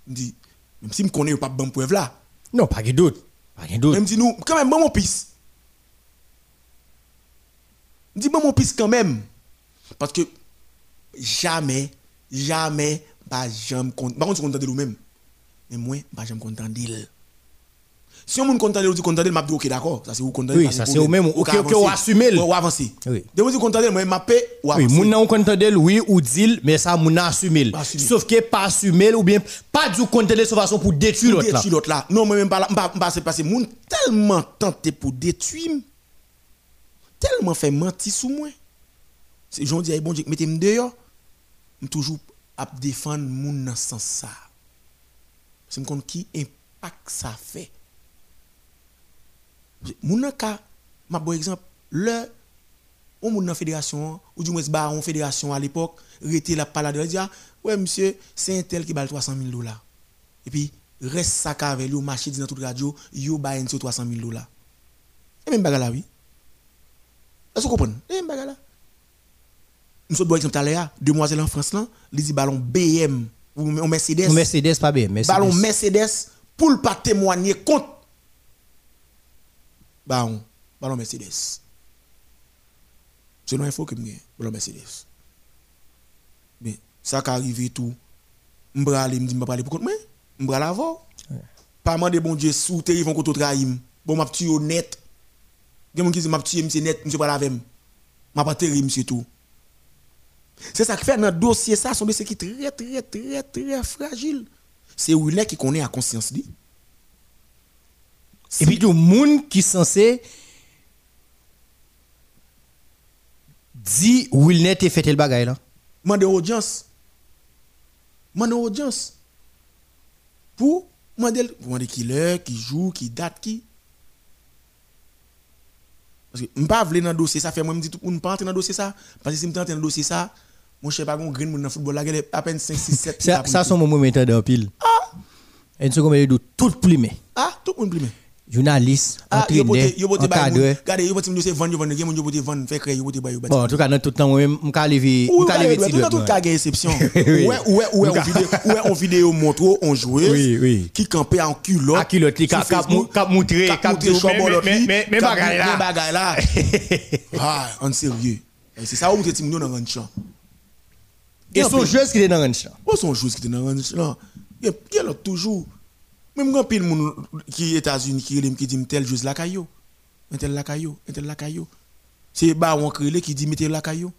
Je dis même si me connais pas bonne preuve là, Non, pas de doute. Pas de doute. même si nous quand même bon mon piste. Je dis bon mon piste quand même parce que jamais jamais pas jamais content. Par contre, content de nous-mêmes. Mais moi, pas jamais content d'elle. Si on est content de dit content de m'a dit OK d'accord, ça c'est vous content. Oui, ça, c'est vous-même, Ou ok, ok, assumer le. Ou avancer. Oui. De vous dire content de moi m'a paix ou Oui, avancer. nan compte d'elle, oui, ou dit, mais ça, moun nan assumer. Assumer. Sauf que pas assumer, ou bien pas du compte de façon pour détruire l'autre détruire l'autre là. Non, moi même pas là, m'pa- c'est que moun tellement tenté pour détruire, tellement fait mentir sous moi. C'est j'en dis, bon mettez-moi dehors, toujours à défendre ce sens ça. C'est me compte qui impact ça fait. Nan ka, ma bon exemple, le on moun nan fédération ou du moins ba en fédération à l'époque, rete la parler de dire ouais monsieur, c'est un tel qui bal 300 000 dollars. Et puis reste ça avec lui marché dans toute radio, yo ba un sur 300 000 dollars. Et même bagarre là oui. Est-ce que vous comprenez? Et même bagarre là. Nous sommes bon exemple demoiselle en France là, dit ballon BM ou Mercedes. Ou Mercedes, pas bien. Mercedes. Ballon Mercedes pour le pas témoigner contre ballon ballon Mercedes. C'est une info que me ballon Mercedes. Mais ça qui arrive tout, m'bra aller me dit m'a parler pour contre moi, la voir. Pas demander bon Dieu sous te vont contre trahim. Bon m'a tué net. Gen moun qui dit m'a tué monsieur net, monsieur pas la avec m'a pas terri monsieur tout. C'est ça qui fait dans le dossier ça, son dossier qui est très très très très fragile. C'est Wilner qui connaît à conscience. Et puis, du monde qui censé dit Wilnet est fait le bagay là. Mande audience. Mande audience. Pour demander pour demander qui l'heure, qui joue, qui date, qui. Parce que je ne pas vle dans le dossier ça fait moi me dit tout on pas entrer dans le dossier ça parce que si me entrer dans le dossier ça mon chef pas green moun dans football là à peine 5 6 7 Ça, ça son moment en pile. Et une seconde, de tout. Ah tout le monde. Journaliste, Ah entraîneur, encadreur. Regardez yo me vendre vendre vendre créer Bon, en tout cas, dans tout le temps, moi-même, lever. Ou Je lever tout petit dans tout doigt, cas gagne exception. Oui. Ouais ouais ouais on vidéo ouais on vidéo montre on joueuse Oui, oui. qui en culotte. À cap- cap montrer, cap montrer mais- mais- mais là. Ah, en sérieux. Et C'est ça où vous êtes dans un champ. Et son joueur qui était dans ranch là? Ou son joueur qui était dans ranch là? Il y a toujours. Même quand pile moun qui États-Unis qui qui dit tel joueur la caillou. Tel la caillou, tel la caillou. C'est baron créé qui dit mettez la caillou.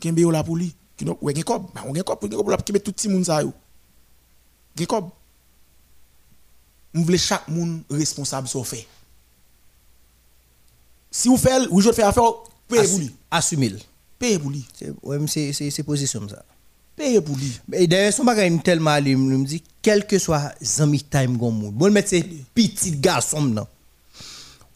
Kembe yo la pour lui. Qui non ouais gen kob, ba on gen kob, gen kob la qui met tout petit moun sa yo. Gen. On chaque monde responsable sur fait. Si vous faites, vous faites affaire, payez pour Payez pour lui. Mais c'est position ça. Payez pour lui. Et d'ailleurs, son bagage est tellement allé, il me dit, quel que soit zami time gon moun, bon mettre ces petits garçons là,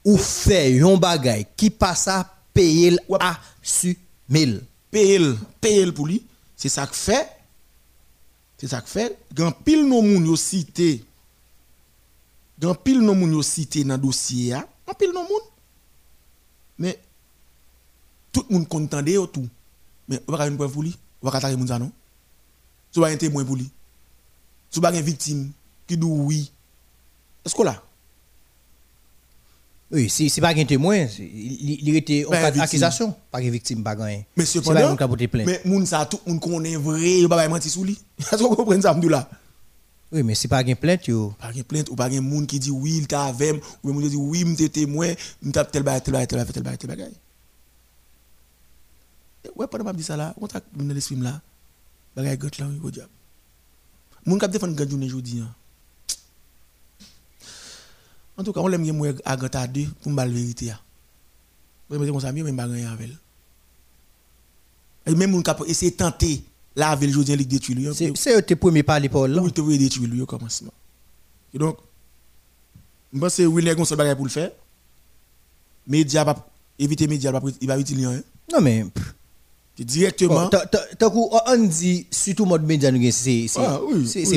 ou fait yon bagage qui passe à payer à assumé. Payez, payez pour lui. C'est ça que fait. C'est ça que fait. Gan pile non moun yo cité. Gan pile non moun yo cité dans dossier a. Gan pile non moun. Mais tout le monde content de tout. Mais on va une preuve pour lui. On va attaquer moun ça non. Tu vas un témoin pour lui. Tu vas une victime qui dit oui. Est-ce que là? Oui, si c'est pas un témoin, il il était en cas d'accusation, pas une victime, pas gain. Mais cependant, un mais moun ça tout moun connaît vrai, yo pas menti sous lui. Est-ce que vous comprenez ça là Oui, mais c'est pas une plainte yo. Pas de plainte ou pas de moun qui dit oui, il t'a avec ou moun qui dit oui, m'étais témoin, m't'a tel bail tel bail tel bail tel bail tel bail. Pendant m'a dit ça là, on t'a dans les films là. Bagay got là, oui, au diable. Moun k'ap défendre gade journée jodi hein. En tout cas, on l'aime bien à gata deux pour me la vérité là. Ouais, mais comme ça mieux même bagay avec. Et même moun k'ap essayer tenter la ville jodi en Ligue des Tuiles. C'est c'est tes premiers parler Paul. Oui, te voyez détruire lui au commencement. Et donc, je pense que a un seul bagage pour le faire. Média pas éviter média pas il va utiliser rien. Non mais pff, directement bon, ta- ta- ta coup, on dit surtout mode média c'est Ah,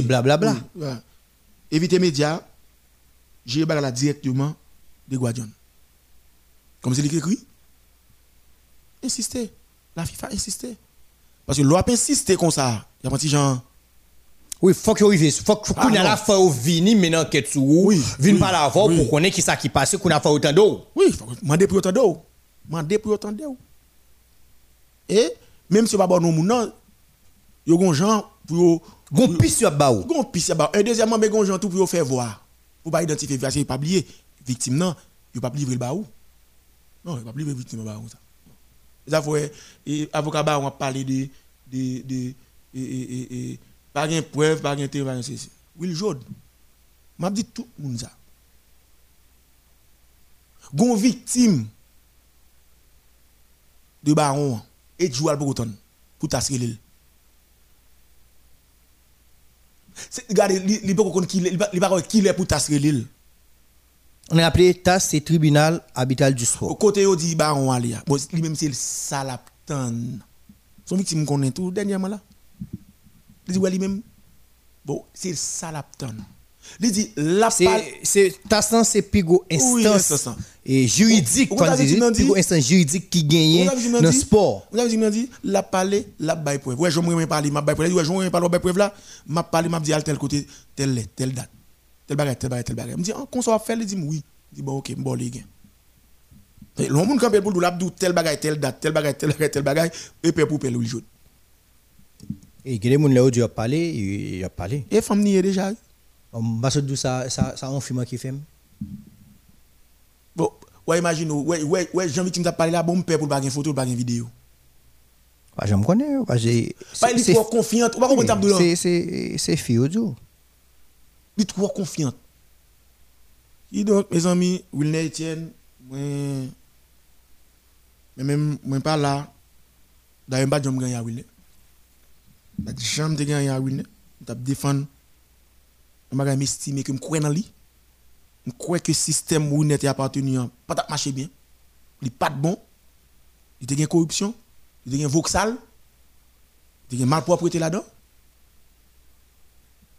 blablabla. Éviter média j'ai là directement de Guadion. Comme c'est écrit Insister. La FIFA insister. Parce que l'OAP insister comme ça. Il y a un petit genre Oui, faut que arrive, faut que Ah, qu'on a la fois au vini maintenant sur ou, Oui, vini par la voix pour connaître qui ça qui passe qu'on a fait autant d'eau. Oui, il faut demander pour autant d'eau. Demander pour autant d'eau. Et même si on pas bon non, yo gon gens pour Gon pisse sur ba ou. gon pisse ba. Un deuxièmement mais gon gens tout pour yo faire voir. Pour pas identifier parce que pas oublier victime non, yo pas livrer le ba ou. Non, il pas livrer victime ba ou ça. Ça faut et avocat ba on a parlé de de de et et et pas gain preuve, pas gain témoin, pas gain ceci. Will Jode. M'a dit tout le monde ça. Gon victime de baron et jouer pour autant pour tasser regardez, il il pas qui est pour tasser l'île. On a appelé TAS, c'est tribunal habituel du Au sport. côté où dit baron ali. Bon, lui même c'est le salaptan. Son victime connaît tout dernièrement là. Il dit ouais lui même bon, c'est le salaptan. Il dit la C'est pal- c'est TAS nan, c'est pigo instance et juridique Ou- ou pigo instance juridique qui gagne dans le sport. On a vu, dit, la parler, la bail preuve. Ouais, je me parler, ma bail preuve. Ouais, je me parler, bail preuve là. Ma parler, m'a dit tel côté, tel lettre, telle date. Tel bagage, tel bagage, tel bagage. Me dit, ah, qu'on soit fait, il dit, oui. Il dit, bon, ok, bon, les gars. Le monde campé pour l'abdou, tel bagage, tel date, tel bagage, tel bagage, tel bagage, et puis pour pelle ou le jaune. Et les moun là où Dieu a parlé, il a parlé. Et femme n'y est déjà. Baso dou sa, sa, sa an fima ki fem? Bon, wè imagine ou, wè, wè, wè, jan vitim ta pale la, bon mpè pou bagen foto, bagen video. Wè, jan mkone, wè, jè... Wè, li tro konfiant, wè kon tab do lan. Se, se, se fi ou djou. Li tro konfiant. I donk, me zami, Wilner Etienne, mwen... Mwen mwen pa la, da yon bat jom gen ya Wilner. Da jom te gen ya Wilner, mwen tap defan... Je vais m'estimer que je crois dans lui. Je crois que le système Wilner est appartenu pas marché bien. Il n'est pas bon. Il y a corruption. Il y a voxal. Il y a malpropreté là-dedans.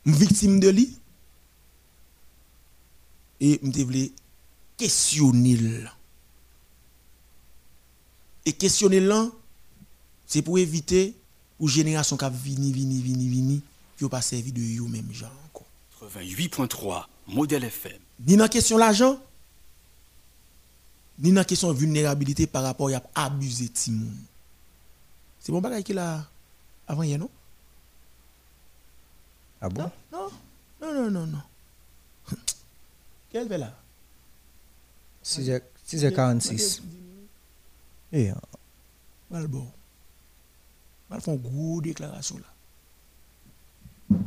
Je suis victime de lui et je voulais questionner. Et questionner là, c'est pour éviter pour génération qui vini vini vini vini, qui pas servi de encore. 88.3 Modèle FM. Ni dans la question l'argent, ni dans la question vulnérabilité par rapport à abuser Timon. C'est bon bagay qui là. Avant hier, non? Ah bon? Non, non, non, non, non. Quelle fait là? 6h, 6h46. Et, euh, Mal bon. Mal font gros déclaration là.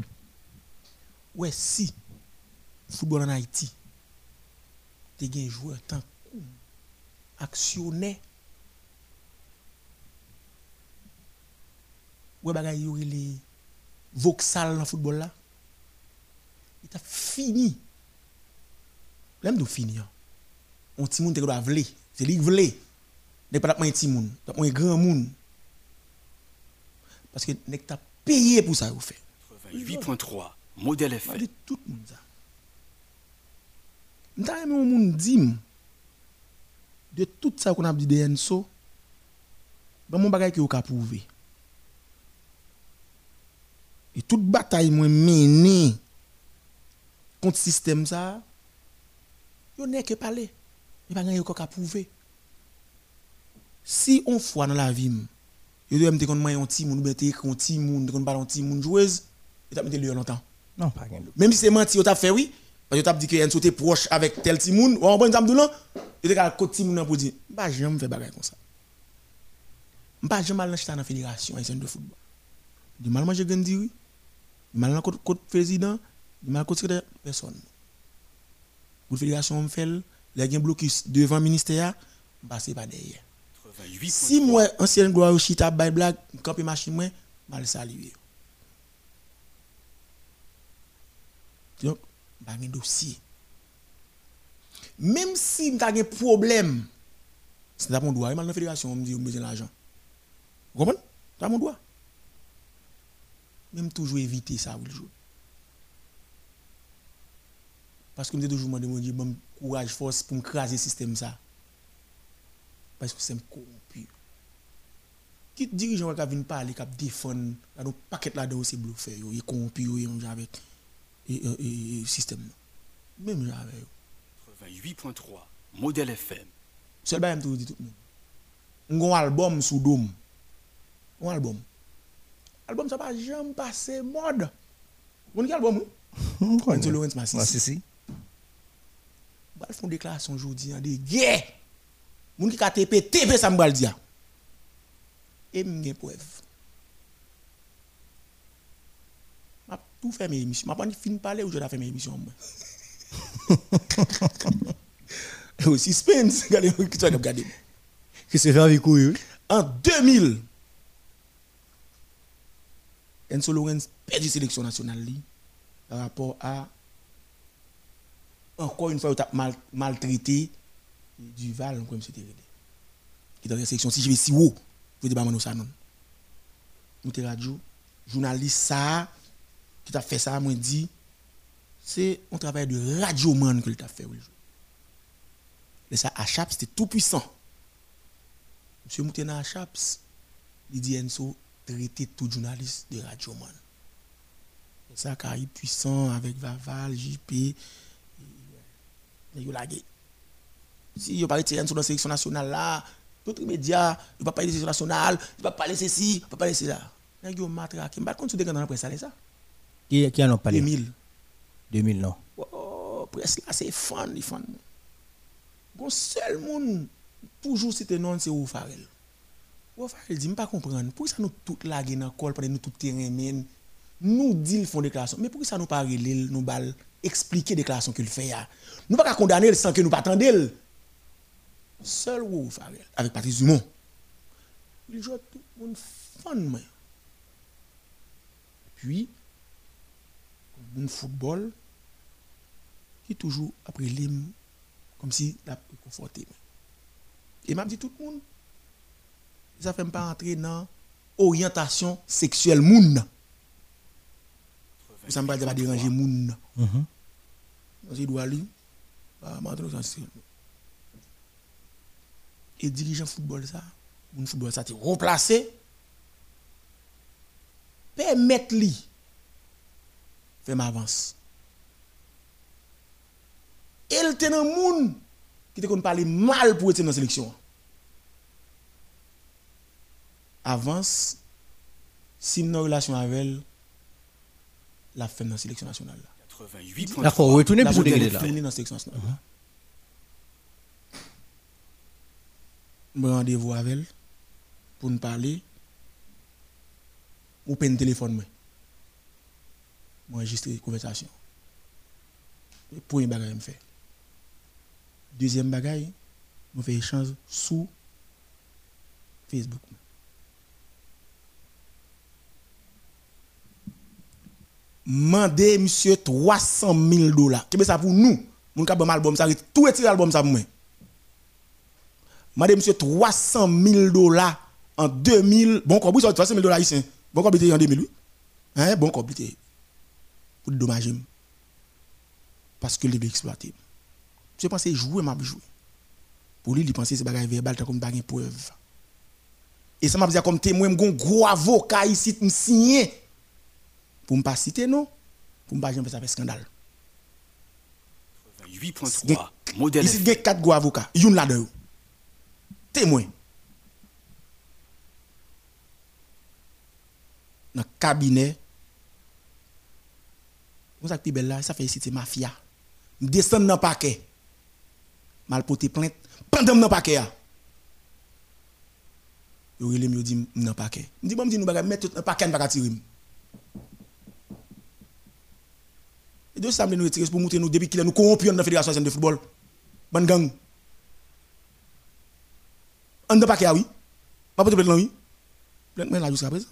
Ouais, si football en Haïti, t'es un joueur tant actionnaire. Ouais, bagay yo les voxal dans football là. Il a fini. L'aime de fini. hein? On ti moun te doit vle. C'est lui vle. N'est pas un petit moun, un grand moun. Parce que nek t'a payé pour ça vous fait. 8.3 Modèle FM. dis tout le monde ça. M'ta un monde dim de tout ça qu'on a dit de. Ben mon que vous ka prouver. Et toute bataille moi mené contre système ça, yo n'est que parler. Il pas rien prouver. Si on foi dans la vie, yo doit me te kon moi un petit ou bien te kon petit kon pas un petit moun joueuse, et t'a mettre le longtemps. Non, pas rien. Même si c'est menti, on t'a fait oui. Parce que tu as dit que Enso était proche avec tel Timoun, ou en bon exemple, non, il était à côté Timoun pour dire, bah, j'aime faire bagarre comme ça. Bah, j'aime mal dans la fédération haïtienne de football. Du mal manger Gandhi, oui. Du mal côté président, du mal côté personne. Pour la fédération, on fait, les gens blocus devant le ministère, bah, c'est pas derrière. 88.3 Si moi, ancienne gloire au chita, bay blague, camper machine, moi, mal saluer. Donc, un dossier. Même si tu as un problème, c'est pas mon droit. Dans la fédération, on me dit, on a besoin d'argent. Vous comprenez? C'est mon droit. Même toujours éviter ça, vous le. Parce que je me toujours demandé, bon courage, force pour me craser le système ça. Parce que c'est corrompu. Qui dirigeant qui vient parler, qui défend, là, nos paquets là-dedans, c'est bluffé, il est corrompu, il est avec le système. là. Même avec yo. 88.3 Modèle FM. Seul bail me dit tout le monde. Un album sous dôme. Un album. Album ça va jamais passer mode. Vous avez album oui? Enzo Lawrence Massis. Ah, si, si. Bal font déclaration aujourd'hui en de guerre. Moun qui ka m'bal m'gen tout fait mes émissions. M'a pas ni fin parler ou je fait mes émissions. Au suspense, regardez qui tu as regardé. Qui se fait avec oui. En 2000, Enzo Lorenz perdu sélection nationale par rapport à encore une fois il a mal, maltraité Duval comme c'était. Qui dans la sélection si je vais si haut, vous dites pas ça non. Nous radio journaliste ça qui t'a fait ça moi dit c'est un travail de radioman que t'a fait oui. Et ça à Chaps c'était tout puissant. Monsieur Moutena Chaps, il dit Enso traiter tout journaliste de radio man. Et ça Caraïbe puissant avec Vaval, JP, et yo lagué. Si yo pas retirer Enso dans la sélection nationale là, d'autres médias, il va pas parler de sélection nationale, il va parler ceci, il va parler cela. Nèg yo matraqué, m'pas compte de dans la presse ça ça. Qui, qui en a parlé? 2000. 2000, non. Oh, presse là c'est fan, il fan. Bon seul monde toujours c'était non c'est ou Farel. Ou Farel dit, je pas comprendre. Pourquoi ça nous tout laguer dans le col pendant nous tout terrain men? Nous dit ils font déclaration. Mais pourquoi ça nous pas relé, nous bal expliquer déclaration qu'il fait ya? Nous pas condamner sans que nous pas attendre. Seul ou Farel avec Patrice Dumont. Il joue tout le monde fan. Puis un football qui toujours après l'hymne comme si la conforté. Et m'a dit tout le monde, ça fait pas entrer dans orientation sexuelle moun. Ça me pas déranger moun. Mhm. C'est doit lui. M'a entré dans ce- Et dirigeant football ça, moun football ça t'est replacé. Permettre lui faire m'avance. Elle était dans moun qui te parler mal pour être dans la sélection. Avance, Si nous avons une relation avec elle, la femme dans la sélection nationale. là. 88.3. Là, faut retourner La pour dégager est là. fini dans la sélection nationale. Je rendez-vous avec elle pour nous parler. Ou pas un téléphone. Enregistrer conversation. Premier bagage, je fait. Deuxième bagage, je fais échange sous Facebook. Mandez monsieur 300 000 dollars. Qu'est-ce que ça pour nous? Mon cap album ça tout retirer album ça pour moi. Mandez monsieur 300 000 dollars en 2000. Bon quoi, oui, ça 300 000 dollars ici. Bon quoi, en 2000 oui. Hein, bon quoi, pour dommager. Parce que il veut exploiter. Je pense jouer m'a jouer. Pour lui, il pense que c'est bagage verbal comme bagage preuve. Et ça m'a dit comme témoin, un gros avocat ici, me signé. Pour ne pas citer, non? Pour ne pas jamais faire scandale. 88.3. Modèle Ici, il y a quatre gros avocats. Il y en a là-dedans. Témoin. Dans le cabinet. Savez, belle là, ça fait ici, c'est mafia. Je descends dans paquet. Mal porté plainte. Pendant dans paquet. Yo relem yo di dans paquet. Je dis, bon, je dis, nous baga mettre paquet, nous baga tirer. Et de ça, nous retirer pour montrer nous depuis qu'il nous corrompus dans la fédération de football. Ban gang. En de paquet, ah oui. Pas pour te plaindre, oui. Plainte, là jusqu'à présent.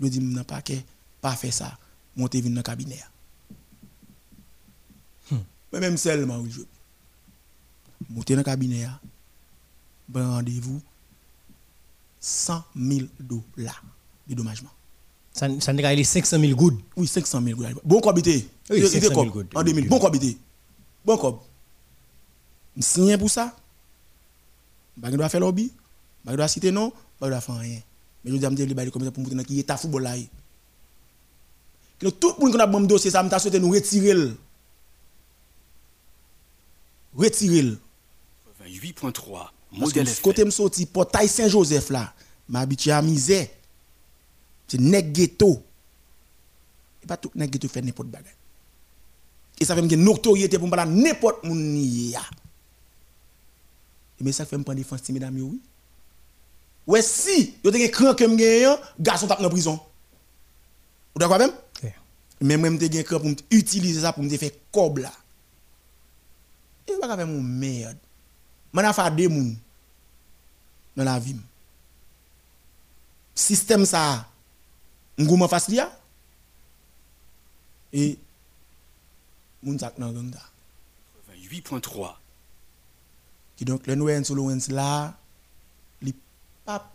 Je dis, dans le paquet, pas faire ça. Monter dans le cabinet. Mais même seulement, oui, je. Monter dans le cabinet, ben rendez-vous 100 000 dollars de dédommagement. Ça ça n'est pas les 500 000 gouttes. Oui, 500 000 dollars. Bon quoi habité Oui, Il- il 500 000 était quoi good. En 2000. Bon quoi habité Bon quoi Je signe pour ça. Je ne dois faire lobby. Je ne dois citer non. Je ne dois faire rien. Mais je dis à me dire, les comme ça pour montrer qui est à football là. Que tout le monde qui a bon dossier, ça m'a souhaité nous retirer. Retirer. le. 88.3. Parce Modèle que FM. côté me sorti portail Saint-Joseph là, m'habitué à misère. C'est nèg ghetto. Et pas tout nèg ghetto fait n'importe bagage. Et ça fait une notoriété pour me n'importe ya. Mais ça fait me prendre défense mesdames oui. Ouais si, yo te gen cran que me gen garçon tape dans prison. Ou d'accord même? Ok. Mais moi me te gen pour utiliser ça pour me faire cob là. Et pas faire mon merde. M'en a fait deux moun dans la vie. Système ça, ngouman face liya. Et moun sak nan gang da. 88.3. Qui donc le Noël Solowens là, li pas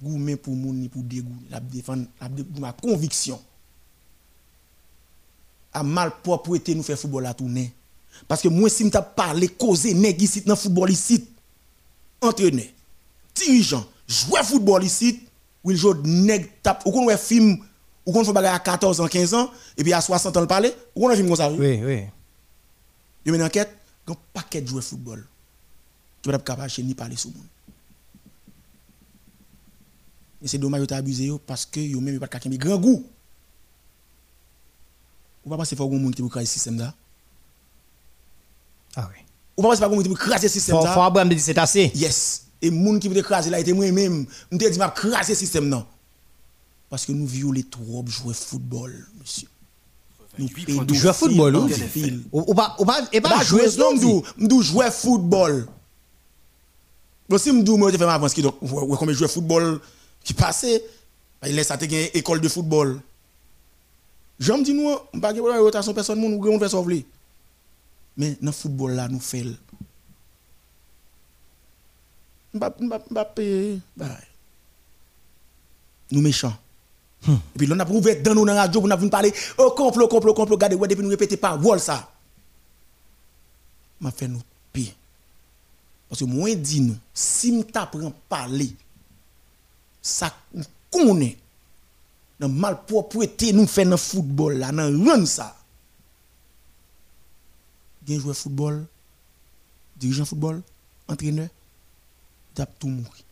gourmet pour moun ni pour dégoût, la défendre la ma conviction. A mal propreté nous fait football la tourner. Parce que moi si m'ta parler causer nèg ici dans football ici, entraîneur, dirigeant, joueur football ici, ou il joue nèg tap ou qu'on film ou qu'on fait bagarre à 14 ans, 15 ans et puis à 60 ans le parler, ou qu'on a film comme ça. oui? Oui, oui. Yo men enquête, un paquet de joueurs de football qui va pas capable ni parler sur monde. Et c'est dommage de abusé yo parce que yo même pas capable grand goût. Ou pas penser faut un monde qui peut craser système là. Ah oui. Ou pas penser pas un monde qui peut craser système Faut, là. faut Abraham dit c'est assez. Yes. Et moun qui veut craser là était moi même, me dit m'a craser système non. Parce que nous violons trop jouer football, monsieur. Nous 88.3. pédophiles Jouer football. Ou, ou pas, ou pas, et pas jouer non, m'dou, m'dou jouer football. Bon, si m'dou, moi, je fais ma avance qui donc, ouais, comme jouer football qui passait, bah, il laisse à te gagner école de football. J'aime dire, nous, on pas gagner rotation personne, nous, nous, fait sauver. Mais dans le football là, nous faisons. Nous méchants. Et puis, là, on a ouvert dans nos radio pour nous parler, oh, complot, complot, complot, regardez, ouais, depuis nous répéter pas, wall ça. M'a fait nous pire. Parce que moi, dis nous, si nous t'apprends parler, ça connaît, dans mal propreté nous fait dans football, là, dans run ça. Bien joueur football, dirigeant football, entraîneur, t'as tout mourir.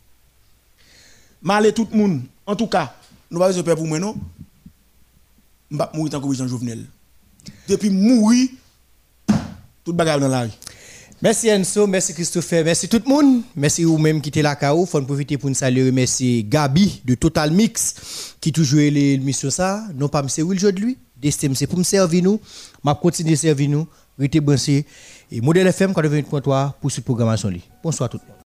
Malé tout le monde. En tout cas, nous pas besoin peur pour moi non? M'pa mourir tant que Jean Jovenel. Depuis mourir tout bagarre dans la rue. Merci Enzo, merci Christopher, merci tout le monde. Merci vous-même qui êtes là, Kao. Faut profiter pour nous saluer, merci Gabi de Total Mix qui toujours l'émission ça. Non pas c'est Will aujourd'hui. Destin c'est pour me servir nous. M'a continuer à servir nous. Restez branchés. Et Modèle FM 88.3 pour cette programmation. Bonsoir tout le monde.